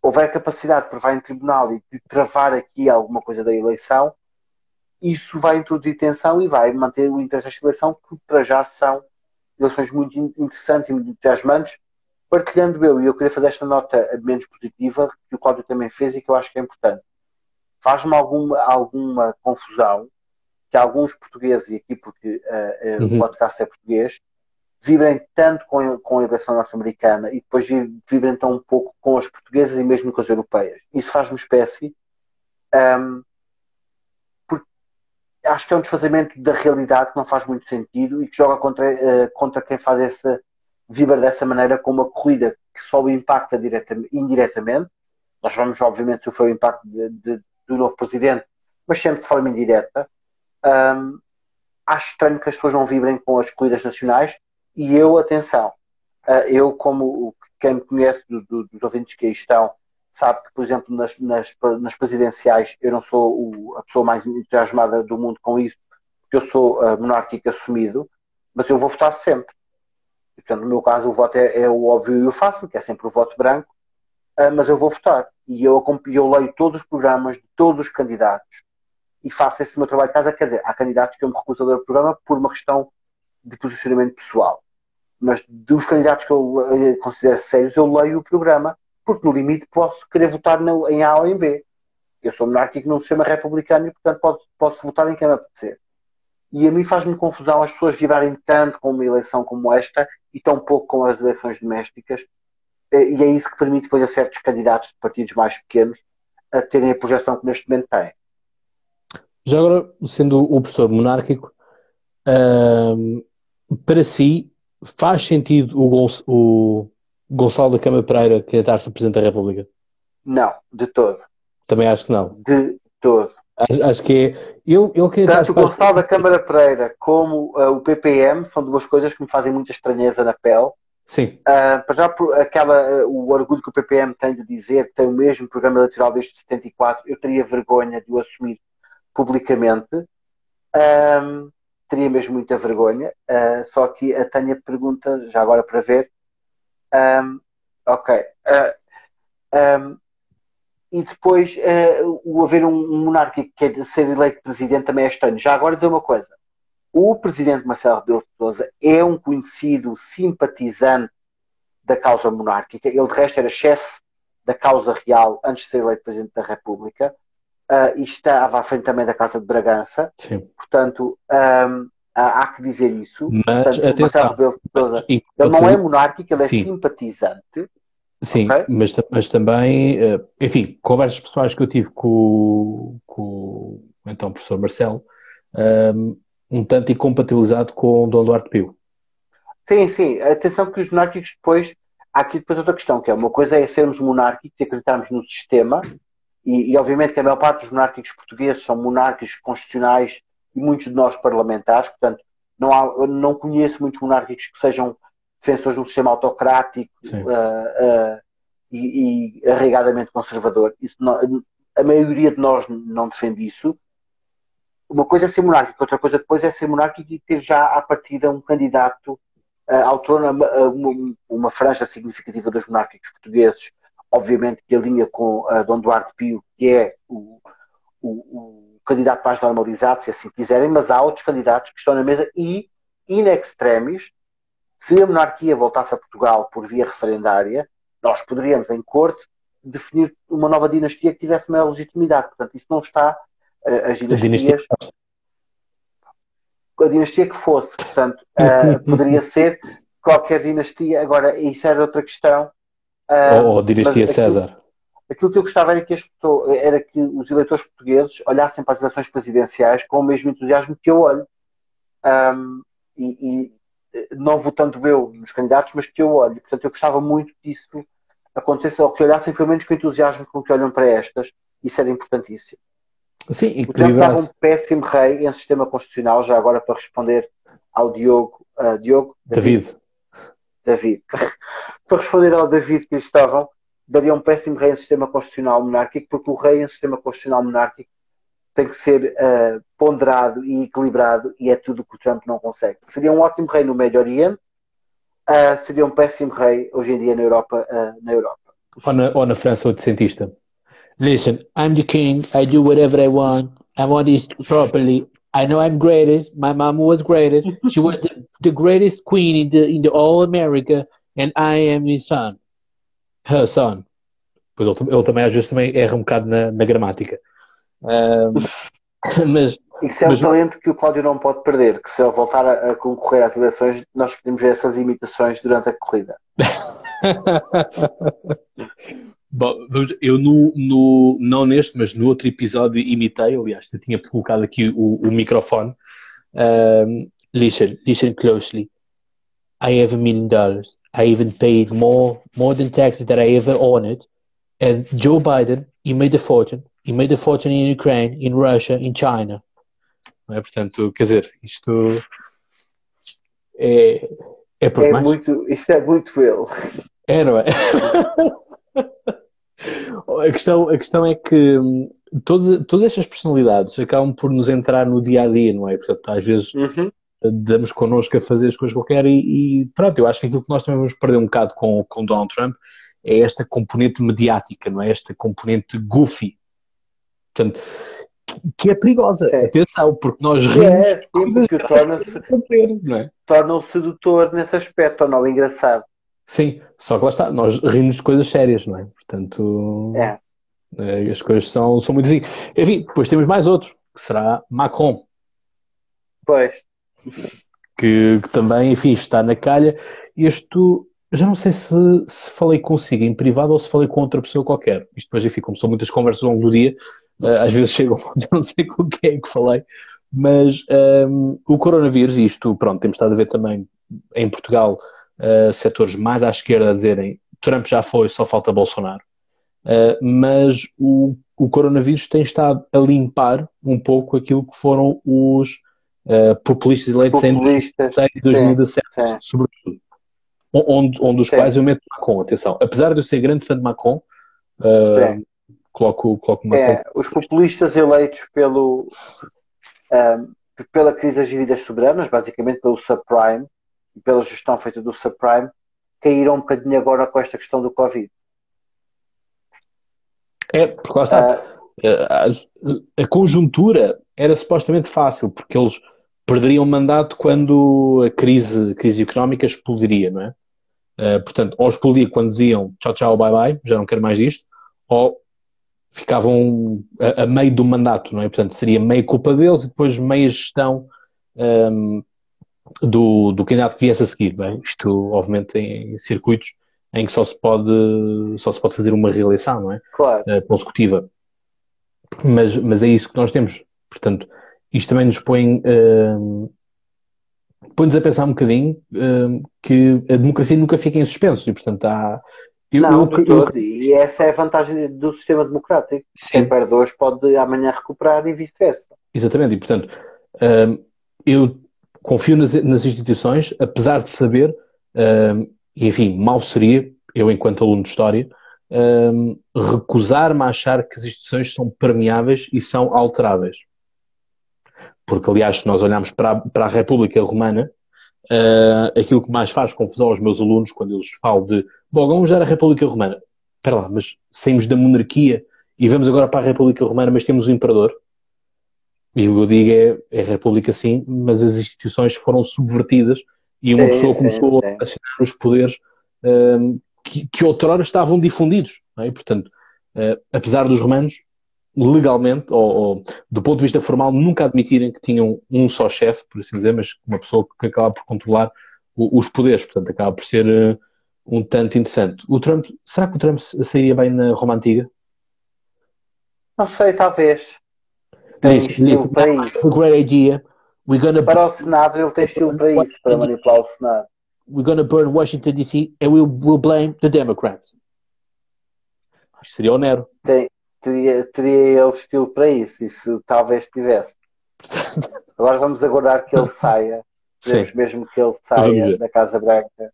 houver capacidade de provar em tribunal e de travar aqui alguma coisa da eleição, isso vai introduzir tensão e vai manter o interesse desta eleição, que para já são eleições muito interessantes e muito entusiasmantes, partilhando eu, e eu queria fazer esta nota menos positiva, que o Cláudio também fez e que eu acho que é importante faz-me alguma, alguma confusão que alguns portugueses, e aqui porque uh, uh, uhum. o podcast é português, vibrem tanto com, com a eleição norte-americana e depois vibrem tão um pouco com as portuguesas e mesmo com as europeias. Isso faz uma espécie. Um, porque acho que é um desfazamento da realidade que não faz muito sentido e que joga contra, uh, contra quem faz essa vibra dessa maneira com uma corrida que só o impacta diretamente, indiretamente. Nós vamos, obviamente, sofrer o impacto de, de, do novo presidente, mas sempre de forma indireta. Um, acho estranho que as pessoas não vibrem com as corridas nacionais e eu, atenção, uh, eu, como quem me conhece do, do, dos ouvintes que aí estão, sabe que, por exemplo, nas, nas, nas presidenciais eu não sou o, a pessoa mais entusiasmada do mundo com isso, porque eu sou uh, monárquico assumido, mas eu vou votar sempre. E, portanto, no meu caso, o voto é, é, o óbvio e o fácil, que é sempre o voto branco, uh, mas eu vou votar. E eu, eu leio todos os programas de todos os candidatos e faço esse meu trabalho de casa. Quer dizer, há candidatos que eu me recuso a ler o programa por uma questão de posicionamento pessoal. Mas dos candidatos que eu eh, considero sérios, eu leio o programa, porque no limite posso querer votar em A ou em B. Eu sou monárquico num sistema republicano e, portanto, posso, posso votar em quem me apetecer. E a mim faz-me confusão as pessoas vibrarem tanto com uma eleição como esta e tão pouco com as eleições domésticas. Eh, e é isso que permite depois a certos candidatos de partidos mais pequenos a terem a projeção que neste momento têm. Já agora, sendo o professor monárquico, para si faz sentido o, Gon o Gonçalo da Câmara Pereira candidatar-se a Presidente da República? Não, de todo. Também acho que não. De todo. Acho, acho que é. Eu, eu Tanto o Gonçalo da Câmara Pereira como uh, o PPM são duas coisas que me fazem muita estranheza na pele. Sim. Uh, para já, aquela, uh, o orgulho que o PPM tem de dizer que tem o mesmo programa eleitoral desde 74, eu teria vergonha de o assumir publicamente. Um, teria mesmo muita vergonha. Uh, só que a Tânia pergunta, já agora para ver. Um, ok. Uh, um, e depois o haver um, monarca que quer ser eleito presidente também é estranho. Já agora dizer uma coisa. O presidente Marcelo Rebelo de Sousa é um conhecido simpatizante da causa monárquica. Ele, de resto, era chefe da causa real antes de ser eleito presidente da República uh, e estava à frente também da Casa de Bragança. Sim. Portanto, um, há que dizer isso. Mas, Portanto, atenção, Sousa, ele não é monárquico, ele é sim. simpatizante. Sim, okay? mas, mas também, eh, enfim, conversas pessoais que eu tive com, com então, o professor Marcelo, um, um tanto incompatibilizado com o Dom Duarte Pio. Sim, sim. Atenção que os monárquicos depois, há aqui depois outra questão, que é uma coisa é sermos monárquicos e acreditarmos no sistema, e, e, obviamente que a maior parte dos monárquicos portugueses são monárquicos constitucionais e muitos de nós parlamentares, portanto, não, há, não conheço muitos monárquicos que sejam defensores de um sistema autocrático uh, uh, e, e, arraigadamente conservador. Não, a maioria de nós não defende isso. Uma coisa é ser monárquico, outra coisa depois é ser monárquico e ter já à partida um candidato uh, autónomo, uma, uma franja significativa dos monárquicos portugueses obviamente que alinha com uh, Dom Duarte Pio, que é o, o, o, candidato mais normalizado, se assim quiserem, mas há outros candidatos que estão na mesa e, in extremis, se a monarquia voltasse a Portugal por via referendária, nós poderíamos, em corte, definir uma nova dinastia que tivesse maior legitimidade. Portanto, isso não está. Uh, as dinastias. A dinastia... a dinastia que fosse, portanto, uh, poderia ser qualquer dinastia. Agora, isso era outra questão ou, ou dinastia César. Aquilo que eu gostava era que, as pessoas, era que os eleitores portugueses olhassem para as eleições presidenciais com o mesmo entusiasmo que eu olho. Um, e, e, não votando eu nos candidatos, mas que eu olho. Portanto, eu gostava muito disso acontecesse, ou que olhassem pelo menos com entusiasmo com que olham para estas. Isso era importantíssimo. Sim, o Trump dava um péssimo rei em sistema constitucional, já agora para responder ao Diogo. Uh, Diogo David. David. David. Para responder ao David que estavam, daria um péssimo rei em sistema constitucional monárquico, porque o rei em sistema constitucional monárquico tem que ser uh, ponderado e equilibrado, e é tudo que o Trump não consegue. Seria um ótimo rei no Médio Oriente, uh, seria um péssimo rei hoje em dia na Europa. Uh, na Europa. Ou, na, ou na França, oitocentista. Listen, I'm the king, I do whatever I want, I want this properly, I know I'm greatest. My mom was greatest. She was the, the greatest queen in the in the all America, and I am his son, her son. Pois ele, ele também às vezes também erra um bocado na, na gramática. Um, mas Isso é Mas- um talento que o Cláudio não pode perder, que se ele voltar a, a concorrer às eleições, nós podemos ver essas imitações durante a corrida. Bom, eu no, no- não neste, mas no outro episódio imitei, aliás, eu tinha colocado aqui o, o microfone. Um, listen, listen closely. I have a million dollars. I even paid more, more than taxes that I ever earned. And Joe Biden, he made a fortune. He made a fortune in Ukraine, in Russia, in China. É? Portanto, quer dizer, isto é, é por É mais. muito, isso é muito ele. É, não é? A questão, a questão é que hum, todas, todas estas personalidades acabam por nos entrar no dia a dia, não é? Portanto, às vezes Uhum. damos connosco a fazer as coisas que eu quero e, e pronto, eu acho que aquilo que nós também vamos perder um bocado com, com Donald Trump é esta componente mediática, não é? Esta componente goofy. Portanto, que é perigosa. Sim. Atenção, porque nós rimos É, sim, porque torna-se não é? torna-o sedutor nesse aspecto, torna-o engraçado. Sim, só que lá está, nós rimos de coisas sérias, não é? Portanto, É. eh, as coisas são, são muito assim. Enfim, depois temos mais outro, que será Macron, Pois. que, que também, enfim, está na calha. Este, já não sei se, se falei consigo em privado ou se falei com outra pessoa qualquer. Isto depois, enfim, como são muitas conversas ao longo do dia, eh, às vezes chegam, já não sei com quem é que falei, mas ehm, o coronavírus, e isto, pronto, temos estado a ver também em Portugal eh, setores mais à esquerda a dizerem Trump já foi, só falta Bolsonaro. Eh, mas o, o coronavírus tem estado a limpar um pouco aquilo que foram os eh, populistas eleitos em Populistas. 2016 e 2017, sim. sobretudo. Onde, onde os Sim. quais eu meto Macron, atenção. Apesar de eu ser grande fã de Macron, Sim. coloco, coloco Macron. É, os populistas eleitos pelo, ahm, pela crise das dívidas soberanas, basicamente pelo subprime pela gestão feita do subprime, caíram um bocadinho agora com esta questão do Covid. É, porque lá está. Ah, a, a conjuntura era supostamente fácil, porque eles perderiam mandato quando a crise, a crise económica explodiria, não é? Eh, portanto, ou explodia quando diziam tchau, tchau, bye, bye, já não quero mais disto, ou ficavam a, a meio do mandato, não é? Portanto, seria meio culpa deles e depois meia gestão ehm, do, do candidato que viesse a seguir, bem? Isto, obviamente, em circuitos em que só se pode, só se pode fazer uma reeleição, não é? claro. eh, consecutiva. Mas, mas é isso que nós temos. Portanto, isto também nos põe, ehm, põe-nos a pensar um bocadinho ehm, que a democracia nunca fica em suspenso. E, portanto, há. Eu, Não, eu- de eu-. E essa é a vantagem do sistema democrático. sim, Quem perde hoje pode amanhã recuperar e vice-versa. exatamente. E, portanto, ehm, eu confio nas, nas instituições, apesar de saber, e enfim, mal seria, eu, enquanto aluno de História, ehm, recusar-me a achar que as instituições são permeáveis e são alteráveis. Porque, aliás, se nós olharmos para a, para a República Romana, eh, aquilo que mais faz confusão aos meus alunos quando eles falam de bom, vamos dar a República Romana. Espera lá, mas saímos da monarquia e vamos agora para a República Romana, mas temos o imperador. E o que eu digo é, é a República sim, mas as instituições foram subvertidas e uma Sim, pessoa sim, começou sim. a assinar os poderes ehm, que, que outrora estavam difundidos. é? Portanto, eh, apesar dos romanos, legalmente, ou, ou do ponto de vista formal, nunca admitirem que tinham um só chefe, por assim dizer, mas uma pessoa que acaba por controlar o- os poderes. Portanto, acaba por ser eh, um tanto interessante. O Trump, será que o Trump sairia bem na Roma Antiga? Não sei, talvez. Tem estilo para isso. Great idea. We're gonna, Para o Senado, ele tem estilo para isso, para manipular o Senado. we're gonna burn Washington DC and we'll, we'll blame the Democrats. Acho que seria o Nero. Tem, teria, teria ele estilo para isso, isso talvez tivesse. Agora vamos aguardar que ele saia. Queremos mesmo que ele saia da Casa Branca.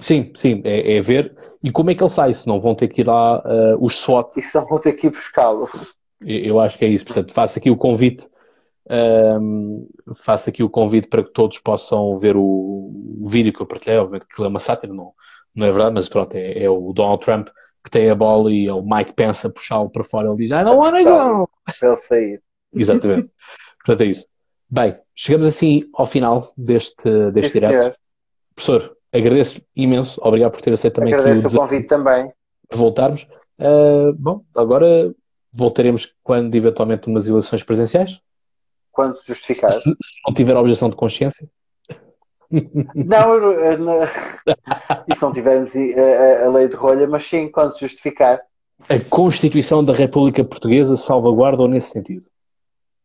Sim, sim, é, é ver. E como é que ele sai? Se não vão ter que ir lá eh, os SWAT. E só vou ter que ir buscá-lo. Eu acho que é isso. Portanto, faço aqui o convite. ehm, faço aqui o convite para que todos possam ver o, o vídeo que eu partilhei. Obviamente que é uma sátira, não, não é verdade, mas pronto, é, é o Donald Trump que tem a bola e é o Mike Pence a puxá-lo para fora. Ele diz: I don't wanna go! Ele sair. Exatamente. Portanto, é isso. Bem, chegamos assim ao final deste, deste direto. Professor, agradeço imenso. Obrigado por ter aceito também aqui o Agradeço o desafio convite também. de voltarmos. Uh, bom, agora voltaremos quando eventualmente umas eleições presenciais? Quando se justificar. Se, se não tiver objeção de consciência? Não, eu, não e se não tivermos a, a, lei de rolha, mas sim, quando se justificar. A Constituição da República Portuguesa salvaguarda nesse sentido.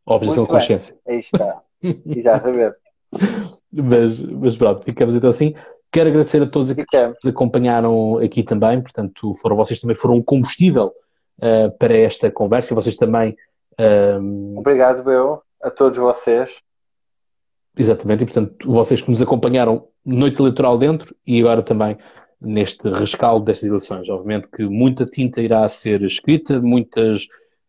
A objeção Muito de consciência. Bem. Aí está. Exatamente. mas, mas pronto, ficamos então assim. Quero agradecer a todos aqueles que nos acompanharam aqui também, portanto, foram vocês também foram um combustível uh, para esta conversa e vocês também. Uh, Obrigado, Bel, a todos vocês. Exatamente, e portanto, vocês que nos acompanharam noite eleitoral dentro e agora também neste rescaldo destas eleições. Obviamente que muita tinta irá ser escrita, muitas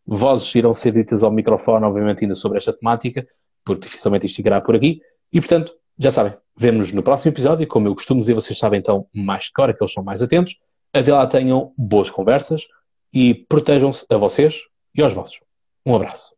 vozes irão ser ditas ao microfone, obviamente, ainda sobre esta temática, porque dificilmente isto ficará por aqui. E, portanto, já sabem, vemos no próximo episódio. Como eu costumo dizer, vocês sabem então mais de cor, que eles são mais atentos. Até lá tenham boas conversas e protejam-se a vocês e aos vossos. Um abraço.